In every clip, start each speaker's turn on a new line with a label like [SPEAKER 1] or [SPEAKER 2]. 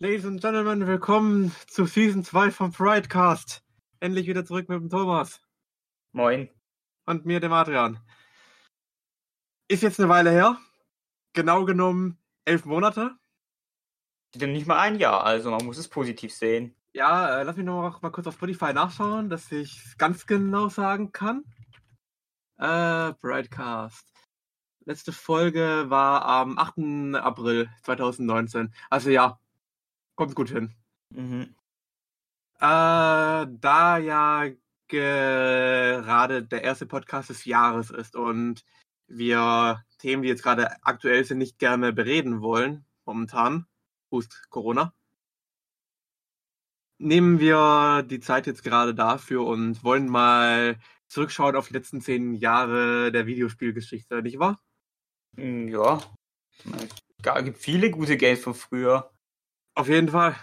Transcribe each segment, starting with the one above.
[SPEAKER 1] Ladies and Gentlemen, willkommen zu Season 2 vom Pridecast. Endlich wieder zurück mit dem Thomas.
[SPEAKER 2] Moin.
[SPEAKER 1] Und mir, dem Adrian. Ist jetzt eine Weile her. Genau genommen elf Monate.
[SPEAKER 2] Nicht mal ein Jahr, also man muss es positiv sehen.
[SPEAKER 1] Ja, äh, lass mich noch mal kurz auf Spotify nachschauen, dass ich ganz genau sagen kann. Äh, Broadcast. Letzte Folge war am 8. April 2019. Also ja, kommt gut hin. Mhm. Äh, da ja gerade der erste Podcast des Jahres ist und wir Themen, die jetzt gerade aktuell sind, nicht gerne bereden wollen, momentan, Hust Corona, nehmen wir die Zeit jetzt gerade dafür und wollen mal zurückschauen auf die letzten zehn Jahre der Videospielgeschichte, nicht wahr?
[SPEAKER 2] Ja. Es gibt viele gute Games von früher.
[SPEAKER 1] Auf jeden Fall.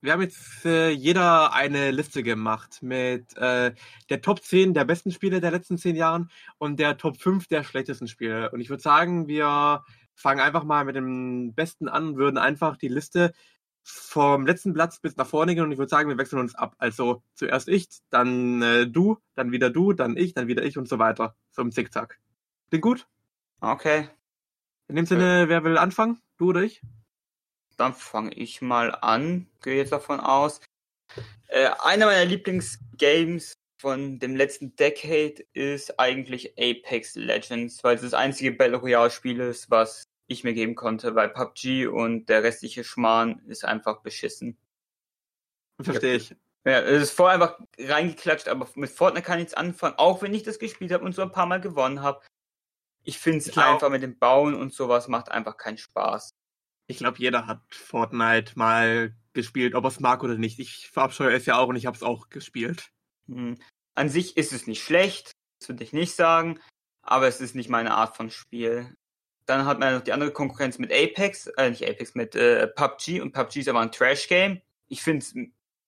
[SPEAKER 1] Wir haben jetzt äh, jeder eine Liste gemacht mit äh, der Top 10 der besten Spiele der letzten zehn Jahren und der Top 5 der schlechtesten Spiele. Und ich würde sagen, wir fangen einfach mal mit dem Besten an, würden einfach die Liste vom letzten Platz bis nach vorne gehen und ich würde sagen, wir wechseln uns ab. Also zuerst ich, dann äh, du, dann wieder du, dann ich, dann wieder ich und so weiter. So im Zickzack. Klingt gut?
[SPEAKER 2] Okay.
[SPEAKER 1] In dem Sinne, wer will anfangen? Du oder ich?
[SPEAKER 2] Dann fange ich mal an, gehe jetzt davon aus. Äh, einer meiner Lieblingsgames von dem letzten Decade ist eigentlich Apex Legends, weil es das einzige Battle Royale Spiel ist, was ich mir geben konnte, weil PUBG und der restliche Schmarrn ist einfach beschissen.
[SPEAKER 1] Verstehe ich.
[SPEAKER 2] Ja, es ist vorher einfach reingeklatscht, aber mit Fortnite kann ich nichts anfangen, auch wenn ich das gespielt habe und so ein paar Mal gewonnen habe. Ich finde es einfach mit dem Bauen und sowas macht einfach keinen Spaß.
[SPEAKER 1] Ich glaube, jeder hat Fortnite mal gespielt, ob er es mag oder nicht. Ich verabscheue es ja auch und ich habe es auch gespielt.
[SPEAKER 2] Hm. An sich ist es nicht schlecht, das würde ich nicht sagen, aber es ist nicht meine Art von Spiel. Dann hat man noch die andere Konkurrenz mit Apex, äh, nicht Apex, mit äh, PUBG und PUBG ist aber ein Trash-Game. Ich finde es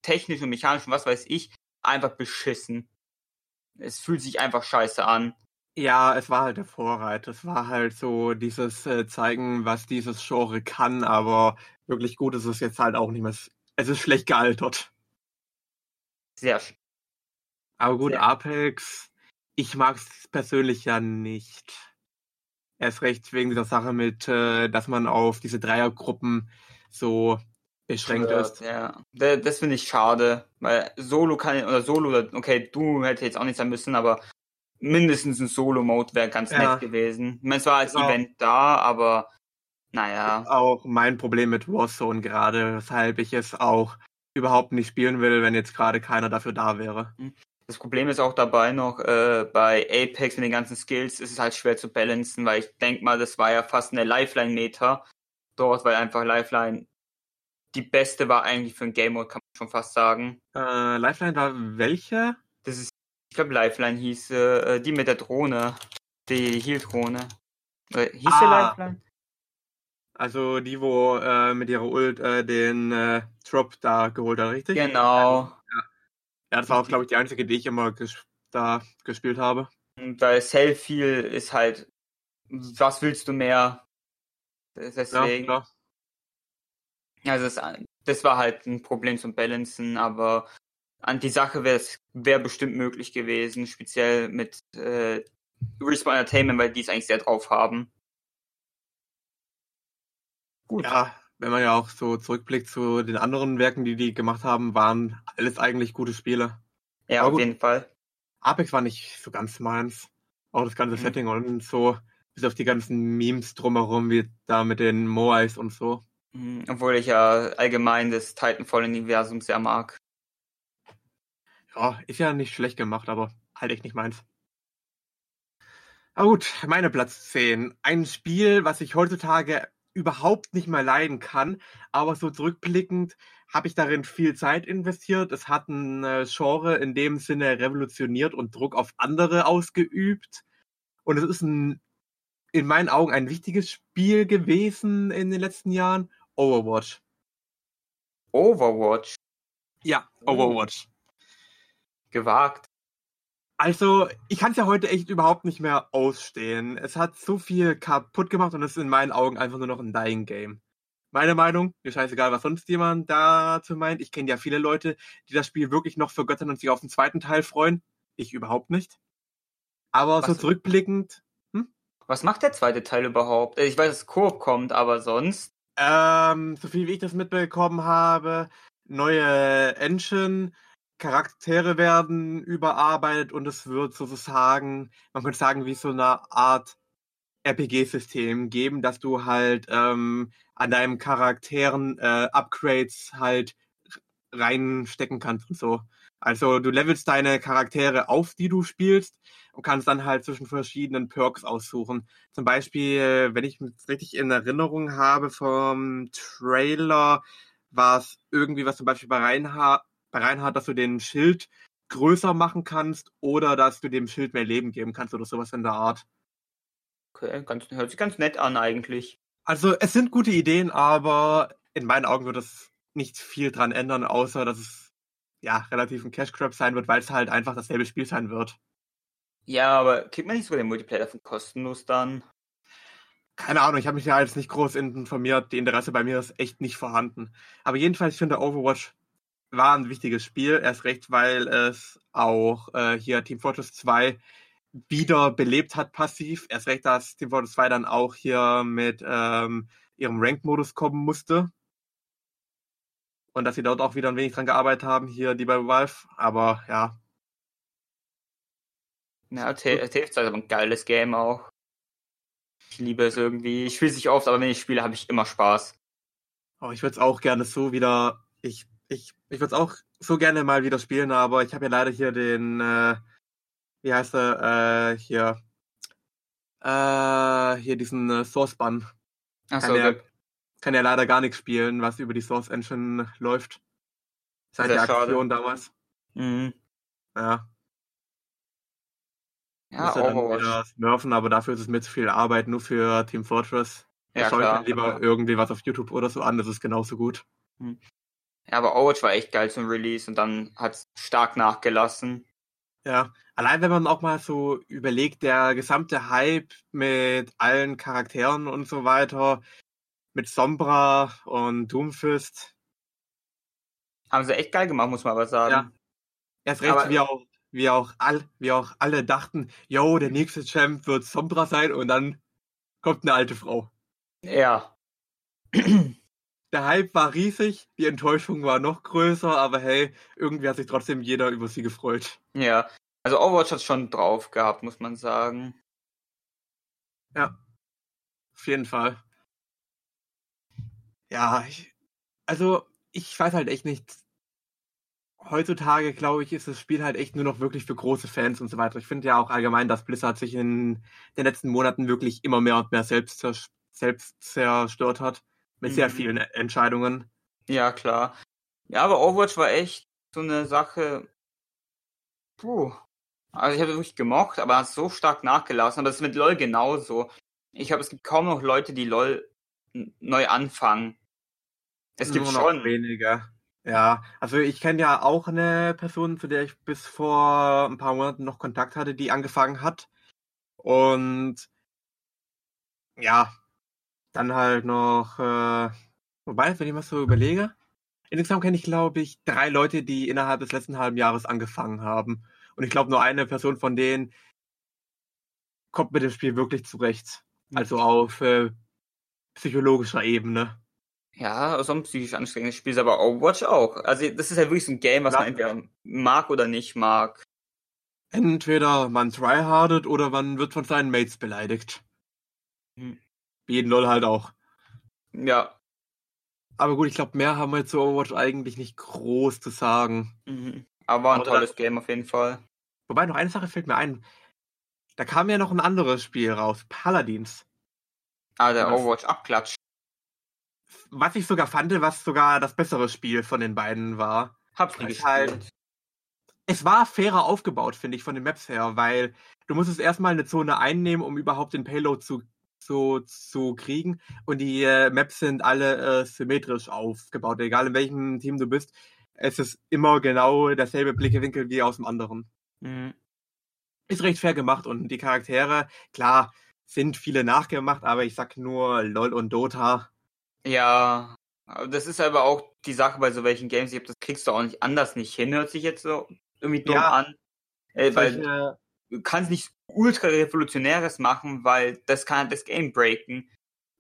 [SPEAKER 2] technisch und mechanisch und was weiß ich einfach beschissen. Es fühlt sich einfach scheiße an.
[SPEAKER 1] Ja, es war halt der Vorreiter. Es war halt so dieses äh, zeigen, was dieses Genre kann, aber wirklich gut ist es jetzt halt auch nicht mehr. Es ist schlecht gealtert.
[SPEAKER 2] Sehr schön.
[SPEAKER 1] Aber gut, Sehr. Apex, ich mag es persönlich ja nicht. Erst recht wegen dieser Sache mit, äh, dass man auf diese Dreiergruppen so beschränkt ja, ist.
[SPEAKER 2] Ja, das finde ich schade, weil Solo kann, oder Solo, okay, du hätte jetzt auch nicht sein müssen, aber mindestens ein Solo-Mode wäre ganz ja. nett gewesen. Ich meine, es war als genau. Event da, aber naja.
[SPEAKER 1] Auch mein Problem mit Warzone gerade, weshalb ich es auch überhaupt nicht spielen will, wenn jetzt gerade keiner dafür da wäre. Hm.
[SPEAKER 2] Das Problem ist auch dabei noch, äh, bei Apex mit den ganzen Skills ist es halt schwer zu balancen, weil ich denke mal, das war ja fast eine Lifeline-Meter dort, weil einfach Lifeline die beste war eigentlich für ein Game Mode, kann man schon fast sagen.
[SPEAKER 1] Äh, Lifeline war welche?
[SPEAKER 2] Das ist ich glaube, Lifeline hieß äh, die mit der Drohne. Die Heal-Drohne. Äh, hieß ah. sie Lifeline?
[SPEAKER 1] Also die, wo äh, mit ihrer Ult äh, den äh, Drop da geholt hat, richtig?
[SPEAKER 2] Genau.
[SPEAKER 1] Ja, ja das war auch, glaube ich, die einzige, die ich immer ges da gespielt habe.
[SPEAKER 2] Und bei Selfie ist halt, was willst du mehr? Deswegen. Ja, klar. Also das, das war halt ein Problem zum Balancen, aber an die Sache wäre es wär bestimmt möglich gewesen, speziell mit äh, Respawn Entertainment, weil die es eigentlich sehr drauf haben.
[SPEAKER 1] Gut. Ja, wenn man ja auch so zurückblickt zu den anderen Werken, die die gemacht haben, waren alles eigentlich gute Spiele.
[SPEAKER 2] Ja, Aber auf gut. jeden Fall.
[SPEAKER 1] Apex war nicht so ganz meins. Auch das ganze mhm. Setting und so, bis auf die ganzen Memes drumherum, wie da mit den Moais und so.
[SPEAKER 2] Mhm, obwohl ich ja allgemein das Titanfall-Universum sehr mag.
[SPEAKER 1] Ja, ist ja nicht schlecht gemacht, aber halt echt nicht meins. Aber gut, meine Platz 10. Ein Spiel, was ich heutzutage überhaupt nicht mehr leiden kann, aber so zurückblickend habe ich darin viel Zeit investiert. Es hat ein äh, Genre in dem Sinne revolutioniert und Druck auf andere ausgeübt. Und es ist ein, in meinen Augen ein wichtiges Spiel gewesen in den letzten Jahren. Overwatch.
[SPEAKER 2] Overwatch?
[SPEAKER 1] Ja, Overwatch
[SPEAKER 2] gewagt.
[SPEAKER 1] Also, ich kann es ja heute echt überhaupt nicht mehr ausstehen. Es hat so viel kaputt gemacht und es ist in meinen Augen einfach nur noch ein Dying Game. meine Meinung. Mir scheißegal, was sonst jemand dazu meint. Ich kenne ja viele Leute, die das Spiel wirklich noch vergöttern und sich auf den zweiten Teil freuen. Ich überhaupt nicht. Aber was, so zurückblickend.
[SPEAKER 2] Hm? Was macht der zweite Teil überhaupt? Ich weiß, dass Koop kommt, aber sonst.
[SPEAKER 1] Ähm, so viel wie ich das mitbekommen habe, neue Engine, Charaktere werden überarbeitet und es wird sozusagen, man könnte sagen, wie so eine Art RPG-System geben, dass du halt ähm, an deinem Charakteren äh, Upgrades halt reinstecken kannst und so. Also du levelst deine Charaktere auf, die du spielst und kannst dann halt zwischen verschiedenen Perks aussuchen. Zum Beispiel, wenn ich es richtig in Erinnerung habe vom Trailer, war es irgendwie was zum Beispiel bei Reinhard, bei Reinhard, dass du den Schild größer machen kannst oder dass du dem Schild mehr Leben geben kannst oder sowas in der Art.
[SPEAKER 2] Okay, ganz, hört sich ganz nett an eigentlich.
[SPEAKER 1] Also es sind gute Ideen, aber in meinen Augen wird es nicht viel dran ändern, außer dass es ja relativ ein Cash Grab sein wird, weil es halt einfach dasselbe Spiel sein wird.
[SPEAKER 2] Ja, aber kriegt man nicht sogar den Multiplayer davon kostenlos dann?
[SPEAKER 1] Keine Ahnung, ich habe mich ja jetzt nicht groß informiert. Die Interesse bei mir ist echt nicht vorhanden. Aber jedenfalls, ich finde Overwatch war ein wichtiges Spiel, erst recht, weil es auch äh, hier Team Fortress 2 wieder belebt hat passiv. Erst recht, dass Team Fortress 2 dann auch hier mit ähm, ihrem Rank-Modus kommen musste. Und dass sie dort auch wieder ein wenig dran gearbeitet haben, hier die bei Valve. Aber ja.
[SPEAKER 2] Ja, TF2 ist aber ein geiles Game auch. Ich liebe es irgendwie. Ich spiele es nicht oft, aber wenn ich spiele, habe ich immer Spaß.
[SPEAKER 1] Oh, ich würde es auch gerne so wieder. Ich, ich, ich würde es auch so gerne mal wieder spielen, aber ich habe ja leider hier den äh, wie heißt er, äh, hier, äh, hier diesen äh, Source-Bann. Achso, kann, ja, kann ja leider gar nichts spielen, was über die Source Engine läuft. Seit der Aktion schade. damals. Mhm. Ja. Ja, Muss dann wieder smurfen, aber dafür ist es mir zu viel Arbeit, nur für Team Fortress. Ja, schaue ich dann lieber irgendwie was auf YouTube oder so an, das ist genauso gut.
[SPEAKER 2] Ja, aber Overwatch war echt geil zum Release und dann hat es stark nachgelassen.
[SPEAKER 1] Ja, allein wenn man auch mal so überlegt, der gesamte Hype mit allen Charakteren und so weiter, mit Sombra und Doomfist.
[SPEAKER 2] Haben sie echt geil gemacht, muss man aber sagen. Ja.
[SPEAKER 1] Erst recht, aber, wie auch, wie auch, all, wie auch alle dachten, yo, der nächste Champ wird Sombra sein und dann kommt eine alte Frau.
[SPEAKER 2] Ja.
[SPEAKER 1] Der Hype war riesig, die Enttäuschung war noch größer, aber hey, irgendwie hat sich trotzdem jeder über sie gefreut.
[SPEAKER 2] Ja, also Overwatch hat schon drauf gehabt, muss man sagen.
[SPEAKER 1] Ja, auf jeden Fall. Ja, ich, also ich weiß halt echt nicht. Heutzutage, glaube ich, ist das Spiel halt echt nur noch wirklich für große Fans und so weiter. Ich finde ja auch allgemein, dass Blizzard sich in den letzten Monaten wirklich immer mehr und mehr selbst, selbst zerstört hat mit mhm. sehr vielen Entscheidungen.
[SPEAKER 2] Ja, klar. Ja, aber Overwatch war echt so eine Sache. Puh. Also ich habe wirklich gemocht, aber hat so stark nachgelassen. Aber das ist mit LOL genauso. Ich glaube, es gibt kaum noch Leute, die LOL neu anfangen.
[SPEAKER 1] Es gibt Nur schon weniger. Ja, also ich kenne ja auch eine Person, zu der ich bis vor ein paar Monaten noch Kontakt hatte, die angefangen hat. Und ja, dann halt noch, äh, wobei, wenn ich mal so überlege, insgesamt kenne ich, glaube ich, drei Leute, die innerhalb des letzten halben Jahres angefangen haben. Und ich glaube, nur eine Person von denen kommt mit dem Spiel wirklich zurecht. Also auf äh, psychologischer Ebene.
[SPEAKER 2] Ja, so ein psychisch anstrengendes Spiel ist aber Overwatch auch. Also das ist ja wirklich so ein Game, was ja. man entweder mag oder nicht mag.
[SPEAKER 1] Entweder man tryhardet oder man wird von seinen Mates beleidigt. Hm. Wie jeden LOL halt auch.
[SPEAKER 2] Ja.
[SPEAKER 1] Aber gut, ich glaube, mehr haben wir zu Overwatch eigentlich nicht groß zu sagen.
[SPEAKER 2] Mhm. Aber war ein tolles Game auf jeden Fall.
[SPEAKER 1] Wobei, noch eine Sache fällt mir ein. Da kam ja noch ein anderes Spiel raus, Paladins.
[SPEAKER 2] Ah, der Overwatch-Abklatsch.
[SPEAKER 1] Was ich sogar fand, was sogar das bessere Spiel von den beiden war.
[SPEAKER 2] Hab's nie gespielt. Halt,
[SPEAKER 1] es war fairer aufgebaut, finde ich, von den Maps her, weil du musstest erstmal eine Zone einnehmen, um überhaupt den Payload zu so zu kriegen. Und die äh, Maps sind alle äh, symmetrisch aufgebaut, egal in welchem Team du bist. Es ist immer genau derselbe Blickwinkel wie aus dem anderen. Mhm. Ist recht fair gemacht und die Charaktere, klar, sind viele nachgemacht, aber ich sag nur LOL und Dota
[SPEAKER 2] Ja, das ist aber auch die Sache bei so welchen Games, ich glaub, das kriegst du auch nicht anders nicht hin, hört sich jetzt so irgendwie dumm
[SPEAKER 1] Ja.
[SPEAKER 2] an. Äh, weil
[SPEAKER 1] Solche,
[SPEAKER 2] kannst nicht ultra revolutionäres machen, weil das kann das Game breaken.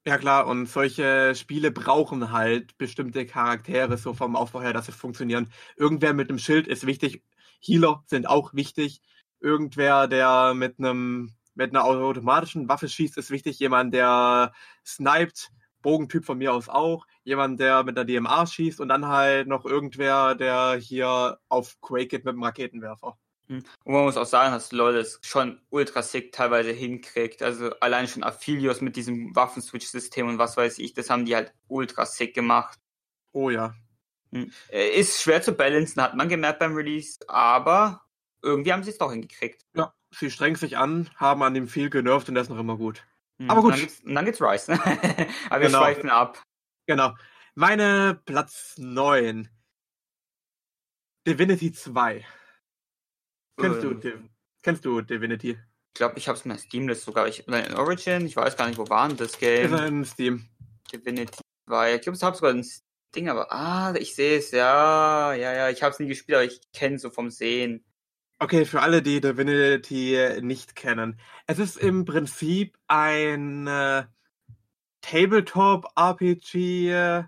[SPEAKER 1] ja klar, und solche Spiele brauchen halt bestimmte Charaktere so vom Aufbau her, dass sie funktionieren. Irgendwer mit einem Schild ist wichtig. Healer sind auch wichtig. Irgendwer, der mit einem mit einer automatischen Waffe schießt, ist wichtig. Jemand, der sniped, Bogentyp von mir aus auch. Jemand, der mit einer DMR schießt und dann halt noch irgendwer, der hier auf Quake geht mit einem Raketenwerfer.
[SPEAKER 2] Und man muss auch sagen, dass LoL es schon ultra sick teilweise hinkriegt. Also allein schon Aphelios mit diesem Waffenswitch-System und was weiß ich, das haben die halt ultra sick gemacht.
[SPEAKER 1] Oh ja.
[SPEAKER 2] Hm. Äh, Ist schwer zu balancen, hat man gemerkt beim Release, aber irgendwie haben sie es doch hingekriegt.
[SPEAKER 1] Ja, sie strengen sich an, haben an dem viel genervt und das ist noch immer gut.
[SPEAKER 2] Hm.
[SPEAKER 1] Aber gut.
[SPEAKER 2] Und dann geht's, dann geht's Rise. aber wir
[SPEAKER 1] Genau.
[SPEAKER 2] schweifen ab.
[SPEAKER 1] Genau. Meine Platz 9. Divinity 2. Kennst du,
[SPEAKER 2] Ähm.
[SPEAKER 1] Div kennst du Divinity?
[SPEAKER 2] Ich glaube, ich habe es in der Steamlist sogar. Ich, in Origin, ich weiß gar nicht, wo war denn das Game?
[SPEAKER 1] Ist in Steam.
[SPEAKER 2] Divinity 2. Ich glaube, es hat sogar ein Ding, aber ah, ich sehe es, ja, ja, ja. Ich habe es nie gespielt, aber ich kenne es so vom Sehen.
[SPEAKER 1] Okay, für alle, die Divinity nicht kennen. Es ist im Prinzip ein äh, Tabletop-RPG äh,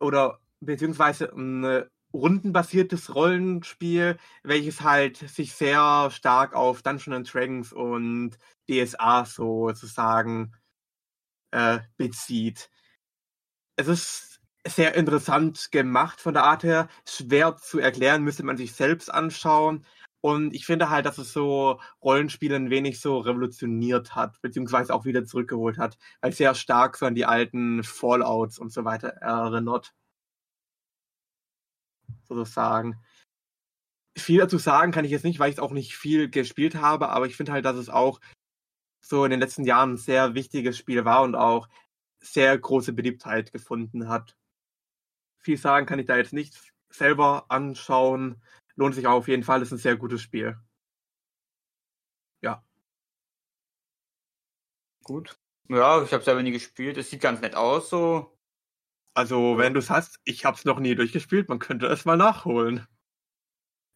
[SPEAKER 1] oder beziehungsweise ein äh, rundenbasiertes Rollenspiel, welches halt sich sehr stark auf Dungeons and Dragons und DSA sozusagen äh, bezieht. Es ist sehr interessant gemacht von der Art her, schwer zu erklären, müsste man sich selbst anschauen. Und ich finde halt, dass es so Rollenspiele ein wenig so revolutioniert hat, beziehungsweise auch wieder zurückgeholt hat, weil es sehr stark so an die alten Fallouts und so weiter erinnert. Sozusagen. Viel dazu sagen kann ich jetzt nicht, weil ich es auch nicht viel gespielt habe, aber ich finde halt, dass es auch so in den letzten Jahren ein sehr wichtiges Spiel war und auch sehr große Beliebtheit gefunden hat. Viel sagen kann ich da jetzt nicht selber anschauen. Lohnt sich auf jeden Fall, ist ein sehr gutes Spiel. Ja.
[SPEAKER 2] Gut. Ja, ich habe selber nie gespielt. Es sieht ganz nett aus, so.
[SPEAKER 1] Also, wenn du es hast, ich habe es noch nie durchgespielt, man könnte es mal nachholen.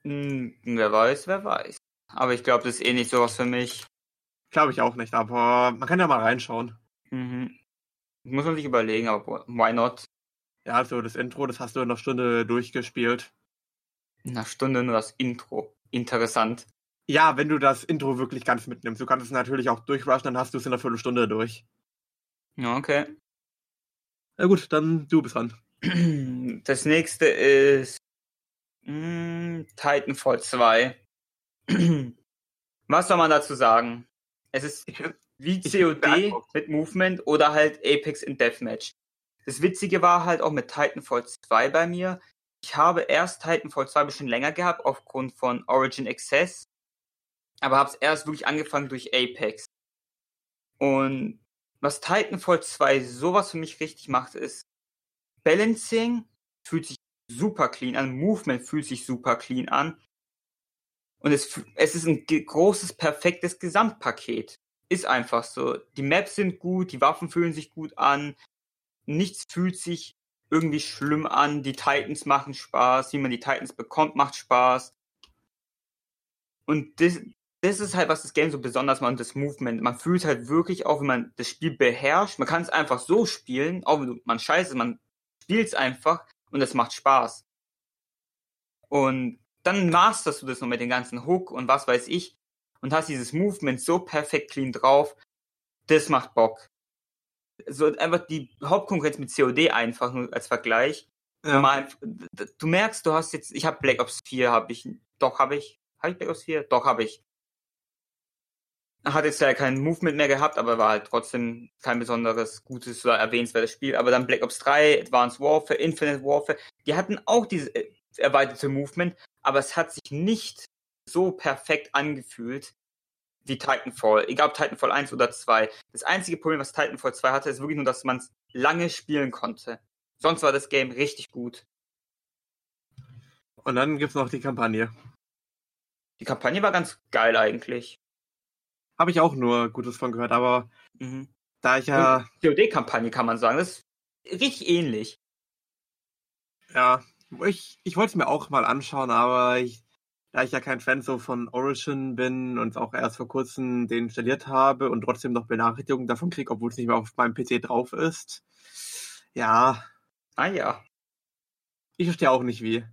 [SPEAKER 2] Hm, wer weiß, wer weiß. Aber ich glaube, das ist eh nicht sowas für mich.
[SPEAKER 1] Glaube ich auch nicht, aber man kann ja mal reinschauen.
[SPEAKER 2] Mhm. Muss man sich überlegen, aber why not?
[SPEAKER 1] Ja, also das Intro, das hast du in einer Stunde durchgespielt.
[SPEAKER 2] In einer Stunde nur das Intro. Interessant.
[SPEAKER 1] Ja, wenn du das Intro wirklich ganz mitnimmst. Du kannst es natürlich auch durchrushen, dann hast du es in einer Viertelstunde durch.
[SPEAKER 2] Ja, okay.
[SPEAKER 1] Na gut, dann du bist dran.
[SPEAKER 2] Das nächste ist mh, Titanfall 2. Was soll man dazu sagen? Es ist wie COD mit Movement oder halt Apex in Deathmatch. Das Witzige war halt auch mit Titanfall 2 bei mir. Ich habe erst Titanfall 2 ein bisschen länger gehabt aufgrund von Origin Access, aber habe es erst wirklich angefangen durch Apex. Und was Titanfall 2 sowas für mich richtig macht, ist Balancing fühlt sich super clean an, Movement fühlt sich super clean an. Und es, es ist ein großes, perfektes Gesamtpaket. Ist einfach so. Die Maps sind gut, die Waffen fühlen sich gut an, nichts fühlt sich irgendwie schlimm an, die Titans machen Spaß, wie man die Titans bekommt, macht Spaß. Und das, das ist halt, was das Game so besonders macht, und das Movement. Man fühlt halt wirklich, auch wenn man das Spiel beherrscht, man kann es einfach so spielen, auch wenn man scheiße, man spielt es einfach und es macht Spaß. Und dann masterst du das noch mit den ganzen Hook und was weiß ich und hast dieses Movement so perfekt clean drauf. Das macht Bock. So einfach die Hauptkonkurrenz mit COD einfach nur als Vergleich.
[SPEAKER 1] Ja.
[SPEAKER 2] Mal, du merkst, du hast jetzt, ich habe Black Ops 4, habe ich, doch habe ich, habe ich Black Ops 4? Doch habe ich. Hat jetzt ja kein Movement mehr gehabt, aber war halt trotzdem kein besonderes, gutes oder erwähnenswertes Spiel. Aber dann Black Ops 3, Advanced Warfare, Infinite Warfare, die hatten auch dieses äh, erweiterte Movement, aber es hat sich nicht so perfekt angefühlt wie Titanfall. Egal ob Titanfall 1 oder 2. Das einzige Problem, was Titanfall 2 hatte, ist wirklich nur, dass man es lange spielen konnte. Sonst war das Game richtig gut.
[SPEAKER 1] Und dann gibt's noch die Kampagne.
[SPEAKER 2] Die Kampagne war ganz geil eigentlich.
[SPEAKER 1] Habe ich auch nur Gutes von gehört, aber
[SPEAKER 2] Mhm.
[SPEAKER 1] da ich ja,
[SPEAKER 2] COD-Kampagne kann man sagen. Das ist richtig ähnlich.
[SPEAKER 1] Ja, ich, ich wollte es mir auch mal anschauen, aber ich, da ich ja kein Fan so von Origin bin und auch erst vor kurzem den installiert habe und trotzdem noch Benachrichtigungen davon kriege, obwohl es nicht mehr auf meinem PC drauf ist. Ja.
[SPEAKER 2] Ah ja.
[SPEAKER 1] Ich verstehe auch nicht wie.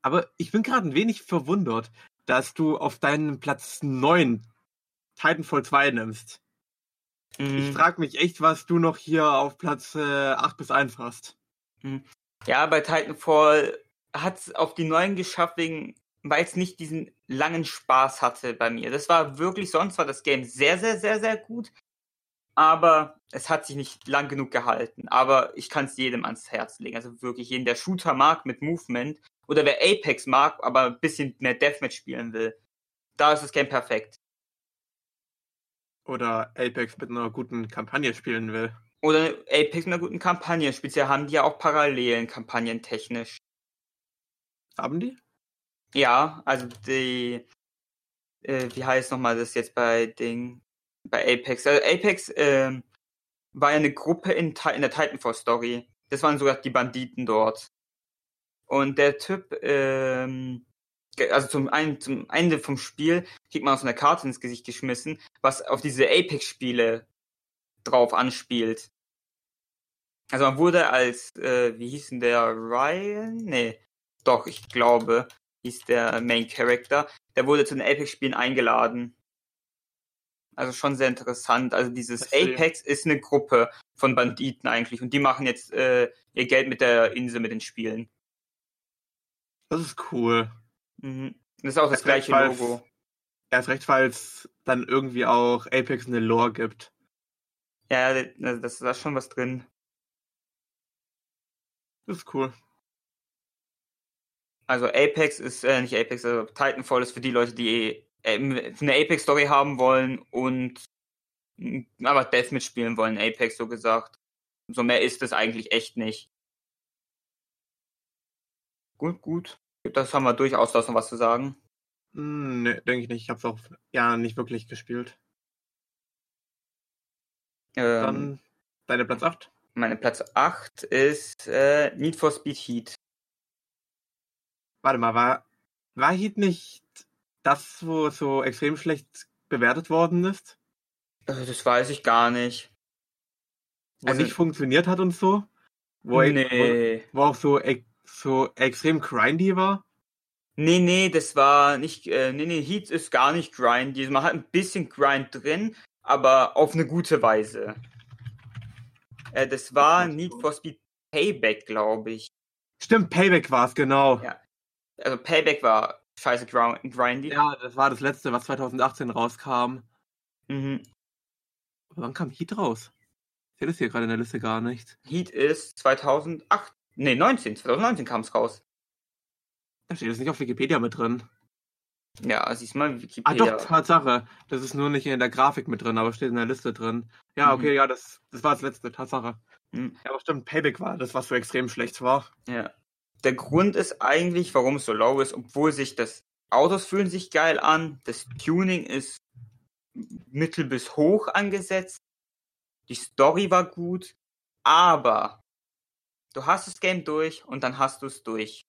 [SPEAKER 1] Aber ich bin gerade ein wenig verwundert, dass du auf deinen Platz 9 Titanfall 2 nimmst. Mhm. Ich frage mich echt, was du noch hier auf Platz äh, 8 bis 1 hast.
[SPEAKER 2] Mhm. Ja, bei Titanfall hat es auf die 9 geschafft, wegen, weil es nicht diesen langen Spaß hatte bei mir. Das war wirklich, sonst war das Game sehr, sehr, sehr, sehr gut. Aber es hat sich nicht lang genug gehalten. Aber ich kann es jedem ans Herz legen. Also wirklich jeden, der Shooter mag mit Movement oder wer Apex mag, aber ein bisschen mehr Deathmatch spielen will. Da ist das Game perfekt.
[SPEAKER 1] Oder Apex mit einer guten Kampagne spielen will.
[SPEAKER 2] Oder Apex mit einer guten Kampagne. Speziell haben die ja auch Parallelen, kampagnentechnisch.
[SPEAKER 1] Haben die?
[SPEAKER 2] Ja, also die, äh, wie heißt nochmal das jetzt bei Ding, bei Apex? Also Apex äh, war ja eine Gruppe in, in der Titanfall Story. Das waren sogar die Banditen dort. Und der Typ, ähm, also zum, einen, zum Ende vom Spiel kriegt man aus einer Karte ins Gesicht geschmissen, was auf diese Apex-Spiele drauf anspielt. Also man wurde als, äh, wie hieß denn der, Ryan? Nee, doch, ich glaube, hieß der Main Character. Der wurde zu den Apex-Spielen eingeladen. Also schon sehr interessant. Also dieses Apex ist eine Gruppe von Banditen eigentlich und die machen jetzt äh, ihr Geld mit der Insel, mit den Spielen.
[SPEAKER 1] Das ist cool.
[SPEAKER 2] Mhm. Das ist auch das erst gleiche recht, Logo.
[SPEAKER 1] Erst recht, es dann irgendwie auch Apex eine Lore gibt.
[SPEAKER 2] Ja, das, da ist schon was drin.
[SPEAKER 1] Das ist cool.
[SPEAKER 2] Also Apex ist, äh, nicht Apex, also Titanfall ist für die Leute, die äh, eine Apex-Story haben wollen und aber Death mitspielen wollen, Apex so gesagt. So mehr ist es eigentlich echt nicht. Gut, gut. Das haben wir durchaus noch was zu sagen.
[SPEAKER 1] Hm, ne, denke ich nicht. Ich habe es auch ja nicht wirklich gespielt. Ähm, Dann deine Platz 8?
[SPEAKER 2] Meine Platz 8 ist äh, Need for Speed Heat.
[SPEAKER 1] Warte mal, war, war Heat nicht das, wo so extrem schlecht bewertet worden ist?
[SPEAKER 2] Äh, das weiß ich gar nicht.
[SPEAKER 1] Wo also, nicht funktioniert hat und so? Wo,
[SPEAKER 2] nee.
[SPEAKER 1] wo, wo auch so so extrem grindy war?
[SPEAKER 2] Nee, nee, das war nicht, äh, nee, nee, Heat ist gar nicht grindy. Man hat ein bisschen Grind drin, aber auf eine gute Weise. Äh, das war Need for Speed Payback, glaube ich.
[SPEAKER 1] Stimmt, Payback war es, genau.
[SPEAKER 2] Ja. Also Payback war scheiße grindy.
[SPEAKER 1] Ja, das war das letzte, was 2018 rauskam.
[SPEAKER 2] Mhm.
[SPEAKER 1] Wann kam Heat raus? Ich sehe das hier gerade in der Liste gar nicht.
[SPEAKER 2] Heat ist 2008 Nee, 19. 2019 kam es raus.
[SPEAKER 1] Da steht es nicht auf Wikipedia mit drin.
[SPEAKER 2] Ja, siehst mal,
[SPEAKER 1] Wikipedia. Ah, doch, Tatsache. Das ist nur nicht in der Grafik mit drin, aber steht in der Liste drin. Ja, okay, mhm. ja, das, das war das letzte, Tatsache. Mhm. Ja, aber stimmt, Payback war das, was so extrem schlecht war.
[SPEAKER 2] Ja. Der Grund ist eigentlich, warum es so low ist, obwohl sich das Autos fühlen sich geil an, das Tuning ist mittel bis hoch angesetzt, die Story war gut, aber Du hast das Game durch und dann hast du es durch.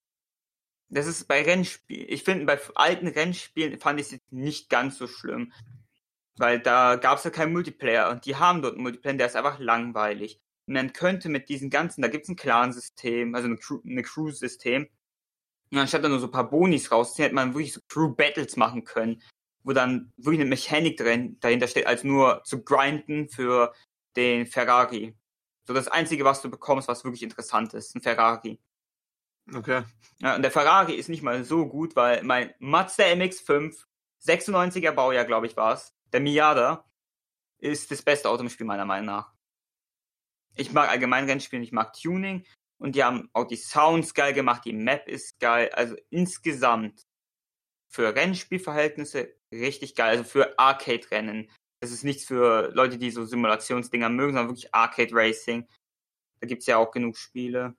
[SPEAKER 2] Das ist bei Rennspielen, ich finde, bei alten Rennspielen fand ich es nicht ganz so schlimm. Weil da gab es ja keinen Multiplayer und die haben dort einen Multiplayer, der ist einfach langweilig. Man könnte mit diesen ganzen, da gibt es ein Clan-System, also eine Crew-System. Und anstatt da nur so ein paar Bonis rausziehen, hätte man wirklich so Crew-Battles machen können, wo dann wirklich eine Mechanik drin, dahinter steht, als nur zu grinden für den Ferrari. So das Einzige, was du bekommst, was wirklich interessant ist, ein Ferrari.
[SPEAKER 1] Okay.
[SPEAKER 2] Ja, und der Ferrari ist nicht mal so gut, weil mein Mazda MX-5, 96er Baujahr, glaube ich, war es, der Miata, ist das beste Auto im Spiel meiner Meinung nach. Ich mag allgemein Rennspielen, ich mag Tuning und die haben auch die Sounds geil gemacht, die Map ist geil, also insgesamt für Rennspielverhältnisse richtig geil, also für Arcade-Rennen es ist nichts für Leute, die so Simulationsdinger mögen, sondern wirklich Arcade Racing. Da gibt es ja auch genug Spiele.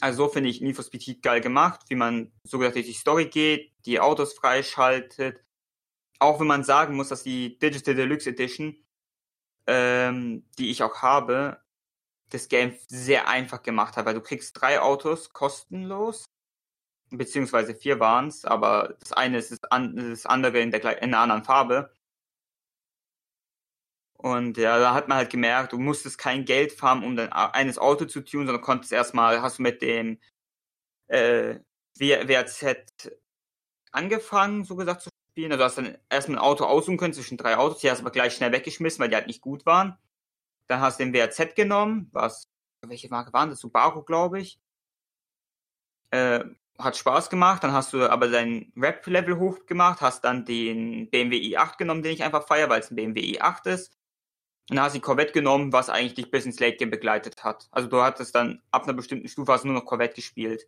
[SPEAKER 2] Also so finde ich Need for Speed geil gemacht, wie man so gesagt durch die Story geht, die Autos freischaltet. Auch wenn man sagen muss, dass die Digital Deluxe Edition, ähm, die ich auch habe, das Game sehr einfach gemacht hat, weil du kriegst drei Autos kostenlos, beziehungsweise vier waren es, aber das eine ist das, andere in, der, in einer anderen Farbe. Und ja, da hat man halt gemerkt, du musstest kein Geld farmen, um dein eines Auto zu tun, sondern konntest erstmal, hast du mit dem äh, WRZ angefangen, so gesagt, zu spielen. Also hast dann erstmal ein Auto aussuchen können zwischen drei Autos, die hast du aber gleich schnell weggeschmissen, weil die halt nicht gut waren. Dann hast du den WRZ genommen, was, welche Marke waren das? Subaru, glaube ich. Äh, hat Spaß gemacht, dann hast du aber dein Rap-Level hochgemacht, hast dann den BMW i8 genommen, den ich einfach feiere, weil es ein BMW i8 ist. Und dann hast du die Corvette genommen, was eigentlich dich bis ins Late Game begleitet hat. Also du hattest dann ab einer bestimmten Stufe hast du nur noch Corvette gespielt.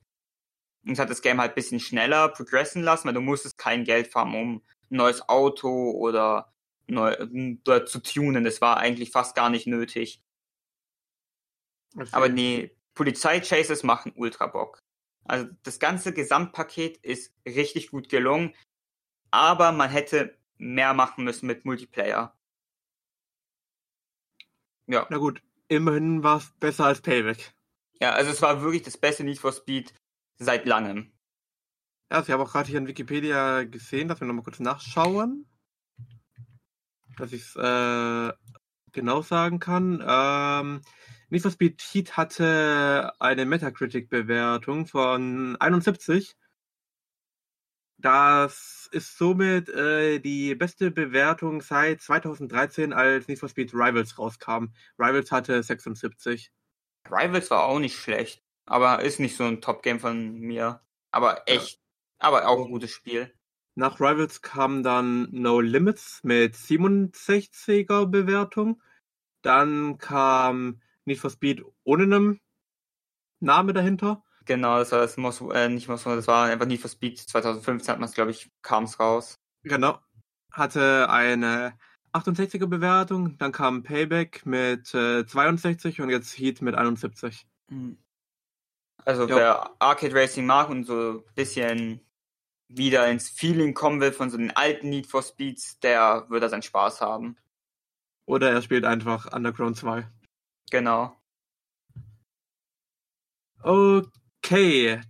[SPEAKER 2] Und es hat das Game halt ein bisschen schneller progressen lassen, weil du musstest kein Geld farmen, um ein neues Auto oder neu, dort zu tunen. Das war eigentlich fast gar nicht nötig. Okay. Aber nee, Polizeichases machen ultra Bock. Also das ganze Gesamtpaket ist richtig gut gelungen, aber man hätte mehr machen müssen mit Multiplayer.
[SPEAKER 1] Ja. Na gut, immerhin war es besser als Payback.
[SPEAKER 2] Ja, also es war wirklich das beste Need for Speed seit langem.
[SPEAKER 1] Ja, also ich habe auch gerade hier in Wikipedia gesehen, dass wir nochmal kurz nachschauen. Dass ich es äh, genau sagen kann. Ähm, Need for Speed Heat hatte eine Metacritic-Bewertung von 71. Das ist somit äh, die beste Bewertung seit 2013, als Need for Speed Rivals rauskam. Rivals hatte 76.
[SPEAKER 2] Rivals war auch nicht schlecht, aber ist nicht so ein Top-Game von mir. Aber echt, ja. aber auch ein gutes Spiel.
[SPEAKER 1] Nach Rivals kam dann No Limits mit 67er Bewertung. Dann kam Need for Speed ohne einen Name dahinter.
[SPEAKER 2] Genau, das war das Most, äh, nicht Most, das war einfach Need for Speed 2015 hat man es, glaube ich, kam es raus.
[SPEAKER 1] Genau. Hatte eine 68er Bewertung, dann kam Payback mit äh, 62 und jetzt Heat mit 71. Hm.
[SPEAKER 2] Also jo. wer Arcade Racing mag und so ein bisschen wieder ins Feeling kommen will von so den alten Need for Speeds, der wird da seinen Spaß haben.
[SPEAKER 1] Oder er spielt einfach Underground 2.
[SPEAKER 2] Genau.
[SPEAKER 1] Okay,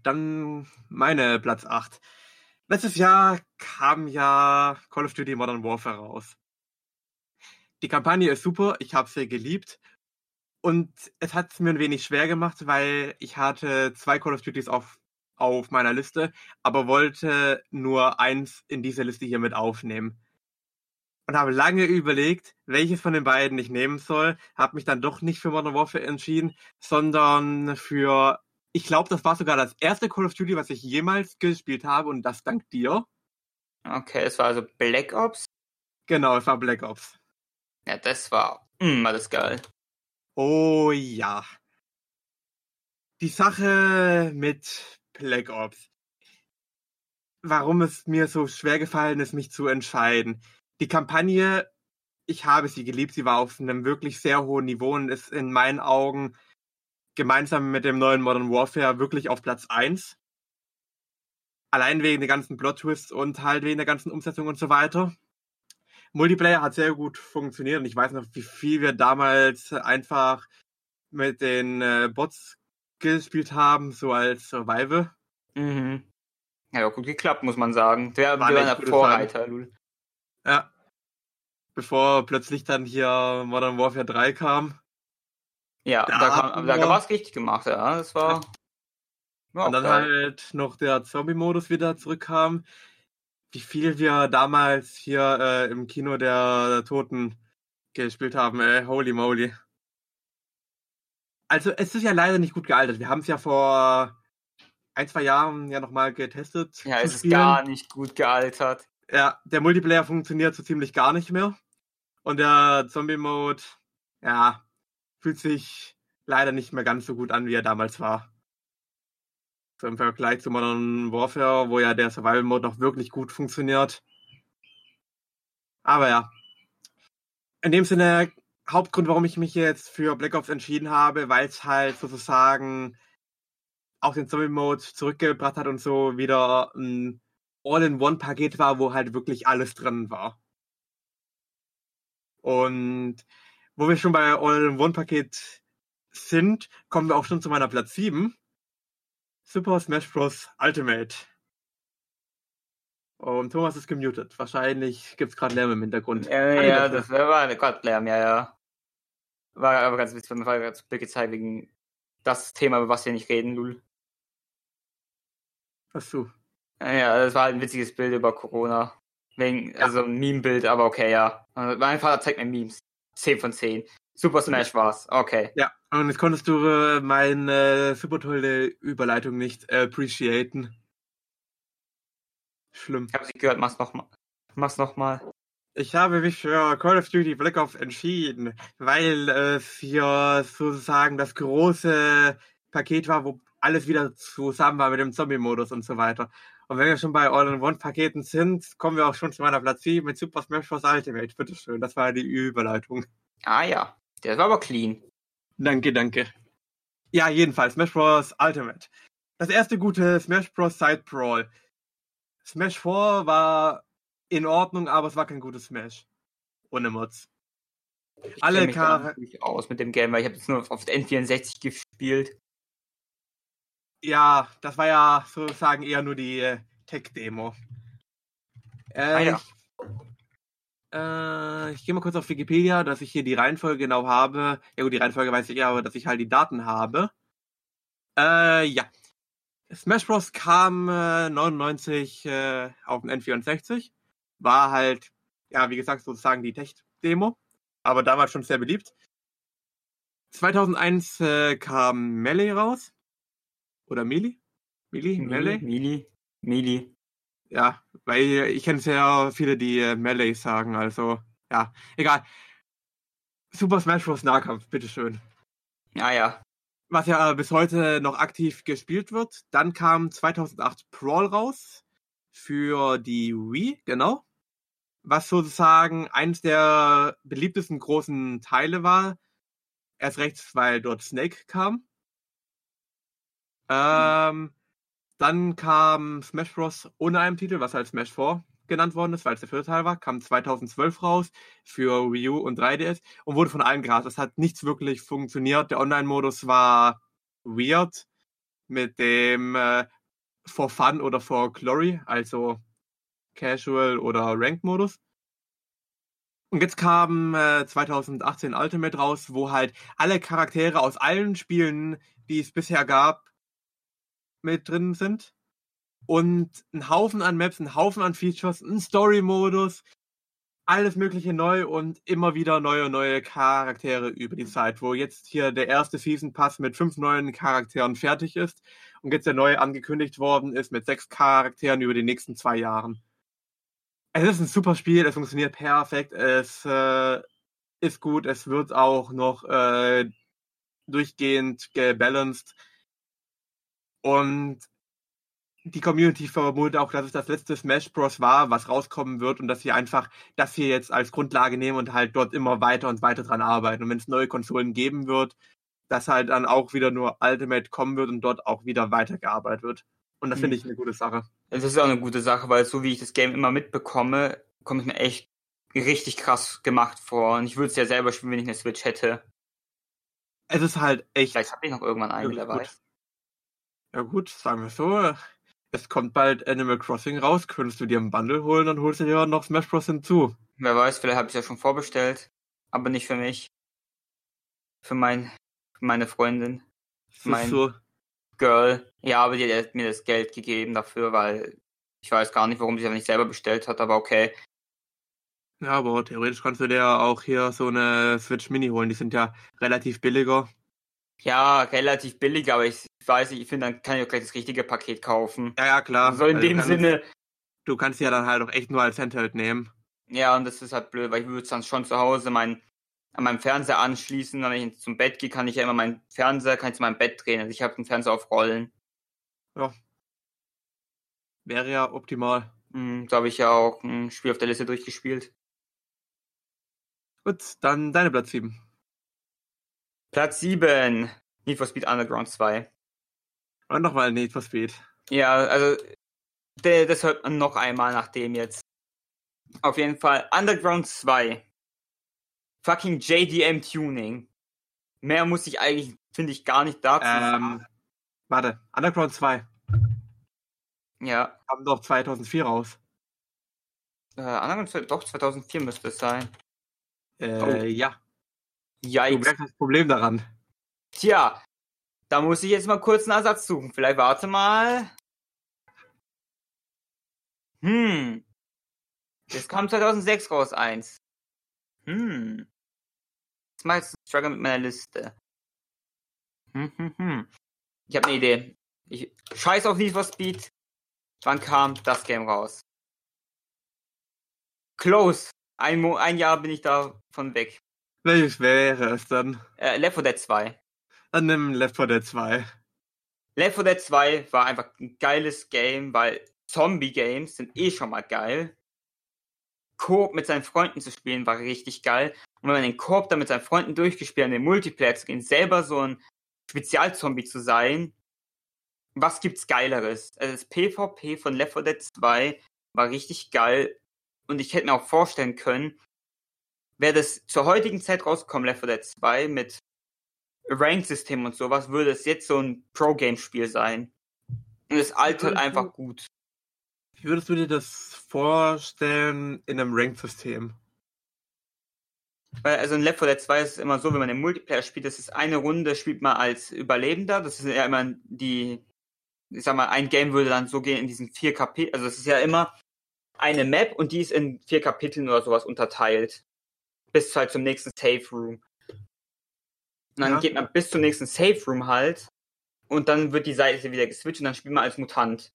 [SPEAKER 1] dann meine Platz 8. Letztes Jahr kam ja Call of Duty Modern Warfare raus. Die Kampagne ist super, ich habe sie geliebt. Und es hat es mir ein wenig schwer gemacht, weil ich hatte zwei Call of Duties auf, auf meiner Liste, aber wollte nur eins in diese Liste hier mit aufnehmen und habe lange überlegt, welches von den beiden ich nehmen soll. Habe mich dann doch nicht für Modern Warfare entschieden, sondern für, ich glaube, das war sogar das erste Call of Duty, was ich jemals gespielt habe und das dank dir.
[SPEAKER 2] Okay, es war also Black Ops?
[SPEAKER 1] Genau, es war Black Ops.
[SPEAKER 2] Ja, das war, mh, war das geil.
[SPEAKER 1] Oh ja. Die Sache mit Black Ops. Warum es mir so schwer gefallen ist, mich zu entscheiden die Kampagne, ich habe sie geliebt, sie war auf einem wirklich sehr hohen Niveau und ist in meinen Augen gemeinsam mit dem neuen Modern Warfare wirklich auf Platz 1. Allein wegen der ganzen Plot-Twists und halt wegen der ganzen Umsetzung und so weiter. Multiplayer hat sehr gut funktioniert und ich weiß noch, wie viel wir damals einfach mit den äh, Bots gespielt haben, so als Survival.
[SPEAKER 2] Mhm. Ja, gut geklappt, muss man sagen. Der war ein Vorreiter, Lul.
[SPEAKER 1] Ja. Bevor plötzlich dann hier Modern Warfare 3 kam.
[SPEAKER 2] Ja, da, da, kam, da war es richtig gemacht, ja. Das war.
[SPEAKER 1] war und dann geil. halt noch der Zombie-Modus wieder zurückkam. Wie viel wir damals hier äh, im Kino der, der Toten gespielt haben, ey, holy moly. Also es ist ja leider nicht gut gealtert. Wir haben es ja vor ein, zwei Jahren ja nochmal getestet.
[SPEAKER 2] Ja, es ist gar nicht gut gealtert.
[SPEAKER 1] Ja, der Multiplayer funktioniert so ziemlich gar nicht mehr. Und der Zombie-Mode, ja, fühlt sich leider nicht mehr ganz so gut an, wie er damals war. So im Vergleich zu Modern Warfare, wo ja der Survival-Mode noch wirklich gut funktioniert. Aber ja. In dem Sinne, Hauptgrund, warum ich mich jetzt für Black Ops entschieden habe, weil es halt sozusagen auch den Zombie-Mode zurückgebracht hat und so wieder ein All-in-One-Paket war, wo halt wirklich alles drin war. Und wo wir schon bei All-in-One-Paket sind, kommen wir auch schon zu meiner Platz 7. Super Smash Bros. Ultimate. Und Thomas ist gemutet. Wahrscheinlich gibt es gerade Lärm im Hintergrund.
[SPEAKER 2] Ja, ja das war gerade Lärm, ja, ja. War aber ganz witzig, man ganz gezeigt wegen das Thema, über was wir nicht reden, Lul.
[SPEAKER 1] Was du?
[SPEAKER 2] Ja, das war halt ein witziges Bild über Corona. Wegen, ja. also ein Meme-Bild, aber okay, ja. Mein Vater zeigt mir Memes. 10 von 10. Super Smash war's. Okay.
[SPEAKER 1] Ja, und jetzt konntest du äh, meine super tolle Überleitung nicht appreciaten. Schlimm.
[SPEAKER 2] Ich hab sie gehört, mach's nochmal. Mach's nochmal.
[SPEAKER 1] Ich habe mich für Call of Duty Black Ops entschieden, weil es hier sozusagen das große Paket war, wo alles wieder zusammen war mit dem Zombie-Modus und so weiter. Und wenn wir schon bei All-in-One-Paketen sind, kommen wir auch schon zu meiner Platz 7 mit Super Smash Bros. Ultimate. Bitteschön, das war die Überleitung.
[SPEAKER 2] Ah ja, der war aber clean.
[SPEAKER 1] Danke, danke. Ja, jedenfalls, Smash Bros. Ultimate. Das erste gute Smash Bros. Side Brawl. Smash 4 war in Ordnung, aber es war kein gutes Smash. Ohne Mods.
[SPEAKER 2] Ich Alle Charaktere. aus mit dem Game, weil ich habe jetzt nur auf N64 gespielt.
[SPEAKER 1] Ja, das war ja sozusagen eher nur die äh, Tech-Demo. Äh, ah, ja. Ich, äh, ich gehe mal kurz auf Wikipedia, dass ich hier die Reihenfolge genau habe. Ja gut, die Reihenfolge weiß ich ja, aber dass ich halt die Daten habe. Äh, ja. Smash Bros. kam äh, 99 äh, auf den N64 war halt, ja, wie gesagt, sozusagen die Tech-Demo, aber damals schon sehr beliebt. 2001 äh, kam Melee raus. Oder Melee?
[SPEAKER 2] Melee? Melee? Melee? Melee.
[SPEAKER 1] Ja, weil ich kenne sehr viele, die äh, Melee sagen, also, ja, egal. Super Smash Bros. Nahkampf, bitteschön.
[SPEAKER 2] Ja, ja.
[SPEAKER 1] Was ja bis heute noch aktiv gespielt wird. Dann kam 2008 Brawl raus für die Wii, genau was sozusagen eines der beliebtesten großen Teile war. Erst rechts, weil dort Snake kam. Ähm, dann kam Smash Bros. ohne einen Titel, was halt Smash 4 genannt worden ist, weil es der vierte Teil war, kam 2012 raus für Wii U und 3DS und wurde von allen gehasst. Das hat nichts wirklich funktioniert. Der Online-Modus war weird mit dem äh, For Fun oder For Glory, also Casual oder Ranked-Modus. Und jetzt kam äh, 2018 Ultimate raus, wo halt alle Charaktere aus allen Spielen, die es bisher gab, mit drin sind. Und ein Haufen an Maps, ein Haufen an Features, ein Story-Modus, alles mögliche neu und immer wieder neue neue Charaktere über die Zeit, wo jetzt hier der erste Season Pass mit fünf neuen Charakteren fertig ist und jetzt der neue angekündigt worden ist mit sechs Charakteren über die nächsten zwei Jahren. Es ist ein super Spiel, es funktioniert perfekt, es äh, ist gut, es wird auch noch äh, durchgehend gebalanced. Und die Community vermutet auch, dass es das letzte Smash Bros. war, was rauskommen wird und dass sie einfach das hier jetzt als Grundlage nehmen und halt dort immer weiter und weiter dran arbeiten. Und wenn es neue Konsolen geben wird, dass halt dann auch wieder nur Ultimate kommen wird und dort auch wieder weitergearbeitet wird. Und das finde hm. ich eine gute Sache.
[SPEAKER 2] Das ist auch eine gute Sache, weil so wie ich das Game immer mitbekomme, kommt es mir echt richtig krass gemacht vor. Und ich würde es ja selber spielen, wenn ich eine Switch hätte.
[SPEAKER 1] Es ist halt echt.
[SPEAKER 2] Vielleicht habe ich noch irgendwann eine, wer weiß.
[SPEAKER 1] Ja gut, sagen wir so. Es kommt bald Animal Crossing raus. Könntest du dir einen Bundle holen, dann holst du dir noch Smash Bros. hinzu.
[SPEAKER 2] Wer weiß, vielleicht habe ich es ja schon vorbestellt. Aber nicht für mich. Für mein, für meine Freundin.
[SPEAKER 1] Für mein, so.
[SPEAKER 2] Girl. Ja, aber die hat mir das Geld gegeben dafür, weil ich weiß gar nicht, warum sie es nicht selber bestellt hat, aber okay.
[SPEAKER 1] Ja, aber theoretisch kannst du dir auch hier so eine Switch Mini holen. Die sind ja relativ billiger.
[SPEAKER 2] Ja, relativ billig, aber ich weiß nicht, ich finde, dann kann ich auch gleich das richtige Paket kaufen.
[SPEAKER 1] Ja, ja, klar.
[SPEAKER 2] So in also dem Sinne.
[SPEAKER 1] Du kannst ja dann halt auch echt nur als Handheld nehmen.
[SPEAKER 2] Ja, und das ist halt blöd, weil ich würde es dann schon zu Hause mein an meinem Fernseher anschließen. Wenn ich zum Bett gehe, kann ich ja immer meinen Fernseher, kann ich zu meinem Bett drehen. Also ich habe den Fernseher auf Rollen.
[SPEAKER 1] Ja. Wäre ja optimal.
[SPEAKER 2] Mhm, da habe ich ja auch ein Spiel auf der Liste durchgespielt.
[SPEAKER 1] Gut, dann deine Platz 7.
[SPEAKER 2] Platz 7. Need for Speed Underground 2.
[SPEAKER 1] Und nochmal Need for Speed.
[SPEAKER 2] Ja, also das hört man noch einmal nach dem jetzt. Auf jeden Fall Underground 2 fucking JDM Tuning. Mehr muss ich eigentlich finde ich gar nicht dazu.
[SPEAKER 1] Ähm, warte, Underground 2
[SPEAKER 2] ja,
[SPEAKER 1] kam doch 2004 raus.
[SPEAKER 2] äh, Underground 2, doch 2004 müsste es sein.
[SPEAKER 1] Äh,
[SPEAKER 2] Oh.
[SPEAKER 1] ja. Du
[SPEAKER 2] Yikes.
[SPEAKER 1] merkst das Problem daran.
[SPEAKER 2] Tja, da muss ich jetzt mal kurz einen Ersatz suchen. Vielleicht warte mal. Hm. Es kam 2006 raus, eins. Hm. Jetzt mach ich jetzt einen Struggle mit meiner Liste. Hm, hm, hm. Ich habe eine Idee. Ich scheiß auf Need for Speed. Wann kam das Game raus? Close. Ein, Mo ein Jahr bin ich davon weg.
[SPEAKER 1] Welches wäre es dann?
[SPEAKER 2] Äh, Left 4 Dead 2.
[SPEAKER 1] Dann nimm Left 4 Dead 2.
[SPEAKER 2] Left 4 Dead 2 war einfach ein geiles Game, weil Zombie-Games sind eh schon mal geil. Coop mit seinen Freunden zu spielen war richtig geil. Und wenn man den Coop dann mit seinen Freunden durchgespielt hat, in den Multiplayer zu gehen, selber so ein Spezialzombie zu sein, was gibt's Geileres? Also das PvP von Left 4 Dead 2 war richtig geil. Und ich hätte mir auch vorstellen können, wäre das zur heutigen Zeit rausgekommen, Left 4 Dead 2, mit Rank-System und sowas, würde es jetzt so ein Pro-Game-Spiel sein. Und es altert
[SPEAKER 1] du-
[SPEAKER 2] einfach gut.
[SPEAKER 1] Wie würdest du dir das vorstellen in einem Rank-System?
[SPEAKER 2] Weil, also in Left 4 Dead 2 ist es immer so, wenn man im Multiplayer spielt, das ist eine Runde, spielt man als Überlebender. Das ist ja immer die, ich sag mal, ein Game würde dann so gehen in diesen vier Kapiteln. Also es ist ja immer eine Map und die ist in vier Kapiteln oder sowas unterteilt. Bis halt zum nächsten Safe Room. Und dann
[SPEAKER 1] Ja.
[SPEAKER 2] geht man bis zum nächsten Safe Room halt. Und dann wird die Seite wieder geswitcht und dann spielt man als Mutant.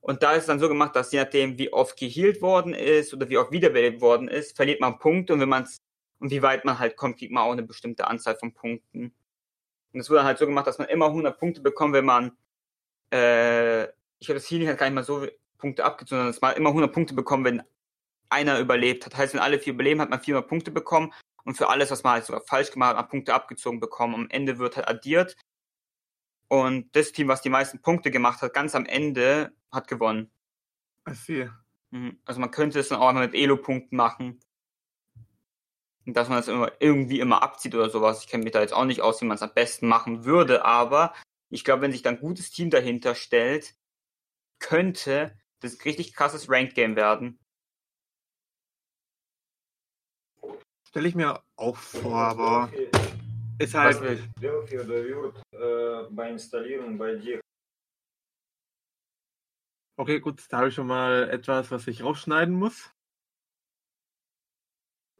[SPEAKER 2] Und da ist es dann so gemacht, dass je nachdem, wie oft geheilt worden ist oder wie oft wiederbelebt worden ist, verliert man Punkte und wenn man und wie weit man halt kommt, kriegt man auch eine bestimmte Anzahl von Punkten. Und es wurde halt so gemacht, dass man immer 100 Punkte bekommt, wenn man, äh, ich habe das Healing hat gar nicht mal so Punkte abgezogen, sondern dass man immer 100 Punkte bekommt, wenn einer überlebt hat. Heißt, wenn alle vier überleben, hat man 400 Punkte bekommen und für alles, was man halt sogar falsch gemacht hat, hat man Punkte abgezogen bekommen. Am Ende wird halt addiert und das Team, was die meisten Punkte gemacht hat, ganz am Ende, hat gewonnen.
[SPEAKER 1] I.
[SPEAKER 2] Mhm. Also man könnte es dann auch einmal mit Elo-Punkten machen. Und dass man das immer, irgendwie immer abzieht oder sowas. Ich kenne mich da jetzt auch nicht aus, wie man es am besten machen würde, aber ich glaube, wenn sich dann ein gutes Team dahinter stellt, könnte das ein richtig krasses Ranked-Game werden.
[SPEAKER 1] Stelle ich mir auch vor, aber ist halt.
[SPEAKER 3] Delphi oder wird äh, beim Installieren bei dir
[SPEAKER 1] Okay, gut, da habe ich schon mal etwas, was ich rausschneiden muss.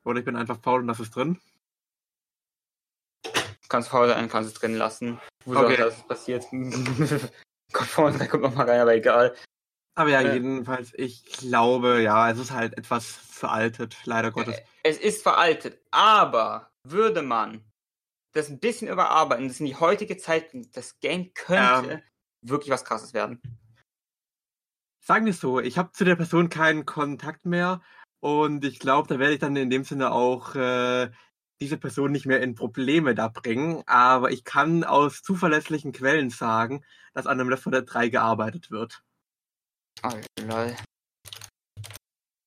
[SPEAKER 1] Oder ich bin einfach faul und das ist drin.
[SPEAKER 2] Kannst faul sein, kannst es drin lassen. Wo
[SPEAKER 1] Okay.
[SPEAKER 2] das passiert? kommt vorne, da kommt noch mal rein, aber egal.
[SPEAKER 1] Aber ja,
[SPEAKER 2] Äh.
[SPEAKER 1] jedenfalls, ich glaube, ja, es ist halt etwas veraltet, leider Gottes.
[SPEAKER 2] Es ist veraltet, aber würde man das ein bisschen überarbeiten, das in die heutige Zeit das Game könnte wirklich was krasses werden.
[SPEAKER 1] Sagen wir es so, ich habe zu der Person keinen Kontakt mehr und ich glaube, da werde ich dann in dem Sinne auch äh, diese Person nicht mehr in Probleme da bringen. Aber ich kann aus zuverlässlichen Quellen sagen, dass an einem Left 4 Dead 3 gearbeitet wird.
[SPEAKER 2] Lol.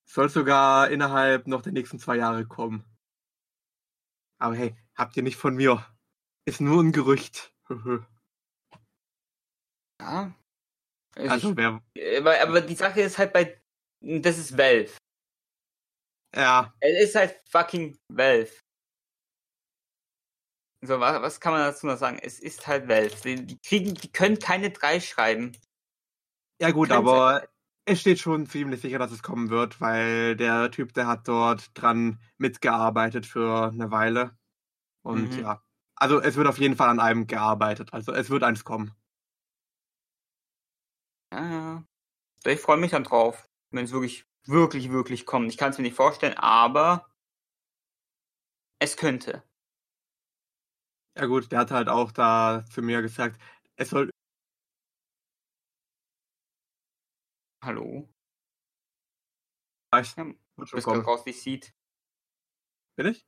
[SPEAKER 1] Soll sogar innerhalb noch der nächsten zwei Jahre kommen. Aber hey, habt ihr nicht von mir. Ist nur ein Gerücht.
[SPEAKER 2] Ja. Also
[SPEAKER 1] also wer.
[SPEAKER 2] ich, aber, aber die Sache ist halt bei, das ist Valve.
[SPEAKER 1] Ja,
[SPEAKER 2] Es ist halt fucking Valve. So, was, was kann man dazu noch sagen? Es ist halt Valve. Die, die kriegen, die können keine drei schreiben.
[SPEAKER 1] Ja gut,
[SPEAKER 2] Kann's
[SPEAKER 1] aber es steht schon ziemlich sicher, dass es kommen wird, weil der Typ, der hat dort dran mitgearbeitet für eine Weile. Und
[SPEAKER 2] Mhm.
[SPEAKER 1] ja, also es wird auf jeden Fall an einem gearbeitet. Also es wird eins kommen.
[SPEAKER 2] Ja, ja. Ich freue mich dann drauf, wenn es wirklich, wirklich, wirklich kommt. Ich kann es mir nicht vorstellen, aber es könnte.
[SPEAKER 1] Ja gut, der hat halt auch da zu mir gesagt, es soll
[SPEAKER 2] Hallo?
[SPEAKER 1] Weiß,
[SPEAKER 2] Ja,
[SPEAKER 1] wird
[SPEAKER 2] Du
[SPEAKER 1] schon
[SPEAKER 2] bist gerade raus, wie es sieht.
[SPEAKER 1] Bin ich?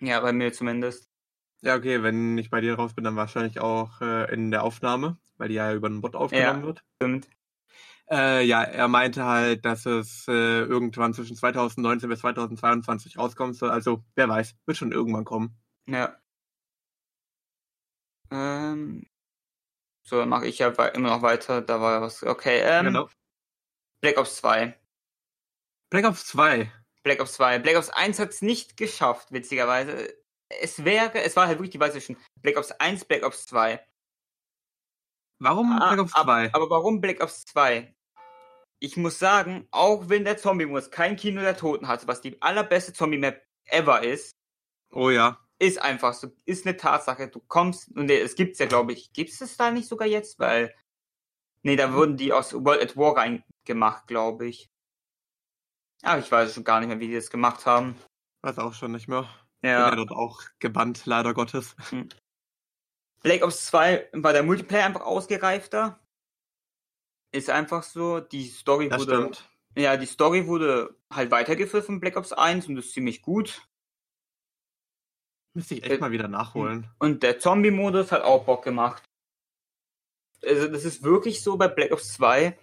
[SPEAKER 2] Ja, bei mir zumindest.
[SPEAKER 1] Ja, okay, wenn ich bei dir raus bin, dann wahrscheinlich auch äh, in der Aufnahme, weil die ja über den Bot aufgenommen
[SPEAKER 2] Ja.
[SPEAKER 1] wird.
[SPEAKER 2] Stimmt.
[SPEAKER 1] Äh, ja, er meinte halt, dass es äh, irgendwann zwischen 2019 bis 2022 rauskommen soll. Also, wer weiß, wird schon irgendwann kommen.
[SPEAKER 2] Ja. Ähm, so, dann mache ich ja immer noch weiter. Da war was. Okay, ähm,
[SPEAKER 1] genau.
[SPEAKER 2] Black Ops 2.
[SPEAKER 1] Black Ops 2.
[SPEAKER 2] Black Ops 2. Black Ops 1 hat es nicht geschafft, witzigerweise. Es wäre, es war halt wirklich die Wahl zwischen Black Ops 1, Black Ops 2.
[SPEAKER 1] Warum
[SPEAKER 2] Ah,
[SPEAKER 1] Black Ops
[SPEAKER 2] ab-
[SPEAKER 1] 2?
[SPEAKER 2] Aber warum Black Ops 2? Ich muss sagen, auch wenn der Zombie-Modus kein Kino der Toten hatte, was die allerbeste Zombie-Map ever ist,
[SPEAKER 1] oh ja.
[SPEAKER 2] ist einfach so, ist eine Tatsache. Du kommst, und es gibt's ja, glaube ich, gibt's es da nicht sogar jetzt? Weil, nee, da wurden die aus World at War reingemacht, glaube ich. Aber ich weiß schon gar nicht mehr, wie die das gemacht haben.
[SPEAKER 1] Weiß auch schon nicht mehr. Bin
[SPEAKER 2] Ja.
[SPEAKER 1] ja dort auch gebannt, leider Gottes.
[SPEAKER 2] Black Ops 2 war der Multiplayer einfach ausgereifter. Ist einfach so. Die Story
[SPEAKER 1] Das
[SPEAKER 2] wurde.
[SPEAKER 1] stimmt.
[SPEAKER 2] Ja, die Story wurde halt weitergeführt von Black Ops 1 und ist ziemlich gut.
[SPEAKER 1] Müsste ich
[SPEAKER 2] Äh,
[SPEAKER 1] echt mal wieder nachholen.
[SPEAKER 2] Und der Zombie-Modus hat auch Bock gemacht. Also, das ist wirklich so bei Black Ops 2.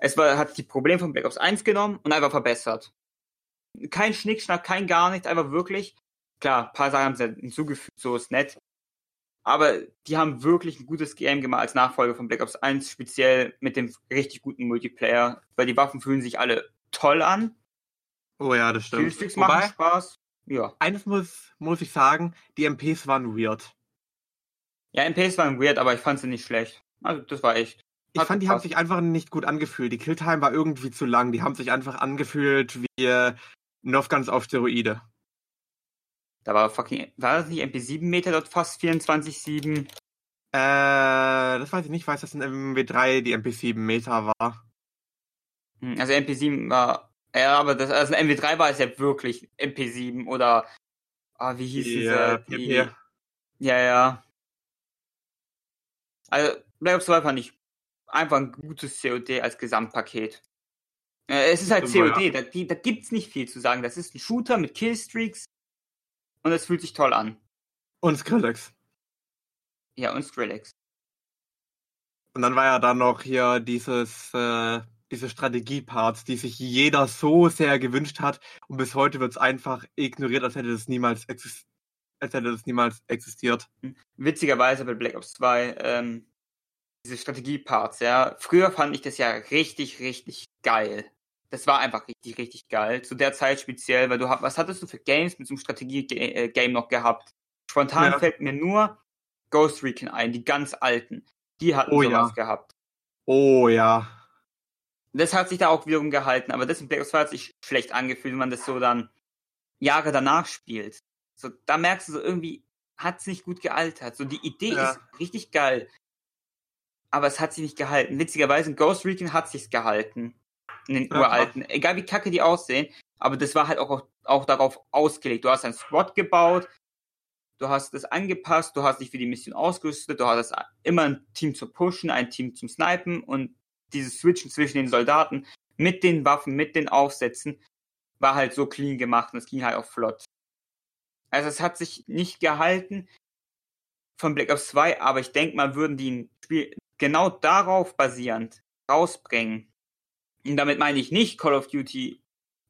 [SPEAKER 2] Es war, hat die Probleme von Black Ops 1 genommen und einfach verbessert. Kein Schnickschnack, kein gar nichts, einfach wirklich. Klar, ein paar Sachen haben sie hinzugefügt, so ist nett. Aber die haben wirklich ein gutes Game gemacht als Nachfolger von Black Ops 1, speziell mit dem richtig guten Multiplayer, weil die Waffen fühlen sich alle toll an.
[SPEAKER 1] Oh ja, das stimmt.
[SPEAKER 2] Killsticks machen Spaß. Ja.
[SPEAKER 1] eines muss, muss ich sagen, die MPs waren weird.
[SPEAKER 2] Ja, MPs waren weird, aber ich fand sie nicht schlecht. Also, das war echt.
[SPEAKER 1] Ich fand, die haben sich einfach nicht gut angefühlt. Die Killtime war irgendwie zu lang. Die haben sich einfach angefühlt wie äh, Nerfguns auf Steroide.
[SPEAKER 2] Da war fucking, war das nicht MP7 Meter dort fast 24-7?
[SPEAKER 1] Äh, das weiß ich nicht. Ich weiß, dass in MW3 die MP7 Meter war.
[SPEAKER 2] Hm, Also MP7 war, ja, aber das, also in MW3 war es ja wirklich MP7 oder, ah, wie hieß
[SPEAKER 1] Die,
[SPEAKER 2] diese, die, ja, ja. Also, Black Ops 2 fand ich einfach ein gutes COD als Gesamtpaket. Äh, es ist halt COD, da, die, da gibt's nicht viel zu sagen. Das ist ein Shooter mit Killstreaks und es fühlt sich toll an.
[SPEAKER 1] Und Skrillex.
[SPEAKER 2] Ja, und Skrillex.
[SPEAKER 1] Und dann war ja dann noch hier dieses, äh, diese Strategieparts, die sich jeder so sehr gewünscht hat. Und bis heute wird's einfach ignoriert, als hätte das niemals exist als hätte das niemals existiert.
[SPEAKER 2] witzigerweise bei Black Ops 2, ähm, diese Strategieparts, ja. Früher fand ich das ja richtig, richtig geil. Das war einfach richtig, richtig geil. Zu der Zeit speziell, weil du hast, was hattest du für Games mit so einem Strategie-Game noch gehabt? Spontan
[SPEAKER 1] Ja.
[SPEAKER 2] fällt mir nur Ghost Recon ein, die ganz alten. Die hatten
[SPEAKER 1] Oh
[SPEAKER 2] sowas
[SPEAKER 1] ja.
[SPEAKER 2] gehabt.
[SPEAKER 1] Oh ja.
[SPEAKER 2] Das hat sich da auch wiederum gehalten, aber das in Black Ops 2 hat sich schlecht angefühlt, wenn man das so dann Jahre danach spielt. So, da merkst du so irgendwie, hat's nicht gut gealtert. So, die Idee
[SPEAKER 1] Ja.
[SPEAKER 2] ist richtig geil. Aber es hat sich nicht gehalten. Witzigerweise, in Ghost Recon hat sich's gehalten. In den
[SPEAKER 1] Ja,
[SPEAKER 2] uralten. Egal wie kacke die aussehen. Aber das war halt auch, auch darauf ausgelegt. Du hast ein Squad gebaut. Du hast es angepasst. Du hast dich für die Mission ausgerüstet. Du hast immer ein Team zu pushen, ein Team zum Snipen und dieses Switchen zwischen den Soldaten mit den Waffen, mit den Aufsätzen war halt so clean gemacht und es ging halt auch flott. Also es hat sich nicht gehalten von Black Ops 2, aber ich denke mal, würden die ein Spiel genau darauf basierend rausbringen. Und damit meine ich nicht Call of Duty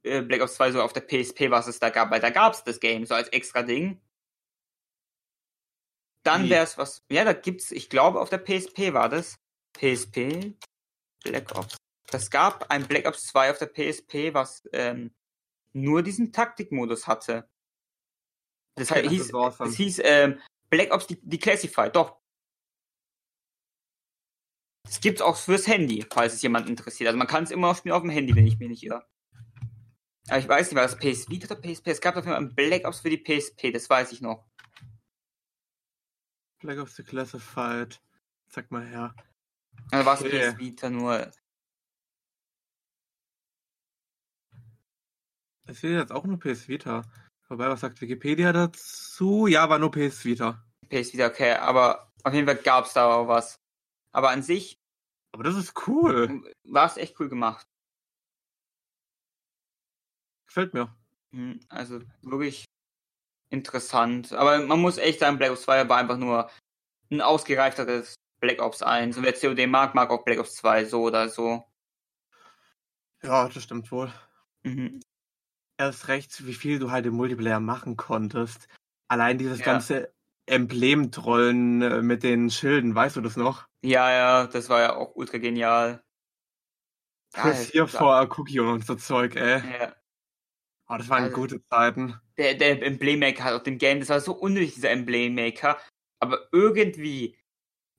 [SPEAKER 2] äh, Black Ops 2 so auf der PSP, was es da gab, weil da gab es das Game so als extra Ding. Dann wäre es was, ja, da gibt's, ich glaube auf der PSP war das. PSP, Black Ops. Das gab ein Black Ops 2 auf der PSP, was ähm, nur diesen Taktikmodus hatte. Das,
[SPEAKER 1] Okay,
[SPEAKER 2] heißt,
[SPEAKER 1] das
[SPEAKER 2] hieß,
[SPEAKER 1] awesome.
[SPEAKER 2] es hieß ähm, Black Ops die, die Classified, doch. Es gibt's auch fürs Handy, falls es jemand interessiert. Also man kann es immer noch spielen auf dem Handy, wenn ich mich nicht irre. Aber ich weiß nicht, war das PS Vita oder PSP? Es gab auf jeden Fall ein Black Ops für die PSP, das weiß ich noch.
[SPEAKER 1] Black Ops The Classified. Sag mal her.
[SPEAKER 2] Also war es
[SPEAKER 1] Okay.
[SPEAKER 2] PS Vita nur.
[SPEAKER 1] Es wird jetzt auch nur PS Vita. Wobei, was sagt Wikipedia dazu? Ja, war nur PS Vita.
[SPEAKER 2] PS Vita, okay, aber auf jeden Fall gab's da auch was. Aber an sich
[SPEAKER 1] Aber das ist cool.
[SPEAKER 2] war es echt cool gemacht.
[SPEAKER 1] Gefällt mir.
[SPEAKER 2] Hm, Also wirklich interessant. Aber man muss echt sagen, Black Ops 2 war einfach nur ein ausgereifteres Black Ops 1. Und wer COD mag, mag auch Black Ops 2 so oder so.
[SPEAKER 1] Ja, das stimmt wohl.
[SPEAKER 2] Mhm.
[SPEAKER 1] Erst recht, wie viel du halt im Multiplayer machen konntest. Allein dieses
[SPEAKER 2] Ja.
[SPEAKER 1] ganze Emblemtrollen äh, mit den Schilden, weißt du das noch?
[SPEAKER 2] Ja, ja, das war ja auch ultra genial.
[SPEAKER 1] Chris
[SPEAKER 2] das-
[SPEAKER 1] hier vor Cookie und so Zeug, ey.
[SPEAKER 2] Ja.
[SPEAKER 1] Oh, das waren
[SPEAKER 2] Also-
[SPEAKER 1] gute Zeiten.
[SPEAKER 2] Der, der Emblem-Maker hat auf dem Game, das war so unnötig, dieser Emblem-Maker. Aber irgendwie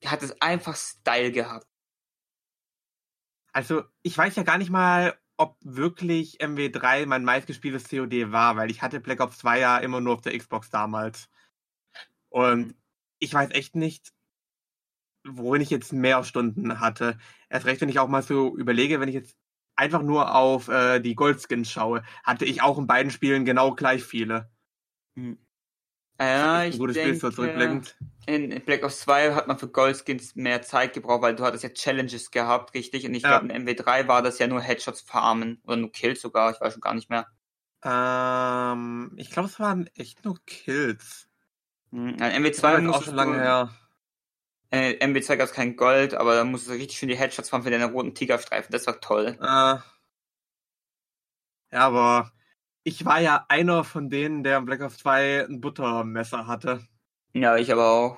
[SPEAKER 2] hat es einfach Style gehabt.
[SPEAKER 1] Also, ich weiß ja gar nicht mal, ob wirklich MW3 mein meistgespieltes COD war, weil ich hatte Black Ops 2 ja immer nur auf der Xbox damals. Und ich weiß echt nicht, worin ich jetzt mehr Stunden hatte. Erst recht, wenn ich auch mal so überlege, wenn ich jetzt einfach nur auf äh, die Goldskins schaue, hatte ich auch in beiden Spielen genau gleich viele.
[SPEAKER 2] Ja,
[SPEAKER 1] Ein
[SPEAKER 2] ich
[SPEAKER 1] gutes Spiel, so
[SPEAKER 2] denke,
[SPEAKER 1] zurückblickend.
[SPEAKER 2] in Black Ops 2 hat man für Goldskins mehr Zeit gebraucht, weil du hattest ja Challenges gehabt, richtig? Und ich
[SPEAKER 1] Ja.
[SPEAKER 2] glaube, in MW3 war das ja nur Headshots farmen oder nur Kills sogar, ich weiß schon gar nicht mehr.
[SPEAKER 1] Ähm, ich glaube, es waren echt nur Kills.
[SPEAKER 2] Hm, In
[SPEAKER 1] Das
[SPEAKER 2] MW2
[SPEAKER 1] war jetzt auch schon lange
[SPEAKER 2] du,
[SPEAKER 1] her.
[SPEAKER 2] Äh, MW2 gab es kein Gold, aber da musstest du richtig schön die Headshots fahren für deine roten Tigerstreifen, das war toll.
[SPEAKER 1] Äh, ja, aber ich war ja einer von denen, der im Black Ops 2 ein Buttermesser hatte.
[SPEAKER 2] Ja, ich aber auch.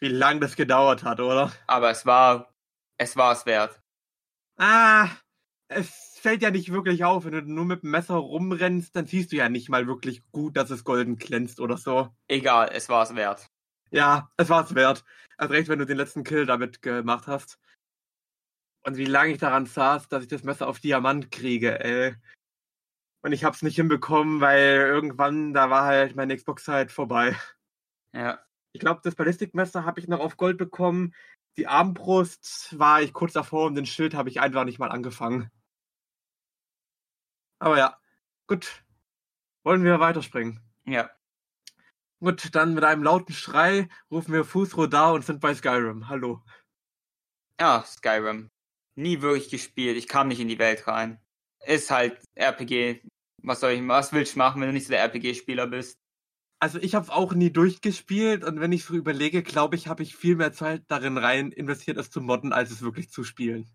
[SPEAKER 1] Wie lang das gedauert hat, oder?
[SPEAKER 2] Aber es war, es war es wert.
[SPEAKER 1] Ah, es fällt ja nicht wirklich auf. Wenn du nur mit dem Messer rumrennst, dann siehst du ja nicht mal wirklich gut, dass es golden glänzt oder so.
[SPEAKER 2] Egal, es war es wert.
[SPEAKER 1] Ja, es war's wert. Also recht, wenn du den letzten Kill damit gemacht hast. Und wie lange ich daran saß, dass ich das Messer auf Diamant kriege, ey. Und ich hab's nicht hinbekommen, weil irgendwann, da war halt meine Xbox halt vorbei.
[SPEAKER 2] Ja.
[SPEAKER 1] Ich glaube, das Ballistikmesser habe ich noch auf Gold bekommen. Die Armbrust war ich kurz davor und den Schild habe ich einfach nicht mal angefangen. Aber ja, gut. Wollen wir weiterspringen?
[SPEAKER 2] Ja.
[SPEAKER 1] Gut, dann mit einem lauten Schrei rufen wir Fußrodar und sind bei Skyrim. Hallo.
[SPEAKER 2] Ja, Skyrim. Nie wirklich gespielt. Ich kam nicht in die Welt rein. Ist halt RPG. Was soll ich, was willst du machen, wenn du nicht so der RPG-Spieler bist?
[SPEAKER 1] Also ich habe es auch nie durchgespielt und wenn ich so überlege, glaube ich, habe ich viel mehr Zeit darin rein investiert, es zu modden, als es wirklich zu spielen.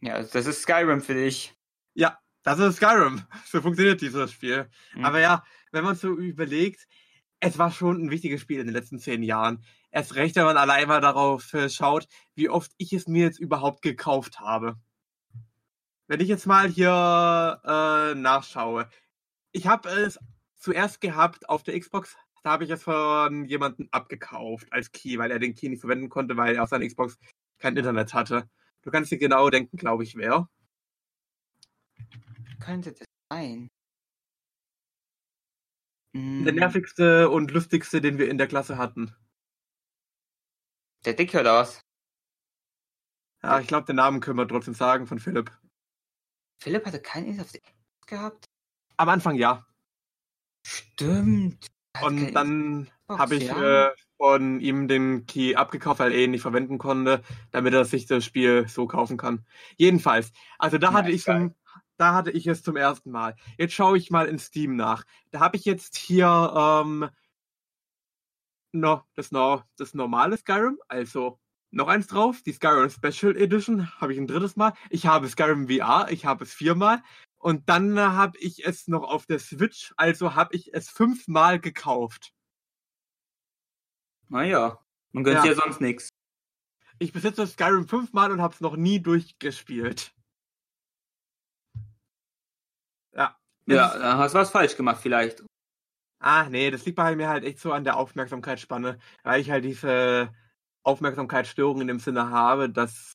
[SPEAKER 2] Ja, das ist Skyrim für dich.
[SPEAKER 1] Ja, das ist Skyrim. So funktioniert dieses Spiel.
[SPEAKER 2] Mhm.
[SPEAKER 1] Aber ja, wenn man so überlegt, es war schon ein wichtiges Spiel in den letzten zehn Jahren. Erst recht, wenn man allein mal darauf äh, schaut, wie oft ich es mir jetzt überhaupt gekauft habe. Wenn ich jetzt mal hier äh, nachschaue. Ich habe es zuerst gehabt auf der Xbox. Da habe ich es von jemandem abgekauft als Key, weil er den Key nicht verwenden konnte, weil er auf seiner Xbox kein Internet hatte. Du kannst dir genau denken, glaube ich, wer.
[SPEAKER 2] könnte das sein?
[SPEAKER 1] Der
[SPEAKER 2] Hm,
[SPEAKER 1] nervigste und lustigste, den wir in der Klasse hatten.
[SPEAKER 2] der Dicke oder was?
[SPEAKER 1] Ja, ich glaube, den Namen können wir trotzdem sagen von Philipp.
[SPEAKER 2] Philipp hatte keinen Internet auf der Xbox gehabt?
[SPEAKER 1] Am Anfang ja.
[SPEAKER 2] Stimmt. Hat
[SPEAKER 1] Und dann habe ich
[SPEAKER 2] ja.
[SPEAKER 1] äh, von ihm den Key abgekauft, weil er ihn nicht verwenden konnte, damit er sich das Spiel so kaufen kann. Jedenfalls, also da
[SPEAKER 2] Ja,
[SPEAKER 1] hatte ich
[SPEAKER 2] geil.
[SPEAKER 1] Da hatte ich es zum ersten Mal. Jetzt schaue ich mal in Steam nach. Da habe ich jetzt hier ähm, no, das, no, das normale Skyrim, also noch eins drauf, die Skyrim Special Edition, habe ich ein drittes Mal. Ich habe Skyrim VR, ich habe es viermal. Und dann habe ich es noch auf der Switch, also habe ich es fünfmal gekauft.
[SPEAKER 2] Naja, man gönnt
[SPEAKER 1] Ja.
[SPEAKER 2] ja sonst nichts.
[SPEAKER 1] Ich besitze Skyrim fünfmal und habe es noch nie durchgespielt. Ja.
[SPEAKER 2] Dann hast du was falsch gemacht vielleicht.
[SPEAKER 1] Ah, nee, das liegt bei mir halt echt so an der Aufmerksamkeitsspanne, weil ich halt diese Aufmerksamkeitsstörung in dem Sinne habe, dass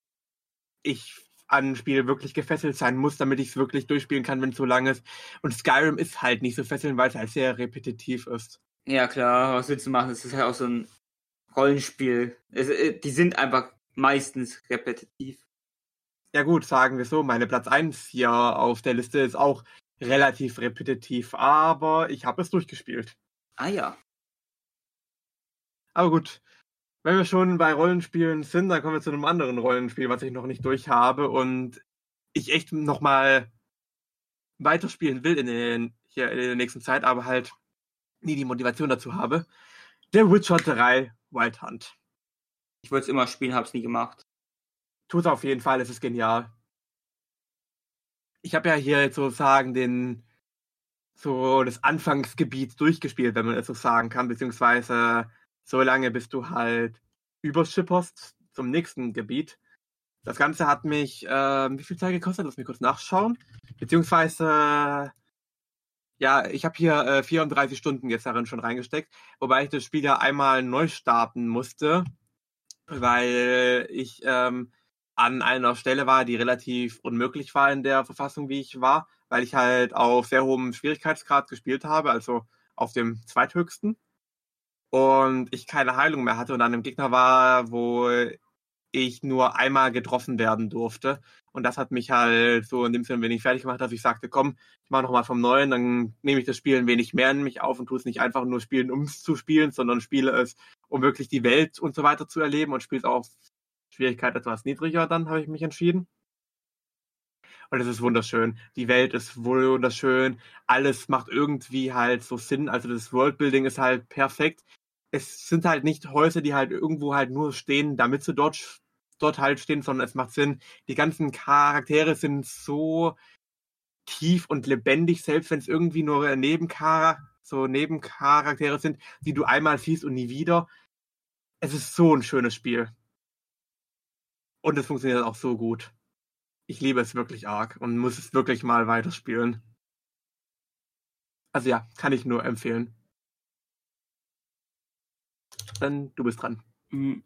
[SPEAKER 1] ich an ein Spiel wirklich gefesselt sein muss, damit ich es wirklich durchspielen kann, wenn es so lang ist. Und Skyrim ist halt nicht so fesselnd, weil es halt sehr repetitiv ist.
[SPEAKER 2] Ja, klar, was willst du machen? Das ist halt auch so ein Rollenspiel. Es, äh, die sind einfach meistens repetitiv.
[SPEAKER 1] Ja gut, sagen wir so, meine Platz 1 hier auf der Liste ist auch relativ repetitiv, aber ich habe es durchgespielt.
[SPEAKER 2] Ah ja.
[SPEAKER 1] Aber gut, wenn wir schon bei Rollenspielen sind, dann kommen wir zu einem anderen Rollenspiel, was ich noch nicht durch habe und ich echt nochmal weiterspielen will in, den, hier in der nächsten Zeit, aber halt nie die Motivation dazu habe. Der Witcher 3 Wild Hunt.
[SPEAKER 2] Ich wollte es immer spielen, hab's nie gemacht.
[SPEAKER 1] Tut auf jeden Fall, es ist genial. Ich habe ja hier sozusagen den so das Anfangsgebiet durchgespielt, wenn man es so sagen kann, beziehungsweise so lange, bis du halt überschipperst zum nächsten Gebiet. Das Ganze hat mich, äh, wie viel Zeit gekostet? Lass mich kurz nachschauen. Beziehungsweise, ja, ich habe hier äh, 34 Stunden jetzt darin schon reingesteckt, wobei ich das Spiel ja einmal neu starten musste, weil ich ähm, an einer Stelle war, die relativ unmöglich war in der Verfassung, wie ich war, weil ich halt auf sehr hohem Schwierigkeitsgrad gespielt habe, also auf dem zweithöchsten. Und ich keine Heilung mehr hatte und an einem Gegner war, wo ich nur einmal getroffen werden durfte. Und das hat mich halt so in dem Sinne wenig fertig gemacht, dass ich sagte, komm, ich mache nochmal vom Neuen, dann nehme ich das Spiel ein wenig mehr in mich auf und tue es nicht einfach nur spielen, um es zu spielen, sondern spiele es, um wirklich die Welt und so weiter zu erleben und spiele es auf Schwierigkeit etwas niedriger, dann habe ich mich entschieden. Und es ist wunderschön. Die Welt ist wunderschön. Alles macht irgendwie halt so Sinn. Also das Worldbuilding ist halt perfekt. Es sind halt nicht Häuser, die halt irgendwo halt nur stehen, damit sie dort dort halt stehen, sondern es macht Sinn. Die ganzen Charaktere sind so tief und lebendig, selbst wenn es irgendwie nur Nebenchar so Nebencharaktere sind, die du einmal siehst und nie wieder. Es ist so ein schönes Spiel. Und es funktioniert auch so gut. Ich liebe es wirklich arg und muss es wirklich mal weiterspielen. Also ja, kann ich nur empfehlen. Dann du bist dran.
[SPEAKER 2] Hm.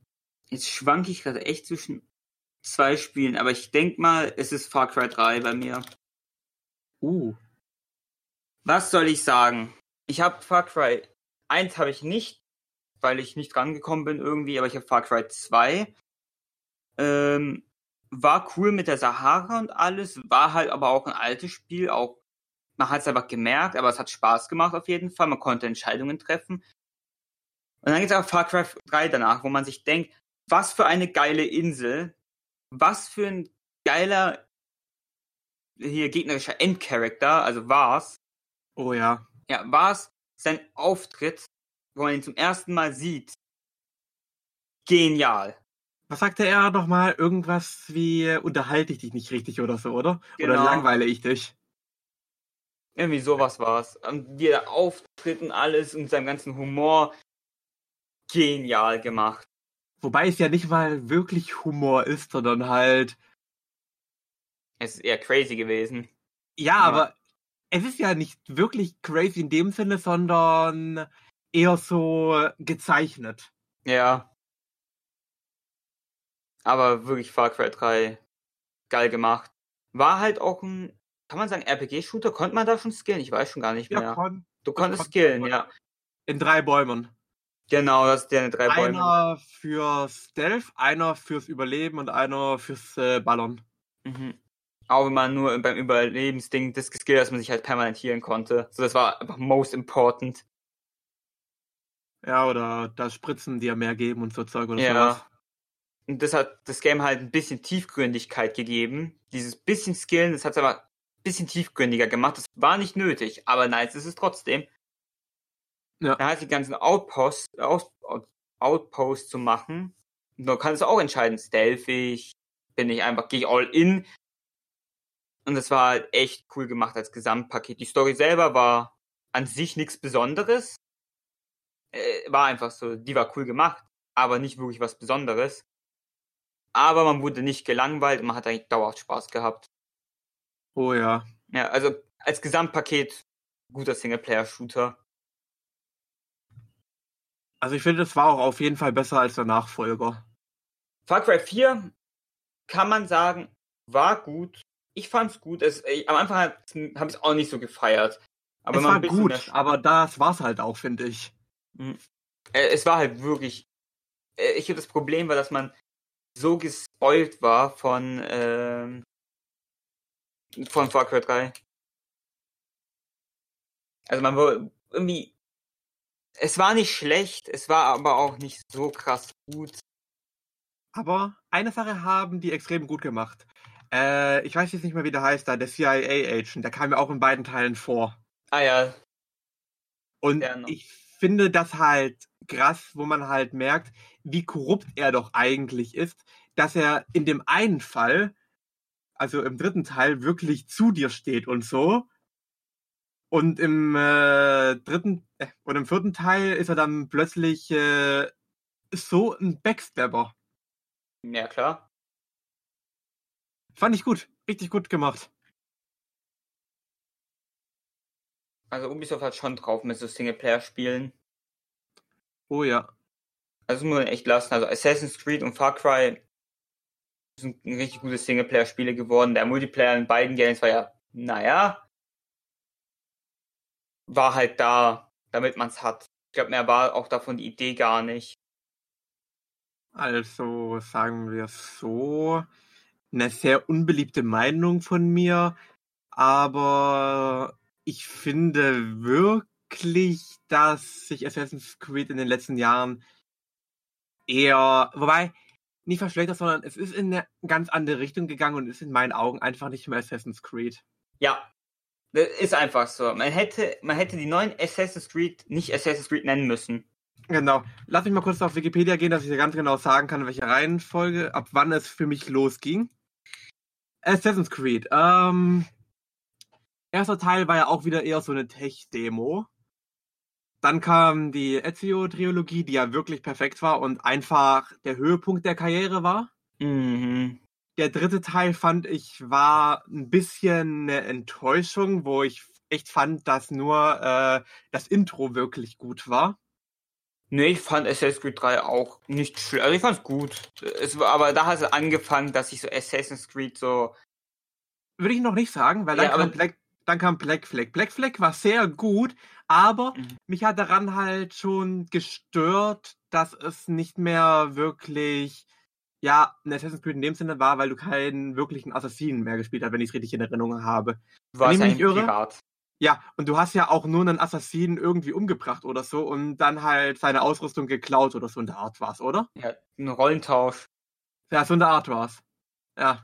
[SPEAKER 2] Jetzt schwanke ich gerade echt zwischen zwei Spielen, aber ich denke mal, es ist Far Cry 3 bei mir.
[SPEAKER 1] Uh.
[SPEAKER 2] Was soll ich sagen? Ich habe Far Cry 1 habe ich nicht, weil ich nicht rangekommen bin irgendwie, aber ich habe Far Cry 2. Ähm, war cool mit der Sahara und alles, war halt aber auch ein altes Spiel, auch man hat es einfach gemerkt, aber es hat Spaß gemacht auf jeden Fall, man konnte Entscheidungen treffen. Und dann gibt es auch Far Cry 3 danach, wo man sich denkt, was für eine geile Insel, was für ein geiler hier gegnerischer Endcharakter, also war's.
[SPEAKER 1] Oh ja.
[SPEAKER 2] Ja, war's sein Auftritt, wo man ihn zum ersten Mal sieht. Genial.
[SPEAKER 1] Was sagte er nochmal? Irgendwas wie, unterhalte ich dich nicht richtig oder so, oder? Genau. Oder langweile ich dich?
[SPEAKER 2] Irgendwie sowas war's. Wie er auftritt und alles und seinem ganzen Humor. Genial gemacht.
[SPEAKER 1] Wobei es ja nicht mal wirklich Humor ist, sondern halt.
[SPEAKER 2] Es ist eher crazy gewesen.
[SPEAKER 1] Ja, ja, aber es ist ja nicht wirklich crazy in dem Sinne, sondern eher so gezeichnet.
[SPEAKER 2] Ja. Aber wirklich Far Cry 3 geil gemacht. War halt auch ein, kann man sagen, RPG-Shooter? Konnte man da schon skillen? Ich weiß schon gar nicht mehr. Ja, kon du konntest skillen, ja.
[SPEAKER 1] In drei Bäumen.
[SPEAKER 2] Genau, das ist der drei Bäume.
[SPEAKER 1] Einer für Stealth, einer fürs Überleben und einer fürs äh, Ballern.
[SPEAKER 2] Mhm. Auch wenn man nur beim Überlebensding das geskillt, dass man sich halt permanent healen konnte. So, das war einfach most important.
[SPEAKER 1] Ja, oder das Spritzen, die ja mehr geben und so Zeug oder
[SPEAKER 2] ja. sowas. Und das hat das Game halt ein bisschen Tiefgründigkeit gegeben. Dieses bisschen Skillen, das hat es aber ein bisschen tiefgründiger gemacht. Das war nicht nötig, aber nice ist es trotzdem. Ja. Da hat die ganzen Outposts, Out, Outposts zu machen. Und du kannst auch entscheiden, stealthig, bin ich einfach, gehe ich all in. Und das war halt echt cool gemacht als Gesamtpaket. Die Story selber war an sich nichts Besonderes. Äh, war einfach so, die war cool gemacht, aber nicht wirklich was Besonderes. Aber man wurde nicht gelangweilt und man hat eigentlich dauerhaft Spaß gehabt.
[SPEAKER 1] Oh ja.
[SPEAKER 2] Ja, also als Gesamtpaket guter Singleplayer-Shooter.
[SPEAKER 1] Also ich finde, es war auch auf jeden Fall besser als der Nachfolger.
[SPEAKER 2] Far Cry 4 kann man sagen, war gut. Ich fand's gut. Es, ich, am Anfang habe ich es auch nicht so gefeiert.
[SPEAKER 1] Aber es war gut, mehr... aber das war's halt auch, finde ich.
[SPEAKER 2] Mhm. Äh, es war halt wirklich. Äh, ich finde, das Problem war, dass man so gespoilt war von, ähm, von Far Cry 3. Also man war irgendwie es war nicht schlecht, es war aber auch nicht so krass gut.
[SPEAKER 1] Aber eine Sache haben die extrem gut gemacht. Äh, ich weiß jetzt nicht mehr, wie der heißt da, der CIA-Agent, der kam ja auch in beiden Teilen vor.
[SPEAKER 2] Ah ja.
[SPEAKER 1] Und ich finde das halt krass, wo man halt merkt, wie korrupt er doch eigentlich ist, dass er in dem einen Fall, also im dritten Teil, wirklich zu dir steht und so Und im äh, dritten äh, oder im vierten Teil ist er dann plötzlich äh, so ein Backstabber.
[SPEAKER 2] Ja, klar.
[SPEAKER 1] Fand ich gut. Richtig gut gemacht.
[SPEAKER 2] Also Ubisoft hat schon drauf mit so Singleplayer-Spielen.
[SPEAKER 1] Oh ja.
[SPEAKER 2] Also muss man echt lassen. Also Assassin's Creed und Far Cry sind richtig gute Singleplayer-Spiele geworden. Der Multiplayer in beiden Games war ja, naja, war halt da, damit man es hat. Ich glaube, mehr war auch davon die Idee gar nicht.
[SPEAKER 1] Also sagen wir so, eine sehr unbeliebte Meinung von mir, aber ich finde wirklich, dass sich Assassin's Creed in den letzten Jahren eher, wobei, nicht verschlechtert, sondern es ist in eine ganz andere Richtung gegangen und ist in meinen Augen einfach nicht mehr Assassin's Creed.
[SPEAKER 2] Ja, das ist einfach so. Man hätte, man hätte die neuen Assassin's Creed nicht Assassin's Creed nennen müssen.
[SPEAKER 1] Genau. Lass mich mal kurz auf Wikipedia gehen, dass ich dir ganz genau sagen kann, welche Reihenfolge, ab wann es für mich losging. Assassin's Creed. Ähm, erster Teil war ja auch wieder eher so eine Tech-Demo. Dann kam die Ezio-Trilogie, die ja wirklich perfekt war und einfach der Höhepunkt der Karriere war.
[SPEAKER 2] Mhm.
[SPEAKER 1] Der dritte Teil fand ich war ein bisschen eine Enttäuschung, wo ich echt fand, dass nur äh, das Intro wirklich gut war.
[SPEAKER 2] Nee, ich fand Assassin's Creed 3 auch nicht schlecht. Also ich fand's gut. Es war, aber da hat es angefangen, dass ich so Assassin's Creed so.
[SPEAKER 1] Würde ich noch nicht sagen, weil dann,
[SPEAKER 2] Ja,
[SPEAKER 1] kam,
[SPEAKER 2] aber-
[SPEAKER 1] Black, dann kam Black Flag. Black Flag war sehr gut, aber
[SPEAKER 2] Mhm.
[SPEAKER 1] mich hat daran halt schon gestört, dass es nicht mehr wirklich, ja, ein Assassin's Creed in dem Sinne war, weil du keinen wirklichen Assassinen mehr gespielt hast, wenn ich es richtig in Erinnerung habe.
[SPEAKER 2] War
[SPEAKER 1] mich
[SPEAKER 2] ein
[SPEAKER 1] irre-
[SPEAKER 2] Pirat.
[SPEAKER 1] Ja, und du hast ja auch nur einen Assassinen irgendwie umgebracht oder so und dann halt seine Ausrüstung geklaut oder so in der Art war's, oder?
[SPEAKER 2] Ja, ein Rollentausch.
[SPEAKER 1] Ja, so in der Art war's. Ja.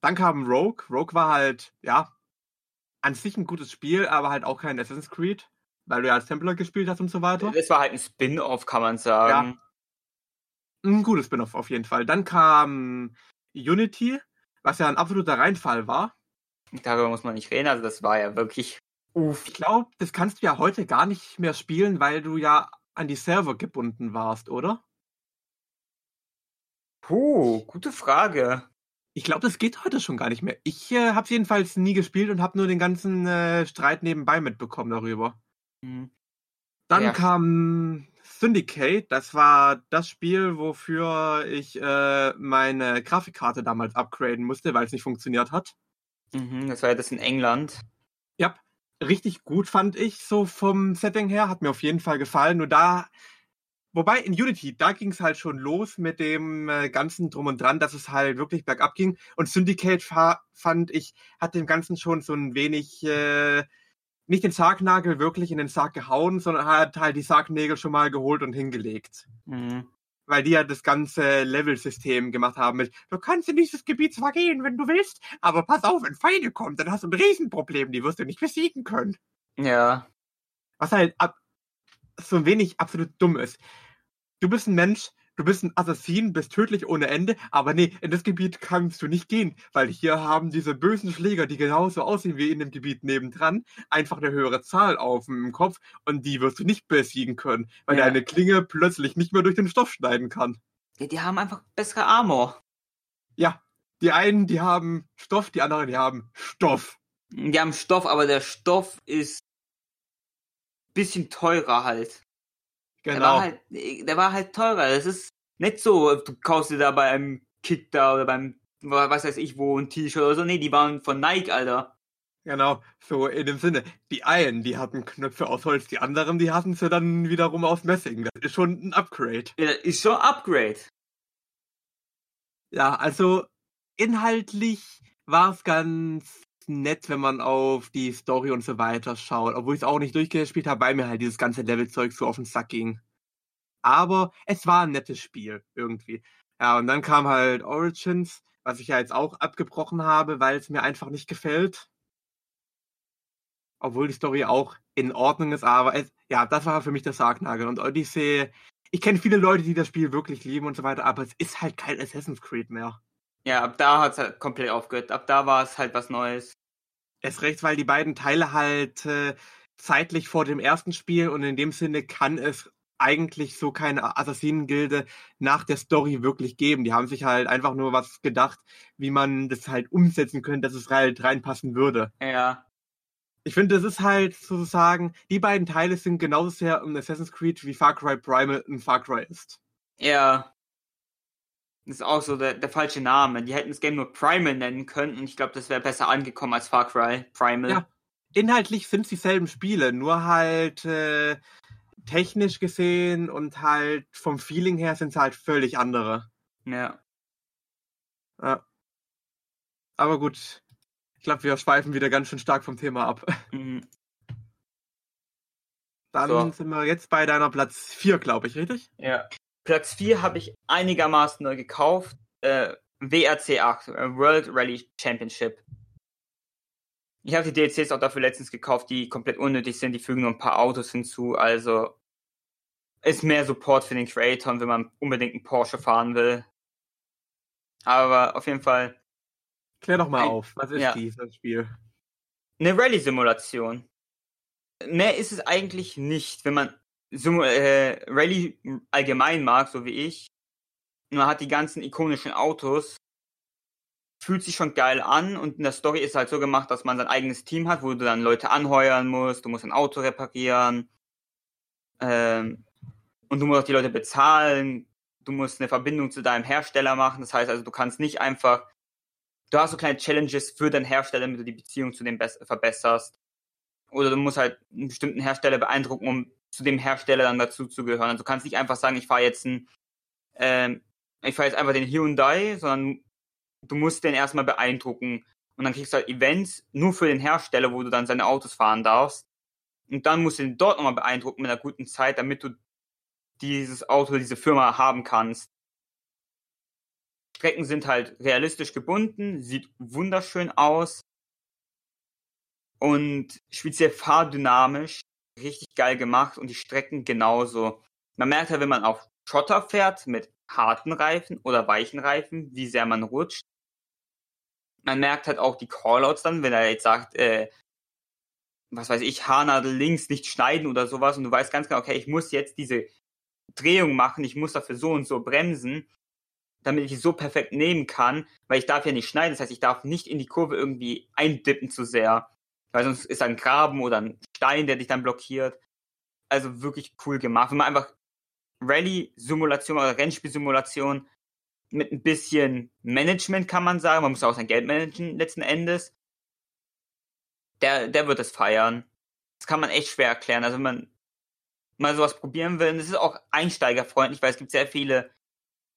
[SPEAKER 1] Dann kam Rogue. Rogue war halt, ja, an sich ein gutes Spiel, aber halt auch kein Assassin's Creed, weil du ja als Templar gespielt hast und so weiter.
[SPEAKER 2] Das war halt ein Spin-off, kann man sagen.
[SPEAKER 1] Ein gutes Spin-off auf jeden Fall. Dann kam Unity, was ja ein absoluter Reinfall war.
[SPEAKER 2] Darüber muss man nicht reden. Also das war ja wirklich. Uff.
[SPEAKER 1] Ich glaube, das kannst du ja heute gar nicht mehr spielen, weil du ja an die Server gebunden warst, oder?
[SPEAKER 2] Puh, gute Frage.
[SPEAKER 1] Ich glaube, das geht heute schon gar nicht mehr. Ich äh, habe es jedenfalls nie gespielt und habe nur den ganzen äh, Streit nebenbei mitbekommen darüber.
[SPEAKER 2] Hm.
[SPEAKER 1] Dann
[SPEAKER 2] Ja.
[SPEAKER 1] kam Syndicate. Das war das Spiel, wofür ich äh, meine Grafikkarte damals upgraden musste, weil es nicht funktioniert hat.
[SPEAKER 2] Mhm, das war ja das in England.
[SPEAKER 1] Ja, richtig gut fand ich so vom Setting her. Hat mir auf jeden Fall gefallen. Nur da, wobei in Unity, da ging es halt schon los mit dem äh, ganzen Drum und Dran, dass es halt wirklich bergab ging. Und Syndicate fa- fand ich, hat dem Ganzen schon so ein wenig, äh, nicht den Sargnagel wirklich in den Sarg gehauen, sondern hat halt die Sargnägel schon mal geholt und hingelegt.
[SPEAKER 2] Mhm.
[SPEAKER 1] Weil die ja das ganze Level-System gemacht haben mit, du kannst in dieses Gebiet zwar gehen, wenn du willst, aber pass auf, wenn Feinde kommen, dann hast du ein Riesenproblem, die wirst du nicht besiegen können.
[SPEAKER 2] Ja.
[SPEAKER 1] Was halt ab, so ein wenig absolut dumm ist. Du bist ein Mensch, du bist ein Assassin, bist tödlich ohne Ende, aber nee, in das Gebiet kannst du nicht gehen, weil hier haben diese bösen Schläger, die genauso aussehen wie in dem Gebiet nebendran, einfach eine höhere Zahl auf dem Kopf und die wirst du nicht besiegen können, weil
[SPEAKER 2] Ja.
[SPEAKER 1] deine Klinge plötzlich nicht mehr durch den Stoff schneiden kann.
[SPEAKER 2] ja. Die haben einfach bessere Armor.
[SPEAKER 1] Ja, die einen, die haben Stoff, die anderen, die haben Stoff.
[SPEAKER 2] Die haben Stoff, aber der Stoff ist bisschen teurer halt. Der
[SPEAKER 1] Genau.
[SPEAKER 2] war halt, der war halt teurer. Das ist nicht so, du kaufst dir da bei einem Kick da oder beim, was weiß ich wo, ein T-Shirt oder so. Nee, die waren von Nike, Alter.
[SPEAKER 1] Genau, so in dem Sinne. Die einen, die hatten Knöpfe aus Holz, die anderen, die hatten sie dann wiederum aus Messing. Das ist schon ein Upgrade.
[SPEAKER 2] Ja, das ist schon Upgrade.
[SPEAKER 1] Ja, also inhaltlich war es ganz nett, wenn man auf die Story und so weiter schaut. Obwohl ich es auch nicht durchgespielt habe, weil mir halt dieses ganze Levelzeug so auf den Sack ging. Aber es war ein nettes Spiel, irgendwie. Ja, und dann kam halt Origins, was ich ja jetzt auch abgebrochen habe, weil es mir einfach nicht gefällt. Obwohl die Story auch in Ordnung ist, aber es, ja, das war für mich der Sargnagel. Und Odyssey, ich kenne viele Leute, die das Spiel wirklich lieben und so weiter, aber es ist halt kein Assassin's Creed mehr.
[SPEAKER 2] Ja, ab da hat's halt komplett aufgehört. Ab da war es halt was Neues.
[SPEAKER 1] Erst recht, weil die beiden Teile halt äh, zeitlich vor dem ersten Spiel und in dem Sinne kann es eigentlich so keine Assassinengilde nach der Story wirklich geben. Die haben sich halt einfach nur was gedacht, wie man das halt umsetzen könnte, dass es halt reinpassen würde.
[SPEAKER 2] Ja.
[SPEAKER 1] Ich finde, das ist halt sozusagen, die beiden Teile sind genauso sehr ein Assassin's Creed wie Far Cry Primal ein Far Cry ist.
[SPEAKER 2] Ja. Das ist auch so der, der falsche Name. Die hätten das Game nur Primal nennen können und ich glaube, das wäre besser angekommen als Far Cry Primal.
[SPEAKER 1] Ja. Inhaltlich sind es dieselben Spiele, nur halt äh, technisch gesehen und halt vom Feeling her sind es halt völlig andere.
[SPEAKER 2] Ja.
[SPEAKER 1] Ja. Aber gut. Ich glaube, wir schweifen wieder ganz schön stark vom Thema ab.
[SPEAKER 2] Mhm.
[SPEAKER 1] Dann
[SPEAKER 2] So.
[SPEAKER 1] sind wir jetzt bei deiner Platz 4, glaube ich, richtig?
[SPEAKER 2] Ja. Platz 4 habe ich einigermaßen neu gekauft. Äh, WRC 8, äh, World Rally Championship. Ich habe die DLCs auch dafür letztens gekauft, die komplett unnötig sind. Die fügen nur ein paar Autos hinzu. Also ist mehr Support für den Creator, wenn man unbedingt einen Porsche fahren will. Aber auf jeden Fall
[SPEAKER 1] Klär doch mal
[SPEAKER 2] Ein-
[SPEAKER 1] auf. Was ist
[SPEAKER 2] ja.
[SPEAKER 1] dieses Spiel?
[SPEAKER 2] eine Rallye-Simulation. Mehr ist es eigentlich nicht, wenn man Simu äh, Rallye allgemein mag, so wie ich. Man hat die ganzen ikonischen Autos. Fühlt sich schon geil an und in der Story ist halt so gemacht, dass man sein eigenes Team hat, wo du dann Leute anheuern musst, du musst ein Auto reparieren. Ähm, und du musst auch die Leute bezahlen. Du musst eine Verbindung zu deinem Hersteller machen. Das heißt also, du kannst nicht einfach du hast so kleine Challenges für deinen Hersteller, damit du die Beziehung zu dem bess- verbesserst. Oder du musst halt einen bestimmten Hersteller beeindrucken, um zu dem Hersteller dann dazu zu gehören. Also du kannst nicht einfach sagen, ich fahre jetzt ein, ähm, ich fahre jetzt einfach den Hyundai, sondern du musst den erstmal beeindrucken. Und dann kriegst du halt Events nur für den Hersteller, wo du dann seine Autos fahren darfst. Und dann musst du ihn dort nochmal beeindrucken mit einer guten Zeit, damit du dieses Auto, diese Firma haben kannst. Strecken sind halt realistisch gebunden, sieht wunderschön aus und sehr fahrdynamisch, richtig geil gemacht und die Strecken genauso. Man merkt halt, wenn man auf Schotter fährt mit harten Reifen oder weichen Reifen, wie sehr man rutscht. Man merkt halt auch die Callouts dann, wenn er jetzt sagt, äh, was weiß ich, Haarnadel links nicht schneiden oder sowas und du weißt ganz genau, okay, ich muss jetzt diese Drehung machen, ich muss dafür so und so bremsen, damit ich es so perfekt nehmen kann, weil ich darf ja nicht schneiden, das heißt, ich darf nicht in die Kurve irgendwie eindippen zu sehr, weil sonst ist da ein Graben oder ein Stein, der dich dann blockiert. Also wirklich cool gemacht. Wenn man einfach Rallye-Simulation oder Rennspiel-Simulation mit ein bisschen Management kann man sagen, man muss auch sein Geld managen letzten Endes, der, der wird es feiern. Das kann man echt schwer erklären. Also wenn man mal sowas probieren will, und es ist auch einsteigerfreundlich, weil es gibt sehr viele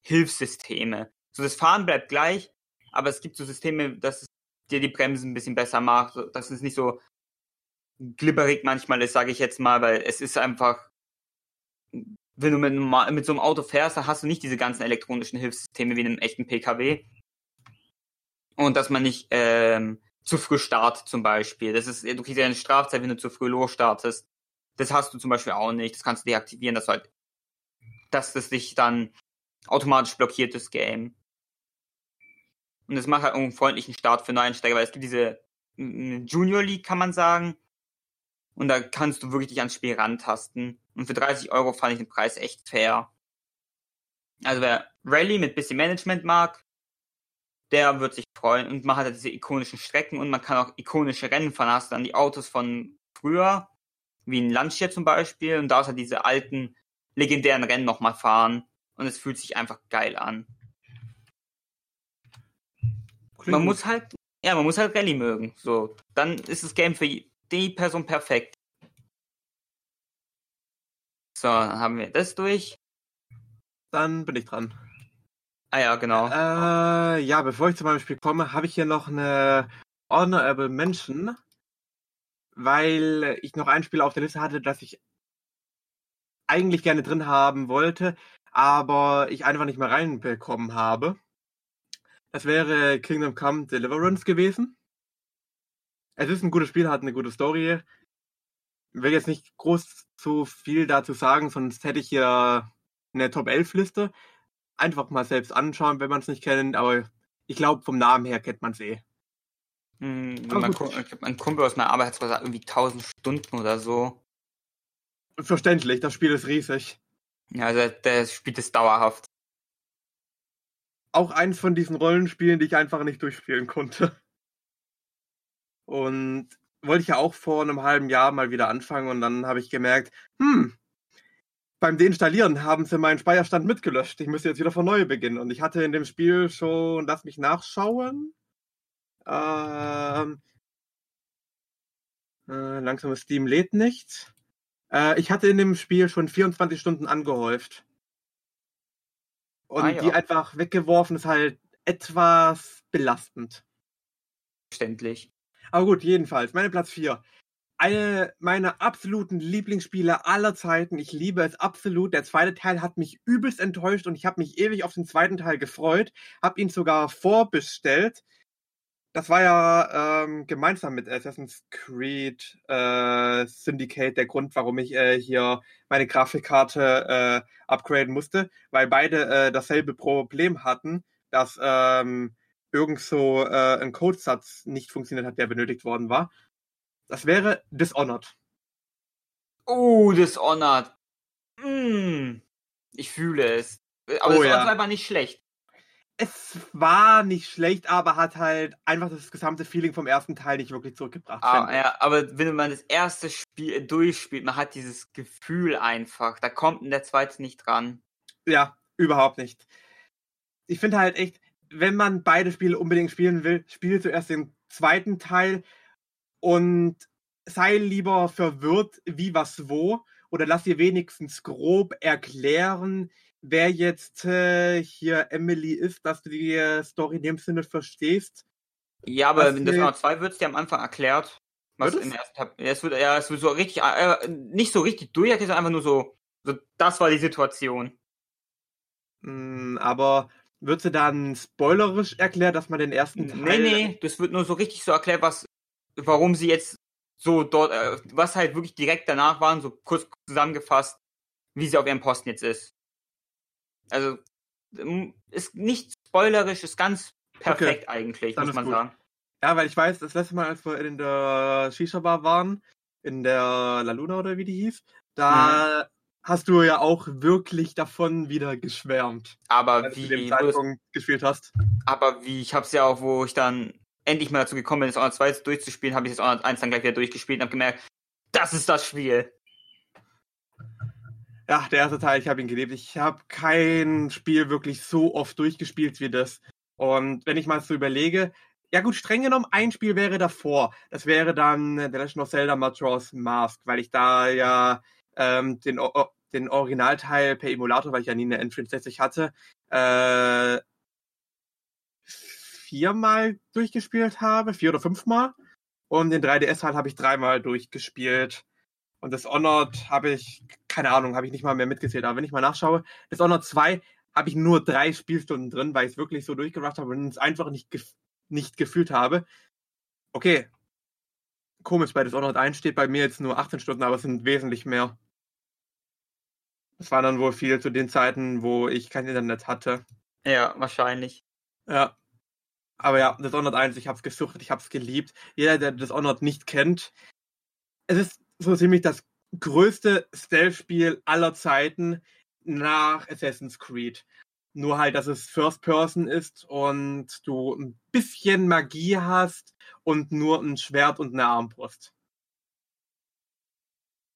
[SPEAKER 2] Hilfssysteme. So das Fahren bleibt gleich, aber es gibt so Systeme, dass es dir die Bremsen ein bisschen besser macht, dass es nicht so glibberig manchmal ist, sage ich jetzt mal, weil es ist einfach, wenn du mit, mit so einem Auto fährst, dann hast du nicht diese ganzen elektronischen Hilfssysteme wie in einem echten PKW. Und dass man nicht ähm, zu früh startet zum Beispiel. Das ist, du kriegst ja eine Strafzeit, wenn du zu früh losstartest. Das hast du zum Beispiel auch nicht. Das kannst du deaktivieren, dass halt, dass das dich dann automatisch blockiert, das Game. Und das macht halt einen freundlichen Start für Neueinsteiger, weil es gibt diese Junior League, kann man sagen. Und da kannst du wirklich dich ans Spiel rantasten. Und für 30 Euro fand ich den Preis echt fair. Also wer Rallye mit bisschen Management mag, der wird sich freuen. Und man hat halt diese ikonischen Strecken und man kann auch ikonische Rennen fahren. Da hast du dann die Autos von früher, wie ein Lancia zum Beispiel. Und da du halt diese alten, legendären Rennen nochmal fahren. Und es fühlt sich einfach geil an. Man muss halt, ja, man muss halt Rallye mögen. So, dann ist das Game für die Person perfekt. So, dann haben wir das durch.
[SPEAKER 1] Dann bin ich dran.
[SPEAKER 2] Ah ja, genau.
[SPEAKER 1] Äh, ja, bevor ich zu meinem Spiel komme, habe ich hier noch eine Honorable Mention, weil ich noch ein Spiel auf der Liste hatte, das ich eigentlich gerne drin haben wollte, aber ich einfach nicht mehr reinbekommen habe. Das wäre Kingdom Come Deliverance gewesen. Es ist ein gutes Spiel, hat eine gute Story. Will jetzt nicht groß zu viel dazu sagen, sonst hätte ich hier eine Top 11 Liste einfach mal selbst anschauen, wenn man es nicht kennt, aber ich glaube, vom Namen her kennt man es eh.
[SPEAKER 2] Hm, mein, ich mein Kumpel aus meiner Arbeit hat gesagt, irgendwie 1000 Stunden oder so.
[SPEAKER 1] Verständlich, das Spiel ist riesig.
[SPEAKER 2] Ja, also der spielt es dauerhaft.
[SPEAKER 1] Auch eins von diesen Rollenspielen, die ich einfach nicht durchspielen konnte. Und wollte ich ja auch vor einem halben Jahr mal wieder anfangen und dann habe ich gemerkt, hm, beim Deinstallieren haben sie meinen Speicherstand mitgelöscht. Ich müsste jetzt wieder von neu beginnen. Und ich hatte in dem Spiel schon, lass mich nachschauen, ähm, äh, langsames Steam lädt nicht. Äh, ich hatte in dem Spiel schon 24 Stunden angehäuft. Und
[SPEAKER 2] Ah, ja.
[SPEAKER 1] die einfach weggeworfen ist halt etwas belastend.
[SPEAKER 2] Verständlich.
[SPEAKER 1] Aber gut, jedenfalls, meine Platz 4. Eine meiner absoluten Lieblingsspiele aller Zeiten. Ich liebe es absolut. Der zweite Teil hat mich übelst enttäuscht und ich habe mich ewig auf den zweiten Teil gefreut. Habe ihn sogar vorbestellt. Das war ja ähm, gemeinsam mit Assassin's Creed äh, Syndicate der Grund, warum ich äh, hier meine Grafikkarte äh, upgraden musste, weil beide äh, dasselbe Problem hatten, dass ähm, irgend so äh, ein Codesatz nicht funktioniert hat, der benötigt worden war. Das wäre Dishonored.
[SPEAKER 2] Oh, Dishonored. Mm, ich fühle es. Aber
[SPEAKER 1] Oh,
[SPEAKER 2] Dishonored
[SPEAKER 1] ja.
[SPEAKER 2] war nicht schlecht.
[SPEAKER 1] Es war nicht schlecht, aber hat halt einfach das gesamte Feeling vom ersten Teil nicht wirklich zurückgebracht.
[SPEAKER 2] Ah, ja, aber wenn man das erste Spiel durchspielt, man hat dieses Gefühl einfach. Da kommt in der zweite nicht dran.
[SPEAKER 1] Ja, überhaupt nicht. Ich finde halt echt, wenn man beide Spiele unbedingt spielen will, spiele zuerst den zweiten Teil und sei lieber verwirrt, wie was wo, oder lass dir wenigstens grob erklären, wer jetzt äh, hier Emily ist, dass du die äh, Story in dem Sinne verstehst.
[SPEAKER 2] Ja, aber in
[SPEAKER 1] mir-
[SPEAKER 2] Dishonored 2 wird es dir am Anfang erklärt. Was im
[SPEAKER 1] es?
[SPEAKER 2] ersten es wird, ja, es wird so richtig, äh, nicht so richtig durcherklärt, sondern einfach nur so, so, das war die Situation.
[SPEAKER 1] Mm, aber wird sie dann spoilerisch erklärt, dass man den ersten Teil...
[SPEAKER 2] Nee, nee, das wird nur so richtig so erklärt, was, warum sie jetzt so dort, äh, was halt wirklich direkt danach waren, so kurz zusammengefasst, wie sie auf ihrem Posten jetzt ist. Also, ähm, ist nicht spoilerisch, ist ganz perfekt eigentlich,
[SPEAKER 1] Dann
[SPEAKER 2] muss man
[SPEAKER 1] gut.
[SPEAKER 2] sagen.
[SPEAKER 1] Ja, weil ich weiß, das letzte Mal, als wir in der Shisha-Bar waren, in der La Luna oder wie die hieß, da hast du ja auch wirklich davon wieder geschwärmt,
[SPEAKER 2] Aber
[SPEAKER 1] als du
[SPEAKER 2] wie,
[SPEAKER 1] den
[SPEAKER 2] wo das-
[SPEAKER 1] Zeitpunkt gespielt hast.
[SPEAKER 2] aber wie, ich hab's ja auch, wo ich dann endlich mal dazu gekommen bin, das Honor 2 durchzuspielen, habe ich das Honor 1 dann gleich wieder durchgespielt und habe gemerkt, das ist das Spiel.
[SPEAKER 1] Ja, der erste Teil, ich habe ihn geliebt. Ich habe kein Spiel wirklich so oft durchgespielt wie das. Und wenn ich mal so überlege, ja gut, streng genommen, ein Spiel wäre davor. Das wäre dann äh, The Legend of Zelda Majora's Mask, weil ich da ja ähm, den, den Originalteil per Emulator, weil ich ja nie eine N64 hatte, äh, viermal durchgespielt habe, vier oder fünfmal. Und den 3DS-Teil habe ich dreimal durchgespielt. Und das Honored habe ich, keine Ahnung, habe ich nicht mal mehr mitgezählt. Aber wenn ich mal nachschaue, das Honored 2 habe ich nur drei Spielstunden drin, weil ich es wirklich so durchgebracht habe und es einfach nicht, gef nicht gefühlt habe. Okay. Komisch, bei das Honored 1 steht bei mir jetzt nur 18 Stunden, aber es sind wesentlich mehr. Das war dann wohl viel zu den Zeiten, wo ich kein Internet hatte.
[SPEAKER 2] Ja, wahrscheinlich.
[SPEAKER 1] Ja. Aber ja, Dishonored 1, ich hab's gesucht, ich hab's geliebt. Jeder, der Dishonored nicht kennt, es ist so ziemlich das größte Stealth-Spiel aller Zeiten nach Assassin's Creed. Nur halt, dass es First Person ist und du ein bisschen Magie hast und nur ein Schwert und eine Armbrust.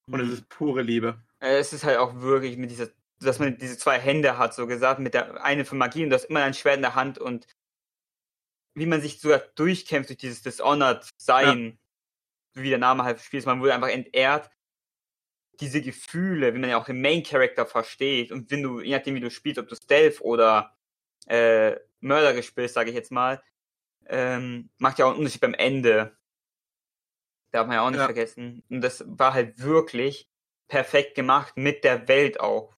[SPEAKER 1] Und es ist pure Liebe.
[SPEAKER 2] Äh, Es ist halt auch wirklich mit dieser, dass man diese zwei Hände hat, so gesagt, mit der eine für Magie und das immer ein Schwert in der Hand und wie man sich sogar durchkämpft durch dieses Dishonored Sein, wie der Name halt spielt, man wurde einfach entehrt. Diese Gefühle, wie man ja auch den Main Character versteht und wenn du, je nachdem wie du spielst, ob du Stealth oder äh, mörderisch spielst, sage ich jetzt mal, ähm, macht ja auch einen Unterschied beim Ende. Darf man ja auch nicht
[SPEAKER 1] Ja.
[SPEAKER 2] vergessen. Und das war halt wirklich perfekt gemacht mit der Welt auch.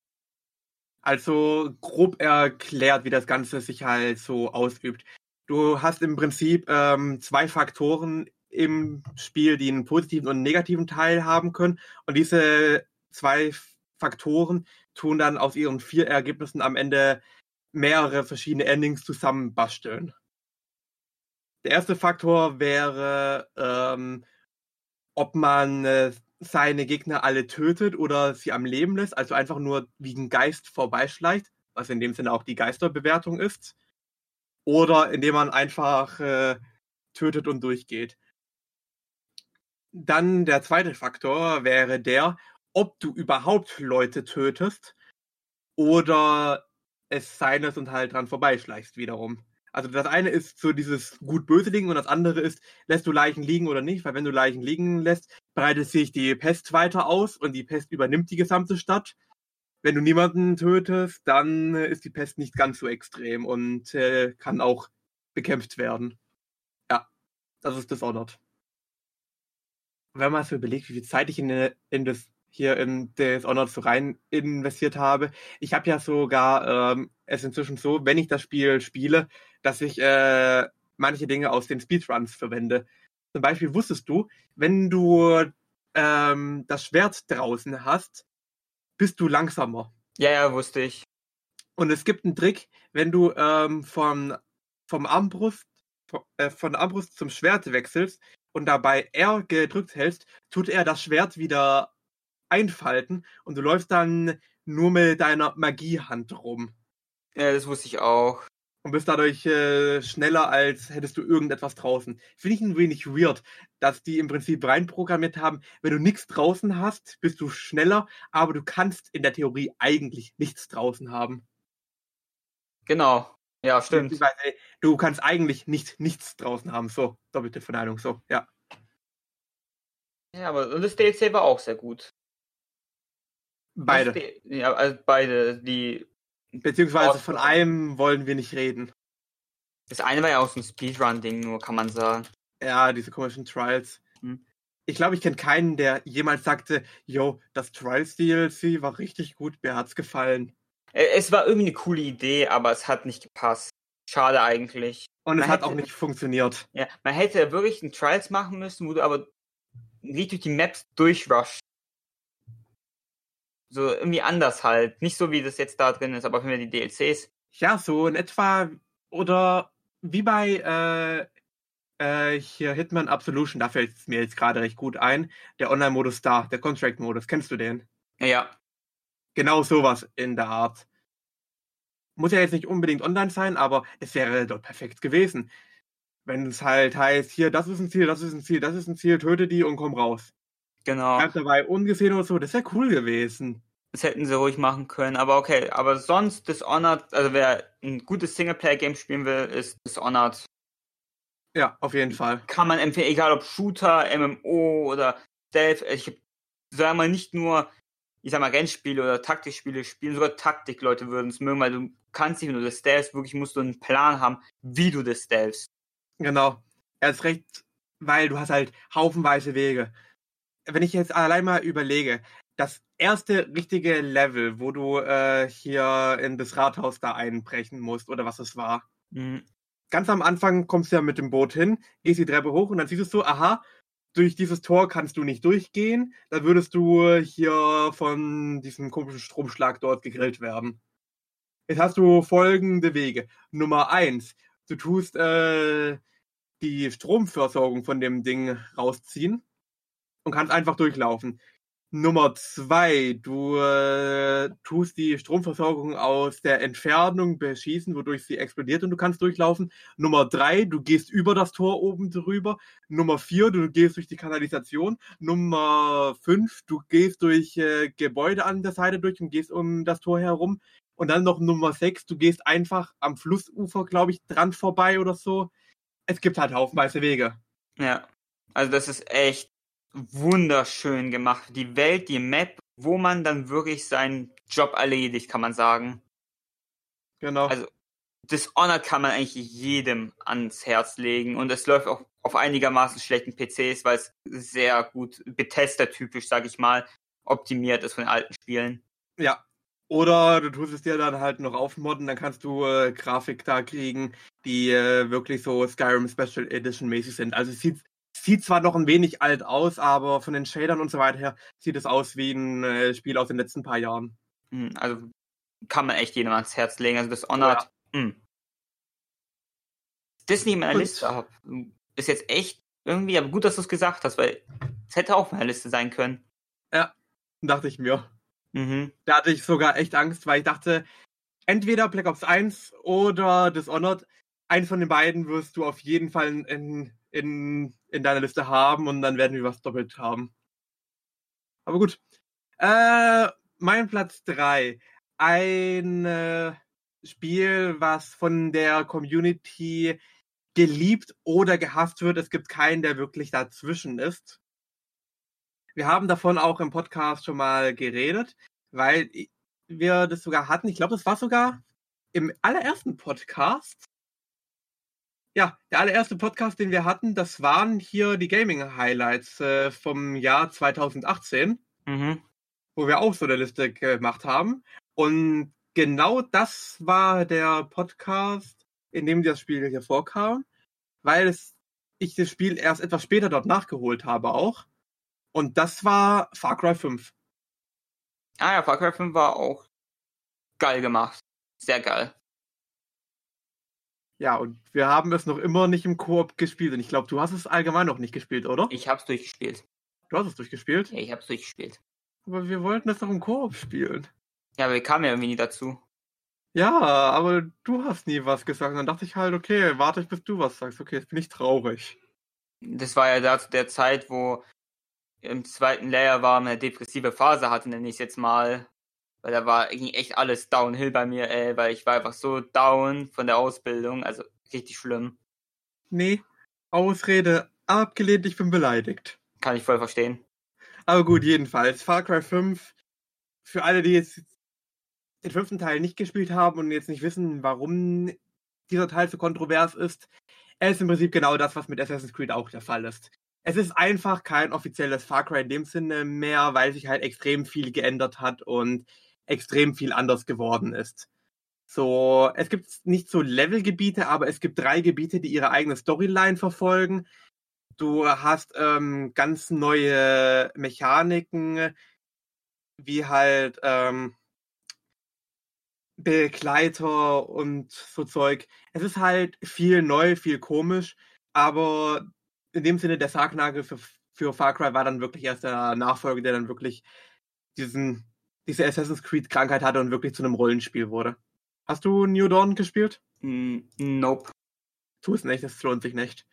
[SPEAKER 1] Also grob erklärt, wie das Ganze sich halt so ausübt. Du hast im Prinzip ähm, zwei Faktoren im Spiel, die einen positiven und einen negativen Teil haben können. Und diese zwei Faktoren tun dann aus ihren vier Ergebnissen am Ende mehrere verschiedene Endings zusammenbasteln. Der erste Faktor wäre, ähm, ob man äh, seine Gegner alle tötet oder sie am Leben lässt, also einfach nur wie ein Geist vorbeischleicht, was in dem Sinne auch die Geisterbewertung ist. Oder indem man einfach äh, tötet und durchgeht. Dann der zweite Faktor wäre der, ob du überhaupt Leute tötest oder es sein lässt und halt dran vorbeischleichst wiederum. Also das eine ist so dieses gut-böse Ding und das andere ist, lässt du Leichen liegen oder nicht, weil wenn du Leichen liegen lässt, breitet sich die Pest weiter aus und die Pest übernimmt die gesamte Stadt. Wenn du niemanden tötest, dann ist die Pest nicht ganz so extrem und äh, kann auch bekämpft werden. Ja, das ist Dishonored. Wenn man so überlegt, wie viel Zeit ich in, in das hier in Dishonored so rein investiert habe. Ich habe ja sogar ähm, es inzwischen so, wenn ich das Spiel spiele, dass ich äh, manche Dinge aus den Speedruns verwende. Zum Beispiel wusstest du, wenn du ähm, das Schwert draußen hast, bist du langsamer.
[SPEAKER 2] Ja, ja, wusste ich.
[SPEAKER 1] Und es gibt einen Trick, wenn du ähm, von, vom Armbrust, äh, von der Armbrust zum Schwert wechselst und dabei R gedrückt hältst, tut er das Schwert wieder einfalten und du läufst dann nur mit deiner Magiehand rum.
[SPEAKER 2] Ja, das wusste ich auch.
[SPEAKER 1] Und bist dadurch äh, schneller, als hättest du irgendetwas draußen. Finde ich ein wenig weird, dass die im Prinzip reinprogrammiert haben, wenn du nichts draußen hast, bist du schneller, aber du kannst in der Theorie eigentlich nichts draußen haben.
[SPEAKER 2] Genau. Ja, stimmt.
[SPEAKER 1] Du kannst eigentlich nicht nichts draußen haben. So, doppelte Verneinung. So, ja.
[SPEAKER 2] Ja, aber das DLC war auch sehr gut.
[SPEAKER 1] Beide.
[SPEAKER 2] Ja, also beide. Die.
[SPEAKER 1] Beziehungsweise von einem wollen wir nicht reden.
[SPEAKER 2] Das eine war ja auch so ein Speedrun-Ding, nur kann man sagen.
[SPEAKER 1] Ja, diese komischen Trials. Hm. Ich glaube, ich kenne keinen, der jemals sagte, yo, das Trials DLC war richtig gut, mir hat's gefallen.
[SPEAKER 2] Äh, es war irgendwie eine coole Idee, aber es hat nicht gepasst. Schade eigentlich.
[SPEAKER 1] Und man es hat auch nicht funktioniert.
[SPEAKER 2] Ja, man hätte wirklich ein Trials machen müssen, wo du aber nicht durch die Maps durchrushst. So irgendwie anders halt. Nicht so, wie das jetzt da drin ist, aber für die DLCs.
[SPEAKER 1] Ja, so in etwa. Oder wie bei äh, äh, hier Hitman Absolution, da fällt es mir jetzt gerade recht gut ein. Der Online-Modus da, der Contract-Modus. Kennst du den?
[SPEAKER 2] Ja.
[SPEAKER 1] Genau sowas in der Art. Muss ja jetzt nicht unbedingt online sein, aber es wäre dort perfekt gewesen. Wenn es halt heißt, hier, das ist ein Ziel, das ist ein Ziel, das ist ein Ziel, töte die und komm raus.
[SPEAKER 2] Genau.
[SPEAKER 1] Bleib dabei ungesehen oder so, das wäre cool gewesen.
[SPEAKER 2] Das hätten sie ruhig machen können, aber okay. Aber sonst Dishonored, also wer ein gutes Singleplayer-Game spielen will, ist Dishonored.
[SPEAKER 1] Ja, auf jeden Fall.
[SPEAKER 2] Kann man empfehlen, egal ob Shooter, MMO oder Stealth. Ich sag mal nicht nur, ich sag mal Rennspiele oder Taktikspiele spielen, sogar Taktik-Leute würden es mögen, weil du kannst nicht, wenn du das Stealth, wirklich musst du einen Plan haben, wie du das Stealthst.
[SPEAKER 1] Genau. Erst recht, weil du hast halt haufenweise Wege wenn ich jetzt allein mal überlege, das erste richtige Level, wo du äh, hier in das Rathaus da einbrechen musst oder was es war. Mhm. Ganz am Anfang kommst du ja mit dem Boot hin, gehst die Treppe hoch und dann siehst du so, aha, durch dieses Tor kannst du nicht durchgehen, da würdest du hier von diesem komischen Stromschlag dort gegrillt werden. Jetzt hast du folgende Wege. Nummer eins, du tust äh, die Stromversorgung von dem Ding rausziehen und kannst einfach durchlaufen. Nummer zwei, du äh, tust die Stromversorgung aus der Entfernung beschießen, wodurch sie explodiert und du kannst durchlaufen. Nummer drei, du gehst über das Tor oben drüber. Nummer vier, du gehst durch die Kanalisation. Nummer fünf, du gehst durch äh, Gebäude an der Seite durch und gehst um das Tor herum. Und dann noch Nummer sechs, du gehst einfach am Flussufer, glaube ich, dran vorbei oder so. Es gibt halt haufenweise Wege.
[SPEAKER 2] Ja, also das ist echt wunderschön gemacht. Die Welt, die Map, wo man dann wirklich seinen Job erledigt, kann man sagen.
[SPEAKER 1] Genau.
[SPEAKER 2] Also Dishonored kann man eigentlich jedem ans Herz legen und es läuft auch auf einigermaßen schlechten PCs, weil es sehr gut Bethesda-typisch, sag ich mal, optimiert ist von den alten Spielen.
[SPEAKER 1] Ja. Oder du tust es dir dann halt noch aufmodden, dann kannst du äh, Grafik da kriegen, die äh, wirklich so Skyrim Special Edition mäßig sind. Also es sieht sieht zwar noch ein wenig alt aus, aber von den Shadern und so weiter her sieht es aus wie ein äh, Spiel aus den letzten paar Jahren.
[SPEAKER 2] Hm, also kann man echt jedem ans Herz legen. Also das Honored. Ja. Hm. nicht in meiner
[SPEAKER 1] Gut.
[SPEAKER 2] Liste habe. Ist jetzt echt irgendwie, aber gut, dass du es gesagt hast, weil es hätte auch auf meiner Liste sein können.
[SPEAKER 1] Dachte ich mir.
[SPEAKER 2] Mhm.
[SPEAKER 1] Da hatte ich sogar echt Angst, weil ich dachte, entweder Black Ops 1 oder Dishonored, eins von den beiden wirst du auf jeden Fall in, in, in deiner Liste haben und dann werden wir was doppelt haben. Aber gut. Äh, mein Platz 3. Ein äh, Spiel, was von der Community geliebt oder gehasst wird. Es gibt keinen, der wirklich dazwischen ist. Wir haben davon auch im Podcast schon mal geredet, weil wir das sogar hatten. Ich glaube, das war sogar im allerersten Podcast. Ja, der allererste Podcast, den wir hatten, das waren hier die Gaming-Highlights äh, vom Jahr 2018,
[SPEAKER 2] Mhm.
[SPEAKER 1] wo wir auch so eine Liste gemacht haben. Und genau das war der Podcast, in dem das Spiel hier vorkam, weil es, ich das Spiel erst etwas später dort nachgeholt habe auch. Und das war Far Cry 5.
[SPEAKER 2] Ah ja, Far Cry 5 war auch geil gemacht. Sehr geil.
[SPEAKER 1] Ja, und wir haben es noch immer nicht im Koop gespielt. Und ich glaube, du hast es allgemein noch nicht gespielt, oder?
[SPEAKER 2] Ich hab's durchgespielt.
[SPEAKER 1] Du hast es durchgespielt.
[SPEAKER 2] Ja, ich hab's durchgespielt.
[SPEAKER 1] Aber wir wollten es doch im Koop spielen.
[SPEAKER 2] Ja, aber wir kamen ja irgendwie nie dazu.
[SPEAKER 1] Ja, aber du hast nie was gesagt. Und dann dachte ich halt, okay, warte ich, bis du was sagst. Okay, jetzt bin ich traurig.
[SPEAKER 2] Das war ja da zu der Zeit, wo im zweiten Layer war, eine depressive Phase hatte, nenne ich es jetzt mal. Weil da war ging echt alles downhill bei mir, ey, weil ich war einfach so down von der Ausbildung, also richtig schlimm.
[SPEAKER 1] Nee, Ausrede abgelehnt, ich bin beleidigt.
[SPEAKER 2] Kann ich voll verstehen.
[SPEAKER 1] Aber gut, jedenfalls. Far Cry 5, für alle, die jetzt den fünften Teil nicht gespielt haben und jetzt nicht wissen, warum dieser Teil so kontrovers ist, er ist im Prinzip genau das, was mit Assassin's Creed auch der Fall ist. Es ist einfach kein offizielles Far Cry in dem Sinne mehr, weil sich halt extrem viel geändert hat und extrem viel anders geworden ist. So, es gibt nicht so Levelgebiete, aber es gibt drei Gebiete, die ihre eigene Storyline verfolgen. Du hast ähm, ganz neue Mechaniken, wie halt ähm, Begleiter und so Zeug. Es ist halt viel neu, viel komisch, aber in dem Sinne der Sargnagel für, für Far Cry war dann wirklich erst der Nachfolger, der dann wirklich diesen, diese Assassin's Creed Krankheit hatte und wirklich zu einem Rollenspiel wurde. Hast du New Dawn gespielt?
[SPEAKER 2] Mm, nope.
[SPEAKER 1] Tu es nicht, das lohnt sich nicht.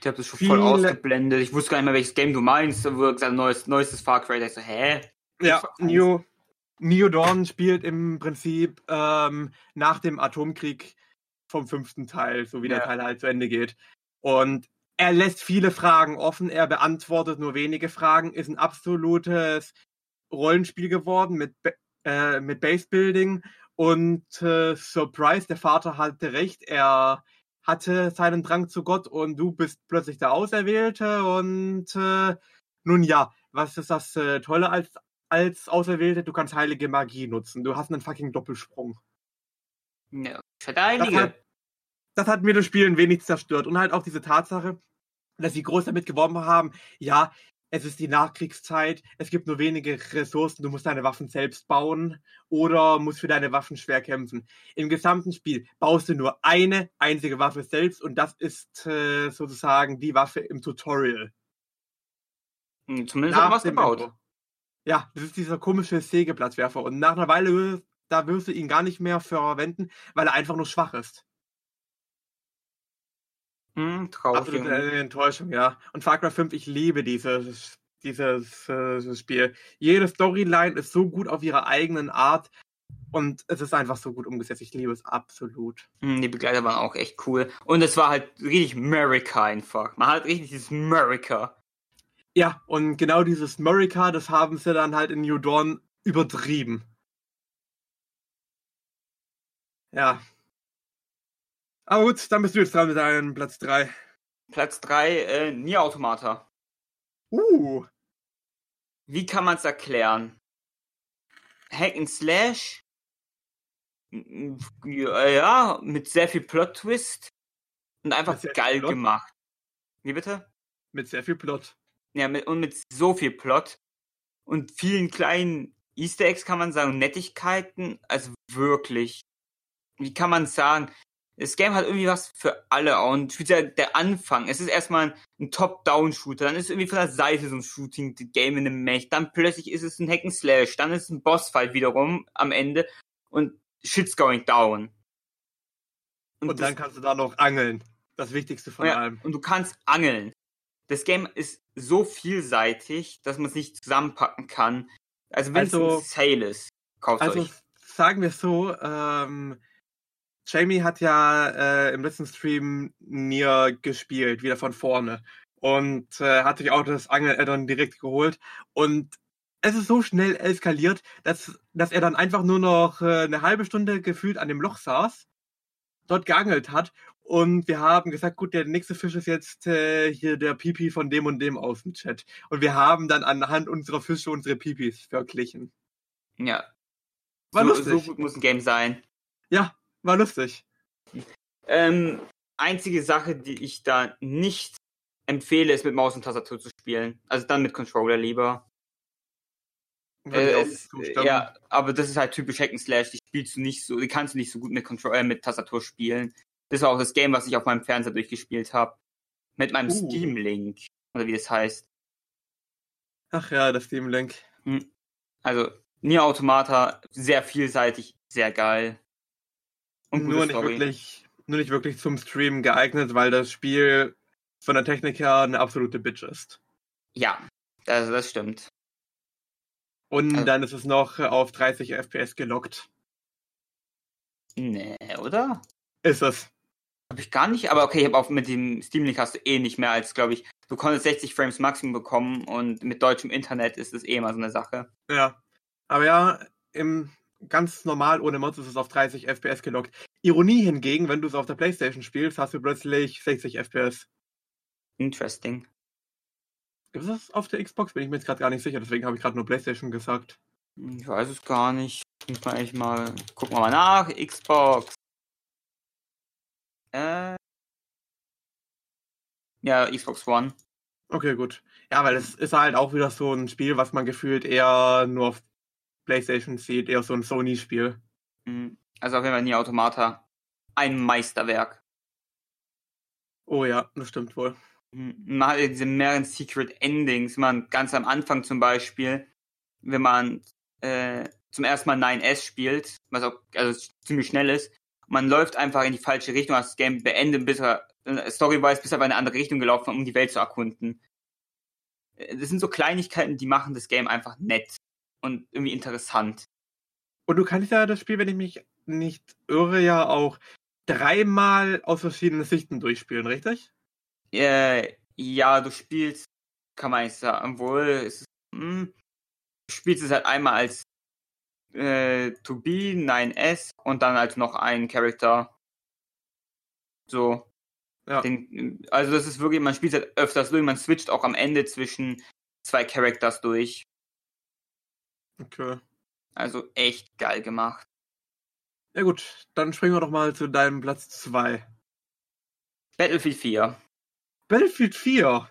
[SPEAKER 2] Ich habe das schon
[SPEAKER 1] Viele-
[SPEAKER 2] voll ausgeblendet. Ich wusste gar nicht mehr, welches Game du meinst. Wurde gesagt, neues, neuestes Far Cry. Da ich so, hä?
[SPEAKER 1] Ja. New, New Dawn spielt im Prinzip ähm, nach dem Atomkrieg vom fünften Teil, so wie der
[SPEAKER 2] Ja.
[SPEAKER 1] Teil halt zu Ende geht. Und er lässt viele Fragen offen, er beantwortet nur wenige Fragen, ist ein absolutes Rollenspiel geworden mit, äh, mit Basebuilding und äh, Surprise, der Vater hatte recht, er hatte seinen Drang zu Gott und du bist plötzlich der Auserwählte und äh, nun ja, was ist das äh, Tolle als, als Auserwählte? Du kannst heilige Magie nutzen. Du hast einen fucking Doppelsprung.
[SPEAKER 2] Ja,
[SPEAKER 1] Das
[SPEAKER 2] Verteidige.
[SPEAKER 1] hat, das hat mir das Spiel ein wenig zerstört. Und halt auch diese Tatsache, dass sie groß damit geworben haben, ja, es ist die Nachkriegszeit, es gibt nur wenige Ressourcen, du musst deine Waffen selbst bauen oder musst für deine Waffen schwer kämpfen. Im gesamten Spiel baust du nur eine einzige Waffe selbst und das ist äh, sozusagen die Waffe im Tutorial.
[SPEAKER 2] Hm, Zumindest hat
[SPEAKER 1] Nach
[SPEAKER 2] was
[SPEAKER 1] dem
[SPEAKER 2] gebaut.
[SPEAKER 1] Intro. Ja, das ist dieser komische Sägeplatzwerfer. Und nach einer Weile, da wirst du ihn gar nicht mehr verwenden, weil er einfach nur schwach ist.
[SPEAKER 2] Hm, traurig.
[SPEAKER 1] Absolute
[SPEAKER 2] irgendwie.
[SPEAKER 1] Enttäuschung, ja. Und Far Cry 5, ich liebe dieses, dieses, äh, Spiel. Jede Storyline ist so gut auf ihre eigenen Art und es ist einfach so gut umgesetzt. Ich liebe es absolut.
[SPEAKER 2] Hm, Die Begleiter waren auch echt cool. Und es war halt richtig America einfach. Man hat richtig dieses America.
[SPEAKER 1] Ja, und genau dieses Murica, das haben sie dann halt in New Dawn übertrieben. Ja. Aber gut, dann bist du jetzt dran mit deinem Platz 3.
[SPEAKER 2] Platz 3, äh, Nier Automata.
[SPEAKER 1] Uh,
[SPEAKER 2] Wie kann man es erklären? Hack and Slash? Ja, mit sehr viel Plot-Twist. Und einfach geil gemacht. Wie bitte?
[SPEAKER 1] mit sehr viel Plot.
[SPEAKER 2] Ja, mit, und mit so viel Plot. Und vielen kleinen Easter Eggs kann man sagen, Nettigkeiten. Also wirklich. Wie kann man sagen? Das Game hat irgendwie was für alle und speziell der Anfang. Es ist erstmal ein Top-Down-Shooter, dann ist es irgendwie von der Seite so ein Shooting-Game in einem Mech, dann plötzlich ist es ein Hack-and-Slash, dann ist es ein Bossfight wiederum am Ende und shit's going down.
[SPEAKER 1] Und, und dann kannst du da noch angeln. Das Wichtigste von
[SPEAKER 2] ja,
[SPEAKER 1] allem.
[SPEAKER 2] Und du kannst angeln. Das Game ist so vielseitig, dass man es nicht zusammenpacken kann. Also wenn also, es ein Sale ist, kauft also, euch.
[SPEAKER 1] sagen wir so, ähm, Jamie hat ja äh, im letzten Stream Nier gespielt, wieder von vorne. Und äh, hat sich auch das Angel-Addon direkt geholt. Und es ist so schnell eskaliert, dass, dass er dann einfach nur noch äh, eine halbe Stunde gefühlt an dem Loch saß, dort geangelt hat. Und wir haben gesagt, gut, der nächste Fisch ist jetzt äh, hier der Pipi von dem und dem aus dem Chat. Und wir haben dann anhand unserer Fische unsere Pipis verglichen.
[SPEAKER 2] Ja. War so, lustig. So gut muss ein Game sein.
[SPEAKER 1] Ja, war lustig.
[SPEAKER 2] Ähm, einzige Sache, die ich da nicht empfehle, ist mit Maus und Tastatur zu spielen. Also dann mit Controller lieber. Äh, es, ja, aber das ist halt typisch Hack Slash. Die spielst du nicht so, die kannst du nicht so gut mit Controller, äh, mit Tastatur spielen. Das war auch das Game, was ich auf meinem Fernseher durchgespielt habe. Mit meinem uh. Steam Link oder wie das heißt.
[SPEAKER 1] Ach ja, das Steam Link. Hm.
[SPEAKER 2] Also Nier Automata sehr vielseitig, sehr geil.
[SPEAKER 1] Und nur nicht wirklich, nur nicht wirklich zum Stream geeignet, weil das Spiel von der Technik her eine absolute Bitch ist.
[SPEAKER 2] Ja, das, das stimmt.
[SPEAKER 1] Und also, dann ist es noch auf 30 FPS gelockt.
[SPEAKER 2] Nee, oder?
[SPEAKER 1] Ist es.
[SPEAKER 2] Hab ich gar nicht, aber okay, ich habe auch mit dem Steam Link hast du eh nicht mehr als, glaube ich, du konntest 60 Frames Maximum bekommen und mit deutschem Internet ist es eh immer so eine Sache.
[SPEAKER 1] Ja. Aber ja, im ganz normal ohne Mods ist es auf 30 FPS gelockt. Ironie hingegen, wenn du es auf der Playstation spielst, hast du plötzlich 60 FPS.
[SPEAKER 2] Interesting.
[SPEAKER 1] Gibt es das auf der Xbox? Bin ich mir jetzt gerade gar nicht sicher, deswegen habe ich gerade nur Playstation gesagt.
[SPEAKER 2] Ich weiß es gar nicht. Muss man eigentlich mal. Gucken wir mal nach. Xbox. Äh. Ja, Xbox One.
[SPEAKER 1] Okay, gut. Ja, weil es ist halt auch wieder so ein Spiel, was man gefühlt eher nur auf PlayStation sieht, eher so ein Sony-Spiel.
[SPEAKER 2] Mhm. Also auf jeden Fall nie Automata. Ein Meisterwerk.
[SPEAKER 1] Oh ja, das stimmt wohl.
[SPEAKER 2] Mhm. Man hat diese mehreren Secret Endings. Man ganz am Anfang zum Beispiel, wenn man äh, zum ersten Mal 9S spielt, was auch also ziemlich schnell ist, man läuft einfach in die falsche Richtung, das Game beendet, bis er äh, Story-wise bis er in eine andere Richtung gelaufen, um die Welt zu erkunden. Äh, das sind so Kleinigkeiten, die machen das Game einfach nett und irgendwie interessant.
[SPEAKER 1] Und du kannst ja das Spiel, wenn ich mich nicht irre, ja auch dreimal aus verschiedenen Sichten durchspielen, richtig?
[SPEAKER 2] Äh, ja, du spielst, kann man nicht sagen, wohl, es ist, hm, du spielst es halt einmal als äh, To Be, 9S und dann als noch ein Charakter. So. Ja. Den, also das ist wirklich, man spielt halt öfters durch, man switcht auch am Ende zwischen zwei Charakters durch.
[SPEAKER 1] Okay.
[SPEAKER 2] Also echt geil gemacht.
[SPEAKER 1] Ja gut, dann springen wir doch mal zu deinem Platz 2.
[SPEAKER 2] Battlefield 4.
[SPEAKER 1] Battlefield 4?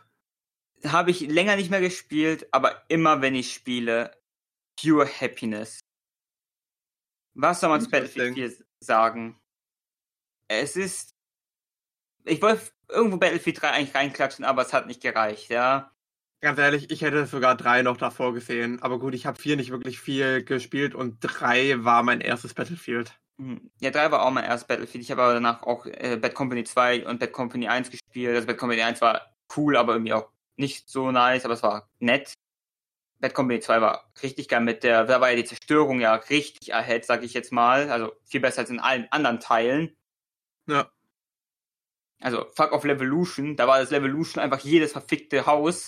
[SPEAKER 2] Habe ich länger nicht mehr gespielt, aber immer wenn ich spiele, pure Happiness. Was soll man zu Battlefield 4 sagen? Es ist. Ich wollte irgendwo Battlefield 3 eigentlich reinklatschen, aber es hat nicht gereicht, ja.
[SPEAKER 1] Ganz ehrlich, ich hätte sogar drei noch davor gesehen. Aber gut, ich habe vier nicht wirklich viel gespielt und drei war mein erstes Battlefield.
[SPEAKER 2] Hm. Ja, drei war auch mein erstes Battlefield. Ich habe aber danach auch äh, Bad Company 2 und Bad Company 1 gespielt. Also Bad Company 1 war cool, aber irgendwie auch nicht so nice, aber es war nett. Bad Company 2 war richtig geil mit der, da war ja die Zerstörung ja richtig ahead, sag ich jetzt mal. Also viel besser als in allen anderen Teilen.
[SPEAKER 1] Ja.
[SPEAKER 2] Also Fuck of Levolution, da war das Levolution einfach jedes verfickte Haus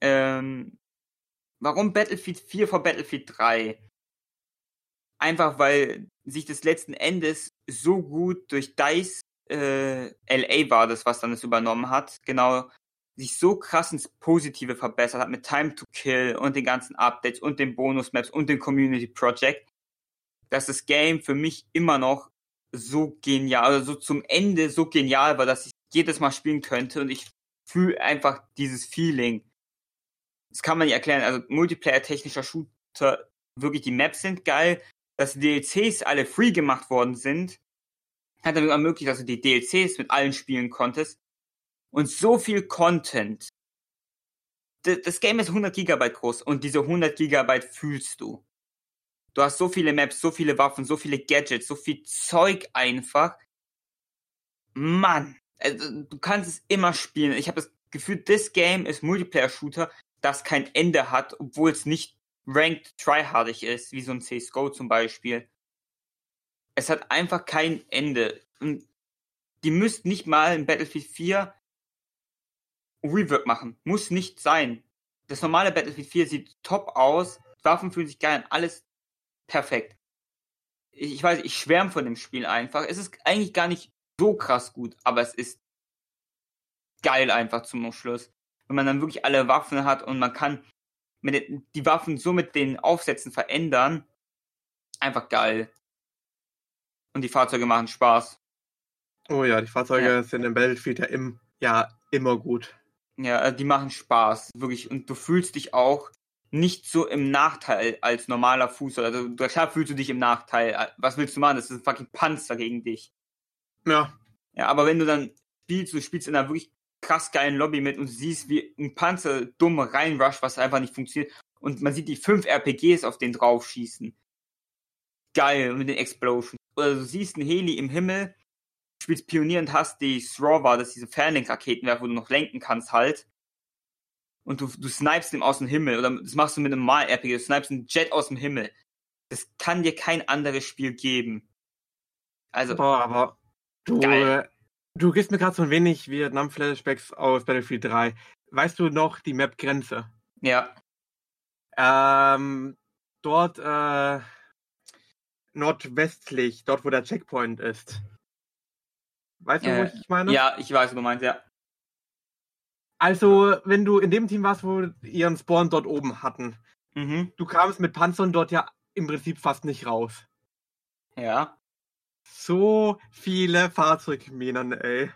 [SPEAKER 2] ähm, warum Battlefield 4 vor Battlefield 3? Einfach weil sich das letzten Endes so gut durch DICE äh, LA war das, was dann es übernommen hat, genau, sich so krass ins Positive verbessert hat mit Time to Kill und den ganzen Updates und den Bonus-Maps und dem Community Project, dass das Game für mich immer noch so genial, also so zum Ende so genial war, dass ich jedes Mal spielen könnte und ich fühle einfach dieses Feeling das kann man nicht erklären. Also Multiplayer-technischer Shooter, wirklich die Maps sind geil, dass die DLCs alle free gemacht worden sind hat dann ermöglicht, dass du die DLCs mit allen spielen konntest. Und so viel Content. D- Das Game ist 100 Gigabyte groß und diese 100 Gigabyte fühlst du. Du hast so viele Maps, so viele Waffen, so viele Gadgets, so viel Zeug einfach. Mann, also, du kannst es immer spielen. Ich habe das Gefühl, das Game ist Multiplayer-Shooter, das kein Ende hat, obwohl es nicht ranked tryhardig ist, wie so ein CSGO zum Beispiel. Es hat einfach kein Ende. Und die müssten nicht mal in Battlefield 4 Rework machen. Muss nicht sein. Das normale Battlefield 4 sieht top aus. Waffen fühlen sich geil an. Alles perfekt. Ich, ich weiß, ich schwärme von dem Spiel einfach. Es ist eigentlich gar nicht so krass gut, aber es ist geil einfach zum Schluss. Wenn man dann wirklich alle Waffen hat und man kann den, die Waffen so mit den Aufsätzen verändern. Einfach geil. Und die Fahrzeuge machen Spaß.
[SPEAKER 1] Oh ja, die Fahrzeuge
[SPEAKER 2] Ja.
[SPEAKER 1] sind im Battlefield ja, im, ja immer gut.
[SPEAKER 2] Ja, äh, die machen Spaß, wirklich. Und du fühlst dich auch nicht so im Nachteil als normaler Fußballer. Also du- klar fühlst du dich im Nachteil. Was willst du machen? Das ist ein fucking Panzer gegen dich.
[SPEAKER 1] Ja,
[SPEAKER 2] Ja, aber wenn du dann spielst, du spielst in einer wirklich krass geilen Lobby mit und du siehst, wie ein Panzer dumm reinrusht, was einfach nicht funktioniert. Und man sieht die fünf RPGs auf den draufschießen. Geil, mit den Explosions. Oder du siehst einen Heli im Himmel, spielst Pionier und hast die Thrower, das ist diese Fernlenkraketenwerfer, wo du noch lenken kannst halt. Und du, du snipest ihn aus dem Himmel. Oder das machst du mit einem Mal-RPG, du snipest einen Jet aus dem Himmel. Das kann dir kein anderes Spiel geben. Also,
[SPEAKER 1] boah, aber du,
[SPEAKER 2] Geil.
[SPEAKER 1] Du gibst mir gerade so ein wenig Vietnam-Flashbacks aus Battlefield 3. Weißt du noch die Map-Grenze?
[SPEAKER 2] ja.
[SPEAKER 1] Ähm, dort äh, nordwestlich, dort wo der Checkpoint ist. Weißt du, wo
[SPEAKER 2] Äh,
[SPEAKER 1] ich meine?
[SPEAKER 2] Ja, ich weiß, was du meinst, ja.
[SPEAKER 1] Also, wenn du in dem Team warst, wo ihren Spawn dort oben hatten,
[SPEAKER 2] Mhm.
[SPEAKER 1] du kamst mit Panzern dort ja im Prinzip fast nicht raus.
[SPEAKER 2] Ja.
[SPEAKER 1] So viele Fahrzeugminen, ey.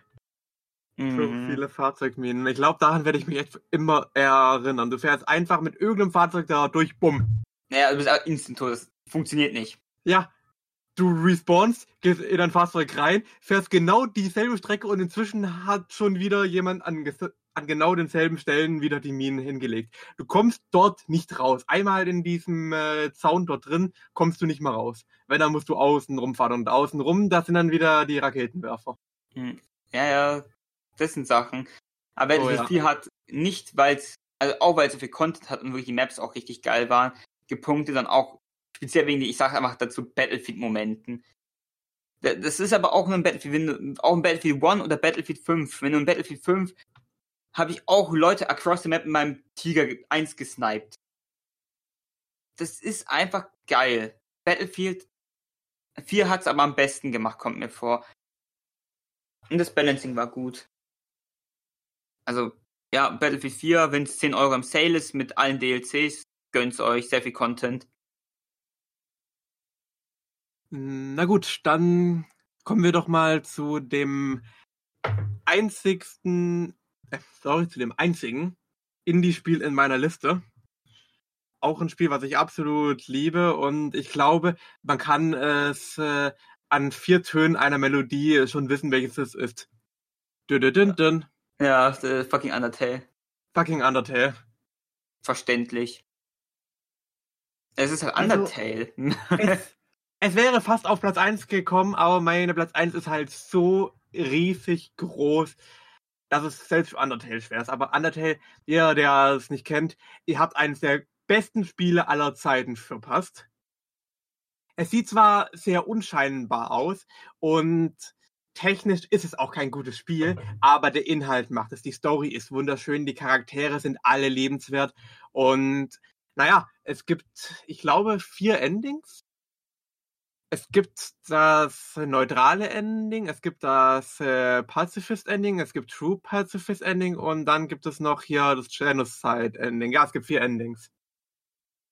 [SPEAKER 1] So
[SPEAKER 2] Mhm.
[SPEAKER 1] viele Fahrzeugminen. Ich glaube, daran werde ich mich echt immer erinnern. Du fährst einfach mit irgendeinem Fahrzeug da durch, bumm.
[SPEAKER 2] Naja, du bist auch instant tot. Das funktioniert nicht.
[SPEAKER 1] Ja, du respawnst, gehst in dein Fahrzeug rein, fährst genau dieselbe Strecke und inzwischen hat schon wieder jemand an, ges- an genau denselben Stellen wieder die Minen hingelegt. Du kommst dort nicht raus. Einmal in diesem äh, Zaun dort drin kommst du nicht mehr raus. Wenn, dann musst du außen rumfahren und außen rum, das sind dann wieder die Raketenwerfer.
[SPEAKER 2] Hm. Ja, ja, das sind Sachen. Aber
[SPEAKER 1] Oh,
[SPEAKER 2] Battlefield
[SPEAKER 1] ja.
[SPEAKER 2] 4 hat nicht, weil es, also auch weil es so viel Content hat und wirklich die Maps auch richtig geil waren, gepunktet dann auch speziell wegen, die, ich sage einfach dazu, Battlefield-Momenten. Da- Das ist aber auch nur ein Battlefield, wenn du, auch ein Battlefield 1 oder Battlefield 5. Wenn du in Battlefield 5 habe ich auch Leute across the map in meinem Tiger 1 gesniped. Das ist einfach geil. Battlefield 4 hat's aber am besten gemacht, kommt mir vor. Und das Balancing war gut. Also, ja, Battlefield 4, wenn es 10 Euro im Sale ist mit allen DLCs, gönnt's euch, sehr viel Content.
[SPEAKER 1] Na gut, dann kommen wir doch mal zu dem einzigsten, sorry, zu dem einzigen Indie-Spiel in meiner Liste. Auch ein Spiel, was ich absolut liebe und ich glaube, man kann es äh, an vier Tönen einer Melodie schon wissen, welches es ist. Dün, dün, dün, dün.
[SPEAKER 2] Ja, äh, fucking Undertale.
[SPEAKER 1] Fucking Undertale.
[SPEAKER 2] Verständlich. Es ist halt
[SPEAKER 1] Also-
[SPEAKER 2] Undertale.
[SPEAKER 1] Es, es wäre fast auf Platz 1 gekommen, aber meine Platz 1 ist halt so riesig groß, dass es selbst für Undertale schwer ist. Aber Undertale, jeder, der es nicht kennt, ihr habt eines der besten Spiele aller Zeiten verpasst. Es sieht zwar sehr unscheinbar aus und technisch ist es auch kein gutes Spiel, aber der Inhalt macht es. Die Story ist wunderschön, die Charaktere sind alle lebenswert und naja, es gibt, ich glaube, vier Endings. Es gibt das neutrale Ending, es gibt das äh, Pacifist Ending, es gibt True Pacifist Ending und dann gibt es noch hier das Genocide Ending. Ja, es gibt vier Endings.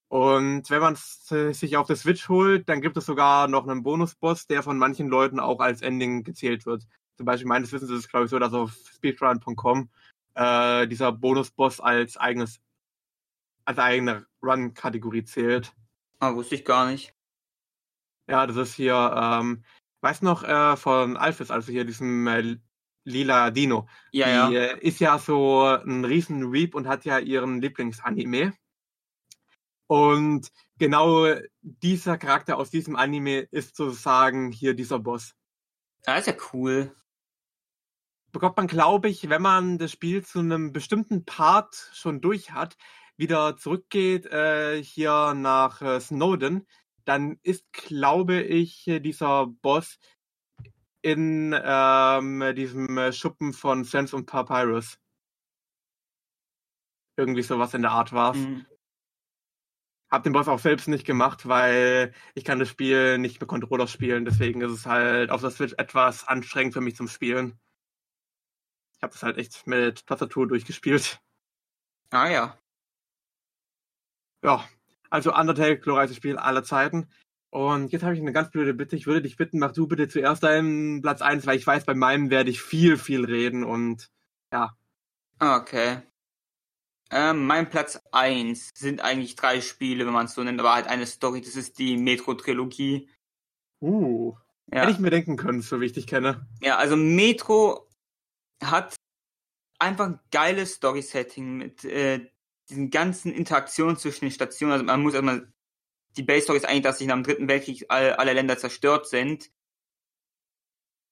[SPEAKER 1] Und wenn man äh, sich auf der Switch holt, dann gibt es sogar noch einen Bonusboss, der von manchen Leuten auch als Ending gezählt wird. Zum Beispiel meines Wissens ist es, glaube ich, so, dass auf speedrun.com äh, dieser Bonusboss als eigenes, als eigene Run-Kategorie zählt.
[SPEAKER 2] ah, wusste ich gar nicht.
[SPEAKER 1] Ja, das ist hier, ähm, Weißt du noch äh, von Alphys, also hier diesem äh, lila Dino?
[SPEAKER 2] Ja,
[SPEAKER 1] die
[SPEAKER 2] ja.
[SPEAKER 1] äh, ist ja so ein riesen Reap und hat ja ihren Lieblingsanime. Und genau dieser Charakter aus diesem Anime ist sozusagen hier dieser Boss.
[SPEAKER 2] Ah, ist ja cool.
[SPEAKER 1] Bekommt man, glaube ich, wenn man das Spiel zu einem bestimmten Part schon durch hat, wieder zurückgeht äh, hier nach äh, Snowden, dann ist, glaube ich, äh, dieser Boss in ähm, diesem äh, Schuppen von Sense und Papyrus. Irgendwie sowas in der Art war's.
[SPEAKER 2] Mhm.
[SPEAKER 1] Hab den Boss auch selbst nicht gemacht, weil ich kann das Spiel nicht mit Controller spielen. Deswegen ist es halt auf der Switch etwas anstrengend für mich zum Spielen. Ich habe das halt echt mit Tastatur durchgespielt.
[SPEAKER 2] Ah ja.
[SPEAKER 1] Ja, also Undertale, glorreiches Spiel aller Zeiten. Und jetzt habe ich eine ganz blöde Bitte. Ich würde dich bitten, mach du bitte zuerst deinen Platz 1, weil ich weiß, bei meinem werde ich viel, viel reden und ja.
[SPEAKER 2] Okay. Ähm, mein Platz 1 sind eigentlich drei Spiele, wenn man es so nennt, aber halt eine Story. Das ist die Metro-Trilogie.
[SPEAKER 1] Uh.
[SPEAKER 2] Ja.
[SPEAKER 1] Hätte ich mir denken können, so wie ich dich kenne.
[SPEAKER 2] ja, also Metro hat einfach ein geiles Story-Setting mit äh, diesen ganzen Interaktionen zwischen den Stationen. Also man muss erstmal, die Base-Story ist eigentlich, dass sich nach dem Dritten Weltkrieg all, alle Länder zerstört sind.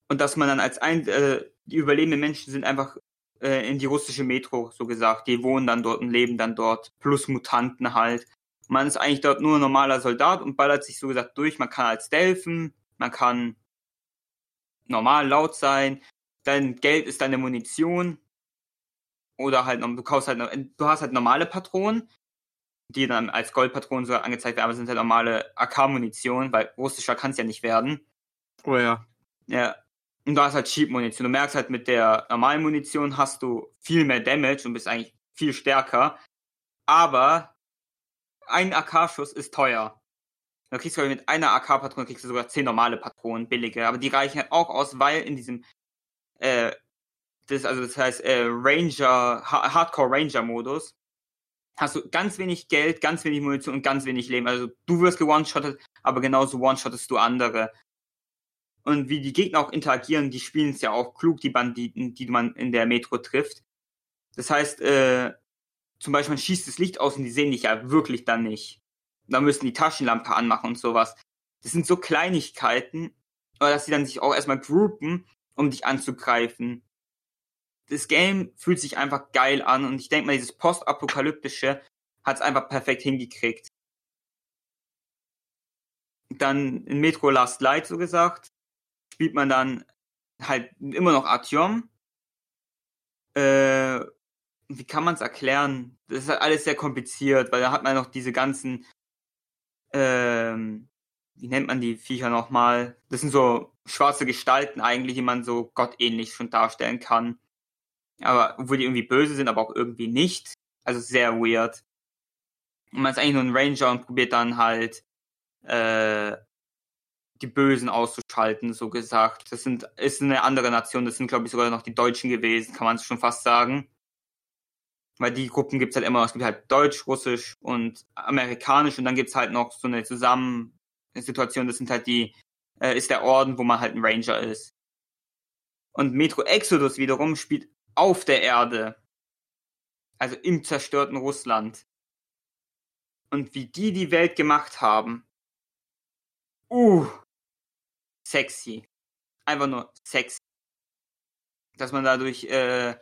[SPEAKER 2] Und dass man dann als ein, äh, die überlebenden Menschen sind einfach äh, in die russische Metro, so gesagt. Die wohnen dann dort und leben dann dort. Plus Mutanten halt. Man ist eigentlich dort nur ein normaler Soldat und ballert sich so gesagt durch. Man kann als Delfen, man kann normal laut sein. Dein Geld ist deine Munition. Oder halt, noch- du kaufst halt, du hast halt normale Patronen, die dann als Goldpatronen so angezeigt werden, aber sind halt normale AK-Munition, weil russischer kann es ja nicht werden.
[SPEAKER 1] Oh ja.
[SPEAKER 2] Ja. Und du hast halt Cheap-Munition. Du merkst halt, mit der normalen Munition hast du viel mehr Damage und bist eigentlich viel stärker. Aber ein AK-Schuss ist teuer. Da kriegst du mit einer AK-Patrone kriegst du sogar zehn normale Patronen, billige. Aber die reichen halt auch aus, weil in diesem äh, das, also das heißt äh, Ranger, Ha- Hardcore Ranger Modus, hast du ganz wenig Geld, ganz wenig Munition und ganz wenig Leben. Also du wirst gewone-shottet, aber genauso one-shottest du andere. Und wie die Gegner auch interagieren, die spielen es ja auch klug, die Banditen, die man in der Metro trifft. Das heißt, äh, zum Beispiel man schießt das Licht aus und die sehen dich ja wirklich dann nicht. Dann müssen die Taschenlampe anmachen und sowas. Das sind so Kleinigkeiten, aber dass sie dann sich auch erstmal groupen, um dich anzugreifen. Das Game fühlt sich einfach geil an und ich denke mal, dieses Postapokalyptische hat es einfach perfekt hingekriegt. Dann in Metro Last Light, so gesagt, spielt man dann halt immer noch Artyom. Äh, wie kann man es erklären? Das ist halt alles sehr kompliziert, weil da hat man noch diese ganzen, ähm, wie nennt man die Viecher nochmal? Das sind so schwarze Gestalten eigentlich, die man so gottähnlich schon darstellen kann. Aber, obwohl die irgendwie böse sind, aber auch irgendwie nicht. Also sehr weird. Und man ist eigentlich nur ein Ranger und probiert dann halt, äh, die Bösen auszuschalten, so gesagt. Das sind, ist eine andere Nation, das sind, glaube ich, sogar noch die Deutschen gewesen, kann man es schon fast sagen. Weil die Gruppen gibt's halt immer. Es gibt halt Deutsch, Russisch und Amerikanisch und dann gibt's halt noch so eine Zusammensituation, das sind halt die, äh, ist der Orden, wo man halt ein Ranger ist. Und Metro Exodus wiederum spielt auf der Erde. Also im zerstörten Russland. Und wie die die Welt gemacht haben. Uh. Sexy. Einfach nur sexy. Dass man dadurch äh,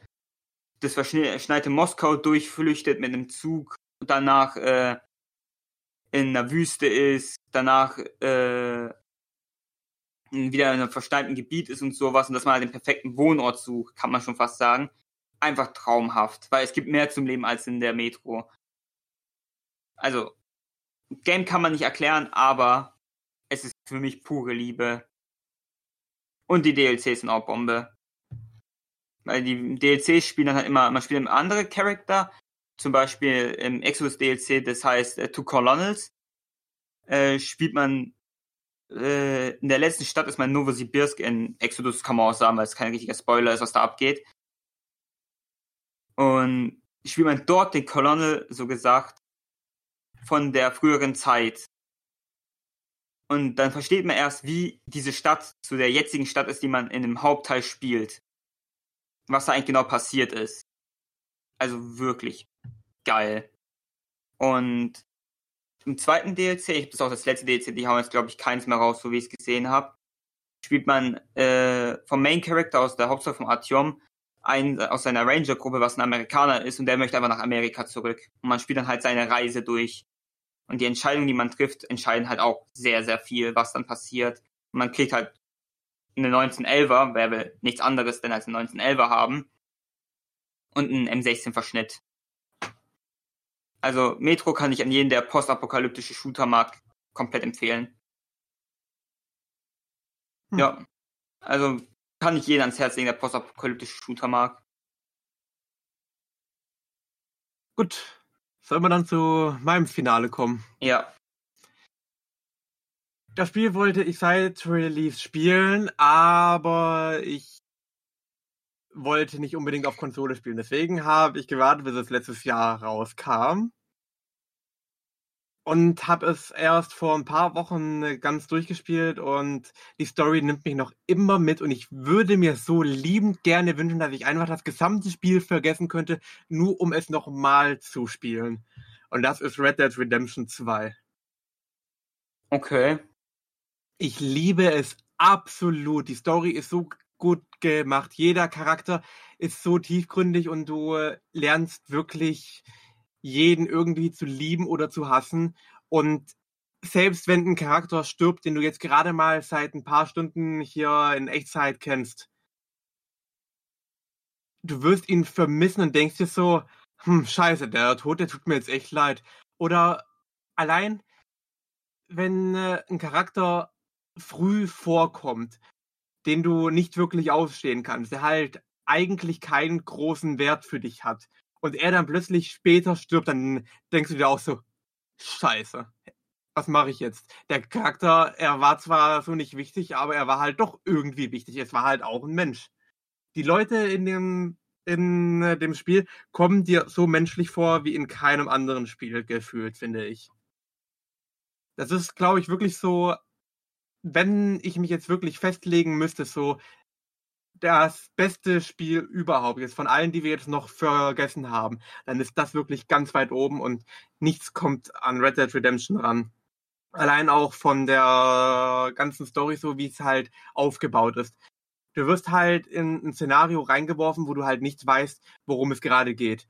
[SPEAKER 2] das verschneite Moskau durchflüchtet mit einem Zug und danach äh, in einer Wüste ist, danach äh, wieder in einem verschneiten Gebiet ist und sowas und dass man halt den perfekten Wohnort sucht, kann man schon fast sagen. Einfach traumhaft, weil es gibt mehr zum Leben als in der Metro. Also, Game kann man nicht erklären, aber es ist für mich pure Liebe. Und die DLCs sind auch Bombe. Weil die DLCs spielen dann halt immer, man spielt andere Charakter, zum Beispiel im Exodus DLC, das heißt äh, Two Colonels, äh, spielt man äh, in der letzten Stadt ist man Novosibirsk in Exodus, kann man auch sagen, weil es kein richtiger Spoiler ist, was da abgeht. Und spielt man dort den Colonel, so gesagt, von der früheren Zeit. Und dann versteht man erst, wie diese Stadt zu der jetzigen Stadt ist, die man in dem Hauptteil spielt. Was da eigentlich genau passiert ist. Also wirklich geil. Und im zweiten DLC, ich bis auch das letzte DLC, die hauen jetzt glaube ich keins mehr raus, so wie ich es gesehen habe, spielt man äh, vom Main Character aus der Hauptstory von Artyom einen aus seiner Ranger-Gruppe, was ein Amerikaner ist, und der möchte einfach nach Amerika zurück. Und man spielt dann halt seine Reise durch. Und die Entscheidungen, die man trifft, entscheiden halt auch sehr, sehr viel, was dann passiert. Und man kriegt halt eine 1911er, wer will nichts anderes denn als eine 1911er haben. Und einen M16-Verschnitt. Also Metro kann ich an jeden, der postapokalyptische Shooter mag, komplett empfehlen.
[SPEAKER 1] Hm.
[SPEAKER 2] Ja. Also kann ich jeden ans Herz legen, der postapokalyptische Shooter mag.
[SPEAKER 1] Gut. Sollen wir dann zu meinem Finale kommen?
[SPEAKER 2] Ja.
[SPEAKER 1] Das Spiel wollte ich seit Release spielen, aber ich wollte nicht unbedingt auf Konsole spielen. Deswegen habe ich gewartet, bis es letztes Jahr rauskam. Und habe es erst vor ein paar Wochen ganz durchgespielt und die Story nimmt mich noch immer mit und ich würde mir so liebend gerne wünschen, dass ich einfach das gesamte Spiel vergessen könnte, nur um es nochmal zu spielen. Und das ist Red Dead Redemption 2.
[SPEAKER 2] Okay.
[SPEAKER 1] Ich liebe es absolut. Die Story ist so gut gemacht. Jeder Charakter ist so tiefgründig und du äh, lernst wirklich jeden irgendwie zu lieben oder zu hassen. Und selbst wenn ein Charakter stirbt, den du jetzt gerade mal seit ein paar Stunden hier in Echtzeit kennst, du wirst ihn vermissen und denkst dir so, hm, scheiße, der Tod, der tut mir jetzt echt leid. Oder allein, wenn äh, ein Charakter früh vorkommt, den du nicht wirklich ausstehen kannst, der halt eigentlich keinen großen Wert für dich hat und er dann plötzlich später stirbt, dann denkst du dir auch so, scheiße, was mache ich jetzt? Der Charakter, er war zwar so nicht wichtig, aber er war halt doch irgendwie wichtig. Es war halt auch ein Mensch. Die Leute in dem, in äh, dem Spiel kommen dir so menschlich vor wie in keinem anderen Spiel gefühlt, finde ich. Das ist, glaube ich, wirklich so, wenn ich mich jetzt wirklich festlegen müsste, so das beste Spiel überhaupt jetzt von allen, die wir jetzt noch vergessen haben, dann ist das wirklich ganz weit oben und nichts kommt an Red Dead Redemption ran. Allein auch von der ganzen Story, so wie es halt aufgebaut ist. Du wirst halt in ein Szenario reingeworfen, wo du halt nicht weißt, worum es gerade geht.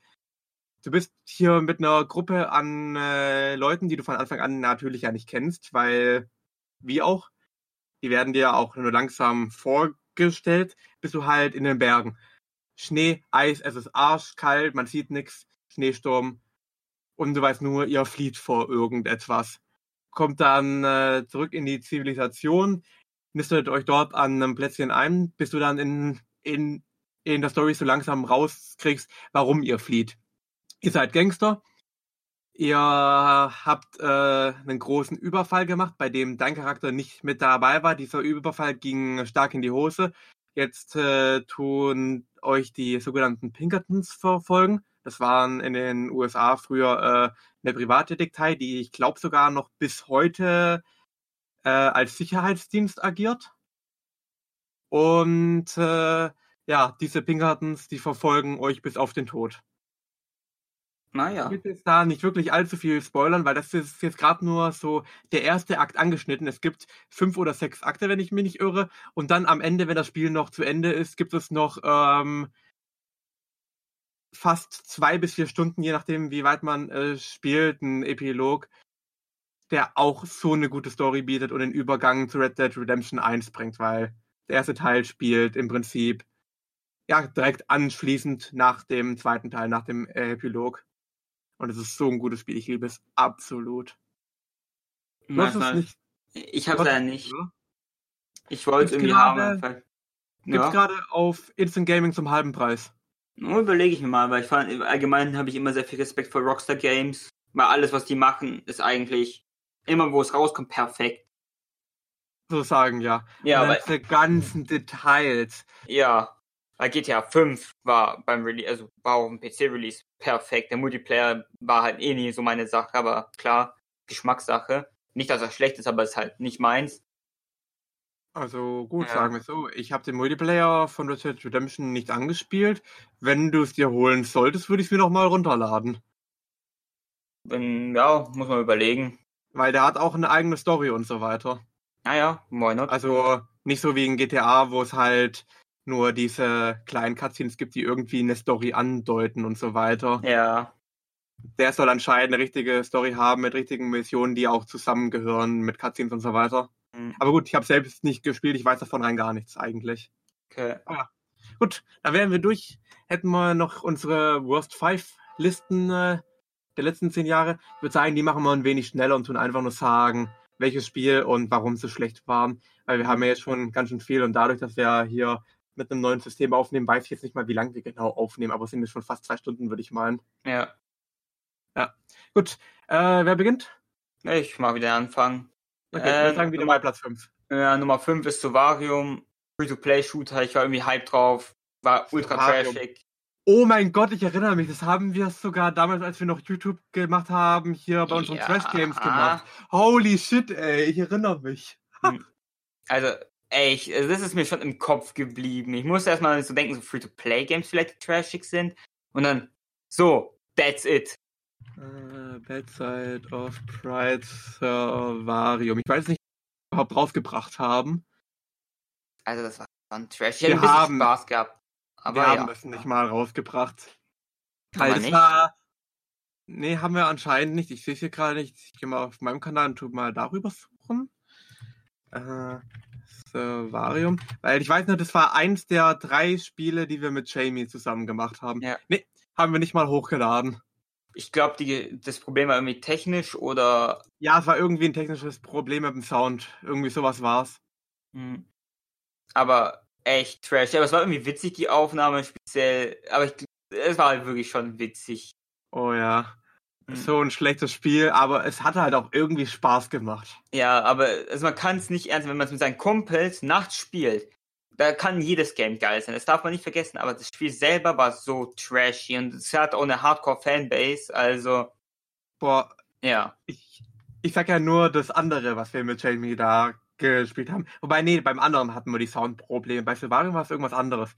[SPEAKER 1] Du bist hier mit einer Gruppe an äh, Leuten, die du von Anfang an natürlich ja nicht kennst, weil wie auch, die werden dir auch nur langsam vorgestellt, bist du halt in den Bergen. Schnee, Eis, es ist arschkalt, man sieht nichts, Schneesturm und du weißt nur, ihr flieht vor irgendetwas. Kommt dann äh, zurück in die Zivilisation, nistet euch dort an einem Plätzchen ein, bis du dann in, in, in der Story so langsam rauskriegst, warum ihr flieht. Ihr seid Gangster, ihr habt äh, einen großen Überfall gemacht, bei dem dein Charakter nicht mit dabei war. Dieser Überfall ging stark in die Hose. Jetzt äh, tun euch die sogenannten Pinkertons verfolgen. Das waren in den USA früher äh, eine Privatdetektei, die ich glaube sogar noch bis heute äh, als Sicherheitsdienst agiert. Und äh, ja, diese Pinkertons, die verfolgen euch bis auf den Tod.
[SPEAKER 2] Naja.
[SPEAKER 1] Ich will jetzt da nicht wirklich allzu viel spoilern, weil das ist jetzt gerade nur so der erste Akt angeschnitten. Es gibt fünf oder sechs Akte, wenn ich mich nicht irre. Und dann am Ende, wenn das Spiel noch zu Ende ist, gibt es noch ähm, fast zwei bis vier Stunden, je nachdem, wie weit man äh, spielt, einen Epilog, der auch so eine gute Story bietet und den Übergang zu Red Dead Redemption 1 bringt, weil der erste Teil spielt im Prinzip ja direkt anschließend nach dem zweiten Teil, nach dem äh, Epilog. Und es ist so ein gutes Spiel. Ich liebe es absolut. Du hast es nicht.
[SPEAKER 2] Ich hab's
[SPEAKER 1] Was-
[SPEAKER 2] leider nicht. Ich wollte
[SPEAKER 1] Gibt's
[SPEAKER 2] irgendwie
[SPEAKER 1] gerade-
[SPEAKER 2] haben. weil-
[SPEAKER 1] Gibt's
[SPEAKER 2] Ja.
[SPEAKER 1] gerade auf Instant Gaming zum halben Preis.
[SPEAKER 2] Nur überlege ich mir mal, weil ich fand, allgemein habe ich immer sehr viel Respekt vor Rockstar Games, weil alles, was die machen, ist eigentlich immer, wo es rauskommt, perfekt.
[SPEAKER 1] So sagen, ja.
[SPEAKER 2] Ja, aber
[SPEAKER 1] diese ganzen Details.
[SPEAKER 2] ja, GTA 5 war beim Release, also war auf dem PC-Release perfekt. Der Multiplayer war halt eh nie so meine Sache, aber klar, Geschmackssache. Nicht, dass er schlecht ist, aber es ist halt nicht meins.
[SPEAKER 1] Also gut,
[SPEAKER 2] Ja.
[SPEAKER 1] sagen wir so. Ich habe den Multiplayer von Red Dead Redemption nicht angespielt. Wenn du es dir holen solltest, würde ich es mir noch mal runterladen.
[SPEAKER 2] Ja, muss man überlegen.
[SPEAKER 1] Weil der hat auch eine eigene Story und so weiter.
[SPEAKER 2] Naja, why not?
[SPEAKER 1] Also nicht so wie in GTA, wo es halt nur diese kleinen Cutscenes gibt, die irgendwie eine Story andeuten und so weiter.
[SPEAKER 2] Ja,
[SPEAKER 1] Der soll anscheinend eine richtige Story haben mit richtigen Missionen, die auch zusammengehören mit Cutscenes und so weiter.
[SPEAKER 2] hm,
[SPEAKER 1] Aber gut, ich habe selbst nicht gespielt, ich weiß davon rein gar nichts eigentlich.
[SPEAKER 2] okay.
[SPEAKER 1] Gut, dann wären wir durch. Hätten wir noch unsere Worst Five Listen äh, der letzten zehn Jahre. Ich würde sagen, die machen wir ein wenig schneller und tun einfach nur sagen, welches Spiel und warum sie schlecht waren. Weil wir haben ja jetzt schon ganz schön viel und dadurch, dass wir hier mit einem neuen System aufnehmen, weiß ich jetzt nicht mal, wie lange wir genau aufnehmen, aber es sind jetzt schon fast zwei Stunden, würde ich meinen.
[SPEAKER 2] Ja,
[SPEAKER 1] Gut, äh, wer beginnt?
[SPEAKER 2] ich mag wieder anfangen.
[SPEAKER 1] Okay,
[SPEAKER 2] Äh,
[SPEAKER 1] sagen, wieder mal Platz 5.
[SPEAKER 2] Ja, Nummer 5 ist Sovarium. Free-to-Play-Shooter. Ich war irgendwie hype drauf. War ultra trashig.
[SPEAKER 1] Oh mein Gott, ich erinnere mich, das haben wir sogar damals, als wir noch YouTube gemacht haben, hier bei unseren
[SPEAKER 2] Ja.
[SPEAKER 1] Trash Games gemacht. Holy shit, ey, ich erinnere mich.
[SPEAKER 2] Also, ey, ich, also das ist mir schon im Kopf geblieben. Ich musste erstmal so denken, so Free-to-Play-Games vielleicht die trashig sind. Und dann, so, that's it.
[SPEAKER 1] Äh, Bad Side of Pride Servarium. Ich weiß nicht, ob wir überhaupt rausgebracht haben.
[SPEAKER 2] Also, das war schon trash. Ich
[SPEAKER 1] Wir haben-
[SPEAKER 2] Spaß gehabt. Aber
[SPEAKER 1] wir
[SPEAKER 2] ja.
[SPEAKER 1] haben es nicht mal rausgebracht.
[SPEAKER 2] Wir
[SPEAKER 1] das
[SPEAKER 2] nicht?
[SPEAKER 1] war. Nee, haben wir anscheinend nicht. Ich sehe es hier gerade nicht. Ich gehe mal auf meinem Kanal und tu mal darüber suchen. Äh, Servarium. Weil ich weiß nur, das war eins der drei Spiele, die wir mit Jamie zusammen gemacht haben.
[SPEAKER 2] Ja.
[SPEAKER 1] Nee, haben wir nicht mal hochgeladen.
[SPEAKER 2] Ich glaube, das Problem war irgendwie technisch oder.
[SPEAKER 1] Ja, es war irgendwie ein technisches Problem mit dem Sound. Irgendwie sowas war's.
[SPEAKER 2] Hm. Aber echt trash. Aber es war irgendwie witzig, die Aufnahme speziell. Aber ich, es war halt wirklich schon witzig.
[SPEAKER 1] Oh ja.
[SPEAKER 2] Hm.
[SPEAKER 1] So ein schlechtes Spiel, aber es hat halt auch irgendwie Spaß gemacht.
[SPEAKER 2] Ja, aber also man kann es nicht ernst, wenn man es mit seinen Kumpels nachts spielt. Da kann jedes Game geil sein, das darf man nicht vergessen, aber das Spiel selber war so trashy und es hat auch eine Hardcore-Fanbase, also
[SPEAKER 1] Boah,
[SPEAKER 2] ja.
[SPEAKER 1] ich, ich sag ja nur das andere, was wir mit Jamie da gespielt haben. Wobei, nee, beim anderen hatten wir die Soundprobleme. Bei Silvarium war es irgendwas anderes.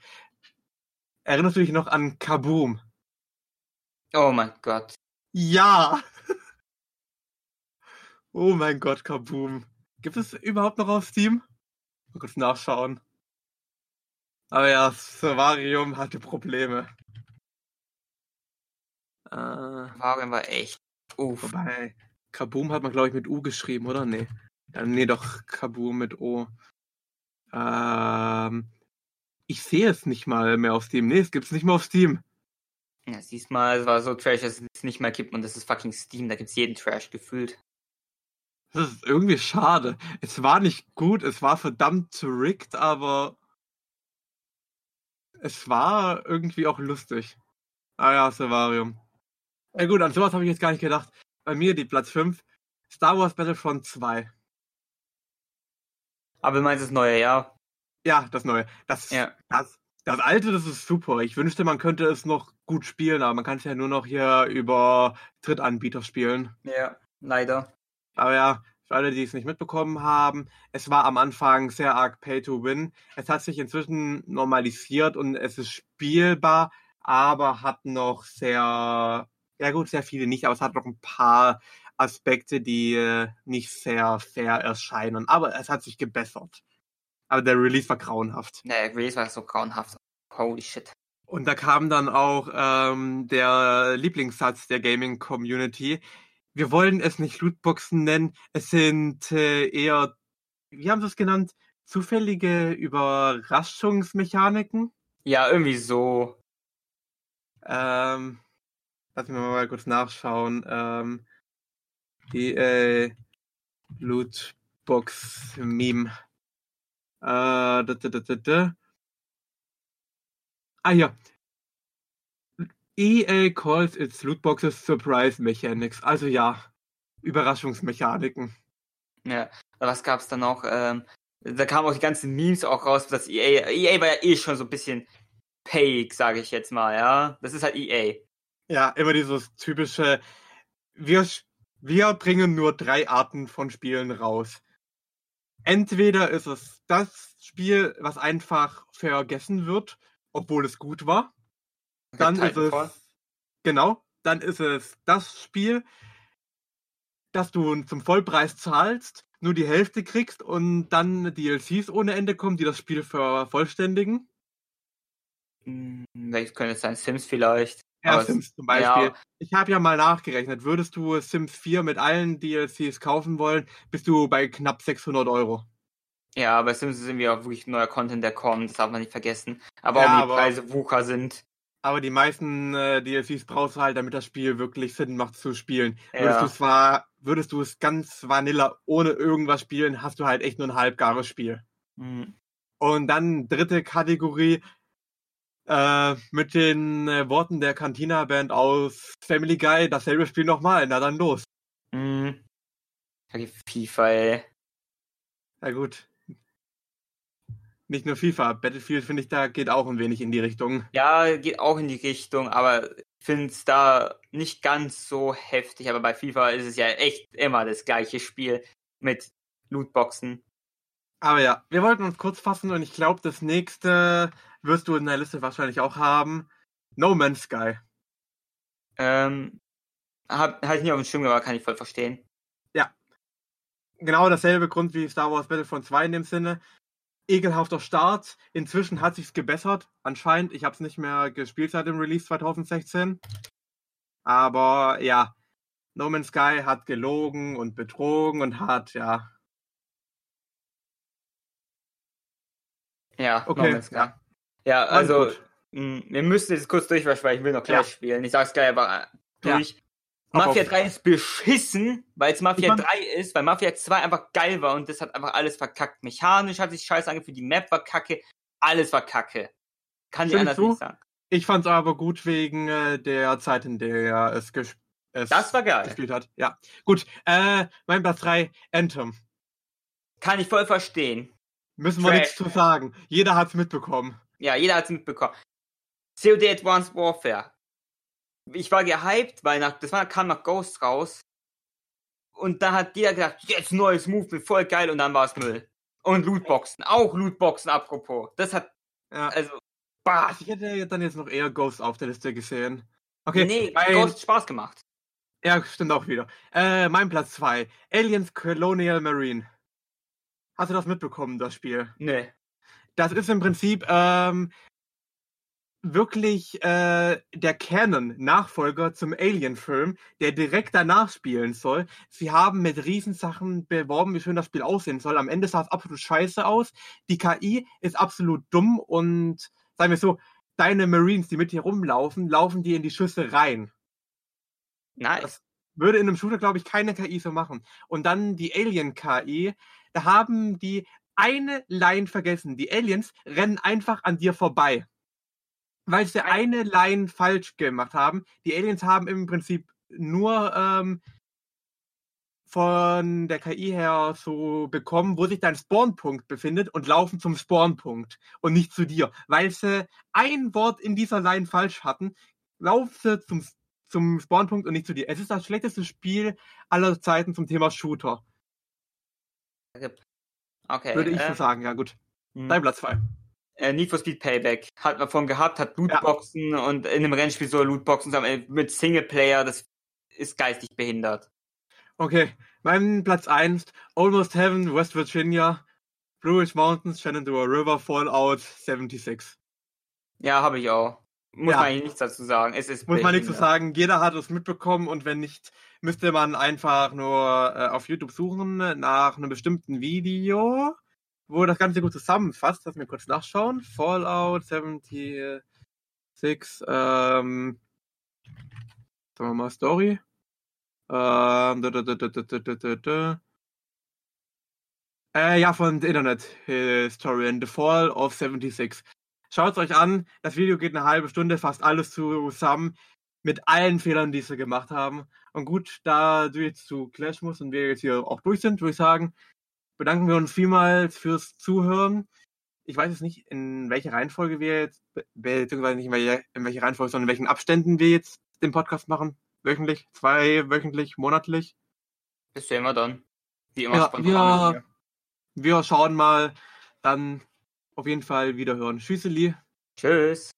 [SPEAKER 1] Erinnerst du dich noch an Kaboom?
[SPEAKER 2] Oh mein Gott.
[SPEAKER 1] Ja! oh mein Gott, Kaboom. Gibt es überhaupt noch auf Steam? Mal kurz nachschauen. Aber ja, Silvarium hatte Probleme. Äh,
[SPEAKER 2] Wagen war echt. Uff.
[SPEAKER 1] wobei, Kaboom hat man, glaube ich, mit U geschrieben, oder? Nee. Ja, nee, doch, Kaboom mit O. Ähm, ich sehe es nicht mal mehr auf Steam. Nee, es gibt's nicht mehr auf Steam.
[SPEAKER 2] Ja, siehst mal, es war so trash, dass es nicht mehr gibt und das ist fucking Steam, da gibt's jeden Trash gefühlt.
[SPEAKER 1] Das ist irgendwie schade. Es war nicht gut, es war verdammt rigged, aber es war irgendwie auch lustig. Ah ja, Silvarium. Ja gut, an sowas habe ich jetzt gar nicht gedacht. Bei mir die Platz 5, Star Wars Battlefront 2.
[SPEAKER 2] Aber du meinst das neue Jahr?
[SPEAKER 1] Ja, das neue. Das,
[SPEAKER 2] Ja.
[SPEAKER 1] das, das alte, das ist super. Ich wünschte, man könnte es noch gut spielen, aber man kann es ja nur noch hier über Drittanbieter spielen.
[SPEAKER 2] Ja, leider.
[SPEAKER 1] Aber ja, für alle, die es nicht mitbekommen haben, es war am Anfang sehr arg Pay to Win. Es hat sich inzwischen normalisiert und es ist spielbar, aber hat noch sehr, ja gut, sehr viele nicht, aber es hat noch ein paar Aspekte, die äh, nicht sehr fair erscheinen. Aber es hat sich gebessert. Aber der Release war grauenhaft.
[SPEAKER 2] Naja, Release war so grauenhaft. Holy shit.
[SPEAKER 1] Und da kam dann auch ähm, der Lieblingssatz der Gaming-Community. Wir wollen es nicht Lootboxen nennen, es sind äh, eher, wie haben sie es genannt, zufällige Überraschungsmechaniken.
[SPEAKER 2] Ja, irgendwie so.
[SPEAKER 1] Ähm, lass mich mal kurz nachschauen. Ähm, die äh, Lootbox-Meme. Äh, da, da, da, da, da. Ah ja. EA calls its Lootboxes Surprise Mechanics. Also ja, Überraschungsmechaniken.
[SPEAKER 2] Ja, was gab's da noch? Ähm, da kamen auch die ganzen Memes auch raus, dass EA, EA war ja eh schon so ein bisschen payig, sage ich jetzt mal, ja. Das ist halt EA.
[SPEAKER 1] Ja, immer dieses typische, wir, wir bringen nur drei Arten von Spielen raus. Entweder ist es das Spiel, was einfach vergessen wird, obwohl es gut war. Dann ist es genau, dann ist es das Spiel, das du zum Vollpreis zahlst, nur die Hälfte kriegst und dann DLCs ohne Ende kommen, die das Spiel vervollständigen.
[SPEAKER 2] Hm, Welches könnte es sein? Sims vielleicht?
[SPEAKER 1] Ja, Sims zum Beispiel.
[SPEAKER 2] ja.
[SPEAKER 1] Ich habe ja mal nachgerechnet. Würdest du Sims 4 mit allen DLCs kaufen wollen, bist du bei knapp 600 Euro.
[SPEAKER 2] Ja, aber Sims ist irgendwie auch wirklich neuer Content, der kommt, das darf man nicht vergessen. Aber
[SPEAKER 1] Ja,
[SPEAKER 2] auch die Preise Wucher sind.
[SPEAKER 1] Aber die meisten äh, DLCs brauchst du halt, damit das Spiel wirklich Sinn macht zu spielen. Würdest
[SPEAKER 2] Ja.
[SPEAKER 1] du zwar, würdest du es ganz vanilla ohne irgendwas spielen, hast du halt echt nur ein halbgares Spiel.
[SPEAKER 2] Hm.
[SPEAKER 1] Und dann dritte Kategorie äh, mit den äh, Worten der Cantina-Band aus Family Guy, dasselbe Spiel nochmal. Na dann los.
[SPEAKER 2] Hm. Die FIFA, ey.
[SPEAKER 1] Na gut. Nicht nur FIFA, Battlefield finde ich, da geht auch ein wenig in die Richtung.
[SPEAKER 2] Ja, geht auch in die Richtung, aber ich finde es da nicht ganz so heftig. Aber bei FIFA ist es ja echt immer das gleiche Spiel mit Lootboxen.
[SPEAKER 1] Aber ja, wir wollten uns kurz fassen und ich glaube, das nächste wirst du in der Liste wahrscheinlich auch haben. No Man's Sky.
[SPEAKER 2] Ähm, hab, halt nicht auf dem Schirm, aber kann ich voll verstehen.
[SPEAKER 1] Genau dasselbe Grund wie Star Wars Battlefront 2 in dem Sinne. Ekelhafter Start. Inzwischen hat sich's gebessert. Anscheinend. Ich habe es nicht mehr gespielt seit dem Release 2016. Aber ja, No Man's Sky hat gelogen und betrogen und hat, ja.
[SPEAKER 2] Ja,
[SPEAKER 1] Okay,
[SPEAKER 2] No Man's Sky.
[SPEAKER 1] ja.
[SPEAKER 2] Ja, also, mh, wir müssen jetzt kurz durchwaschen, weil ich will noch gleich
[SPEAKER 1] Ja.
[SPEAKER 2] spielen. Ich sag's gleich aber äh,
[SPEAKER 1] Ja.
[SPEAKER 2] durch.
[SPEAKER 1] Auf,
[SPEAKER 2] Mafia
[SPEAKER 1] auf.
[SPEAKER 2] 3 ist beschissen, weil es Mafia
[SPEAKER 1] Ich fand-
[SPEAKER 2] 3 ist, weil Mafia 2 einfach geil war und das hat einfach alles verkackt. Mechanisch hat sich scheiße angefühlt, die Map war kacke, alles war kacke. Kann ich anders
[SPEAKER 1] du?
[SPEAKER 2] nicht sagen.
[SPEAKER 1] Ich fand's aber gut wegen äh, der Zeit, in der es, ges es
[SPEAKER 2] Das war geil.
[SPEAKER 1] gespielt hat. Ja. Gut. Äh, mein Platz 3, Anthem.
[SPEAKER 2] Kann ich voll verstehen.
[SPEAKER 1] Müssen wir
[SPEAKER 2] Trash.
[SPEAKER 1] nichts zu sagen. Jeder hat's mitbekommen.
[SPEAKER 2] Ja, jeder hat's mitbekommen. COD Advanced Warfare. Ich war gehypt, weil nach, das war, kam nach Ghost raus. Und da hat jeder gedacht, jetzt neues Movement, voll geil, und dann war es Müll. Und Lootboxen, auch Lootboxen, apropos. Das hat,
[SPEAKER 1] Ja.
[SPEAKER 2] also, bah.
[SPEAKER 1] Ich hätte dann jetzt noch eher Ghost auf der Liste gesehen. Okay,
[SPEAKER 2] nee,
[SPEAKER 1] mein,
[SPEAKER 2] Ghost Spaß gemacht.
[SPEAKER 1] ja, stimmt auch wieder. Äh, mein Platz 2, Aliens Colonial Marine. Hast du das mitbekommen, das Spiel?
[SPEAKER 2] Nee.
[SPEAKER 1] Das ist im Prinzip ähm, wirklich äh, der Canon-Nachfolger zum Alien-Film, der direkt danach spielen soll. Sie haben mit Riesensachen beworben, wie schön das Spiel aussehen soll. Am Ende sah es absolut scheiße aus. Die KI ist absolut dumm und sagen wir so, deine Marines, die mit dir rumlaufen, laufen die in die Schüsse rein.
[SPEAKER 2] Nice.
[SPEAKER 1] Würde in einem Shooter, glaube ich, keine KI so machen. Und dann die Alien-KI, da haben die eine Line vergessen. Die Aliens rennen einfach an dir vorbei. Weil sie eine Line falsch gemacht haben. Die Aliens haben im Prinzip nur ähm, von der KI her so bekommen, wo sich dein Spawnpunkt befindet und laufen zum Spawnpunkt und nicht zu dir. Weil sie ein Wort in dieser Line falsch hatten, laufen sie zum, zum Spawnpunkt und nicht zu dir. Es ist das schlechteste Spiel aller Zeiten zum Thema Shooter.
[SPEAKER 2] Okay.
[SPEAKER 1] Würde ich
[SPEAKER 2] äh,
[SPEAKER 1] so sagen, ja gut.
[SPEAKER 2] hm.
[SPEAKER 1] Dein Platz 2.
[SPEAKER 2] äh, Need for Speed Payback. Hat man von gehabt, hat Lootboxen und in einem Rennspiel so Lootboxen aber mit Singleplayer, das ist geistig behindert.
[SPEAKER 1] Okay, mein Platz 1, Almost Heaven, West Virginia, Blue Ridge Mountains, Shenandoah River, Fallout 76.
[SPEAKER 2] Ja, habe ich auch. Muss
[SPEAKER 1] Ja.
[SPEAKER 2] man eigentlich nichts dazu sagen. Es ist
[SPEAKER 1] Muss man nichts zu
[SPEAKER 2] behindert.
[SPEAKER 1] sagen, jeder hat es mitbekommen und wenn nicht, müsste man einfach nur äh, auf YouTube suchen nach einem bestimmten Video, wo das Ganze gut zusammenfasst. Lass mir kurz nachschauen. Fallout 76, ähm, sagen wir mal Story. Ähm, da, da, da, da, da, da, da, da, da. Äh, ja, von The Internet Historian, The Fall of 76. Schaut euch an, das Video geht eine halbe Stunde, fasst alles zusammen, mit allen Fehlern, die sie gemacht haben. Und gut, da du jetzt zu Clash musst und wir jetzt hier auch durch sind, würde ich sagen, bedanken wir uns vielmals fürs Zuhören. Ich weiß jetzt nicht, in welcher Reihenfolge wir jetzt, be- beziehungsweise nicht in welcher, in welcher Reihenfolge, sondern in welchen Abständen wir jetzt den Podcast machen. Wöchentlich, zwei, wöchentlich, monatlich.
[SPEAKER 2] Das sehen wir dann. Wie immer
[SPEAKER 1] Ja,
[SPEAKER 2] spontan
[SPEAKER 1] wir-. Wir schauen mal, dann auf jeden Fall wieder hören. Tschüsseli.
[SPEAKER 2] Tschüss.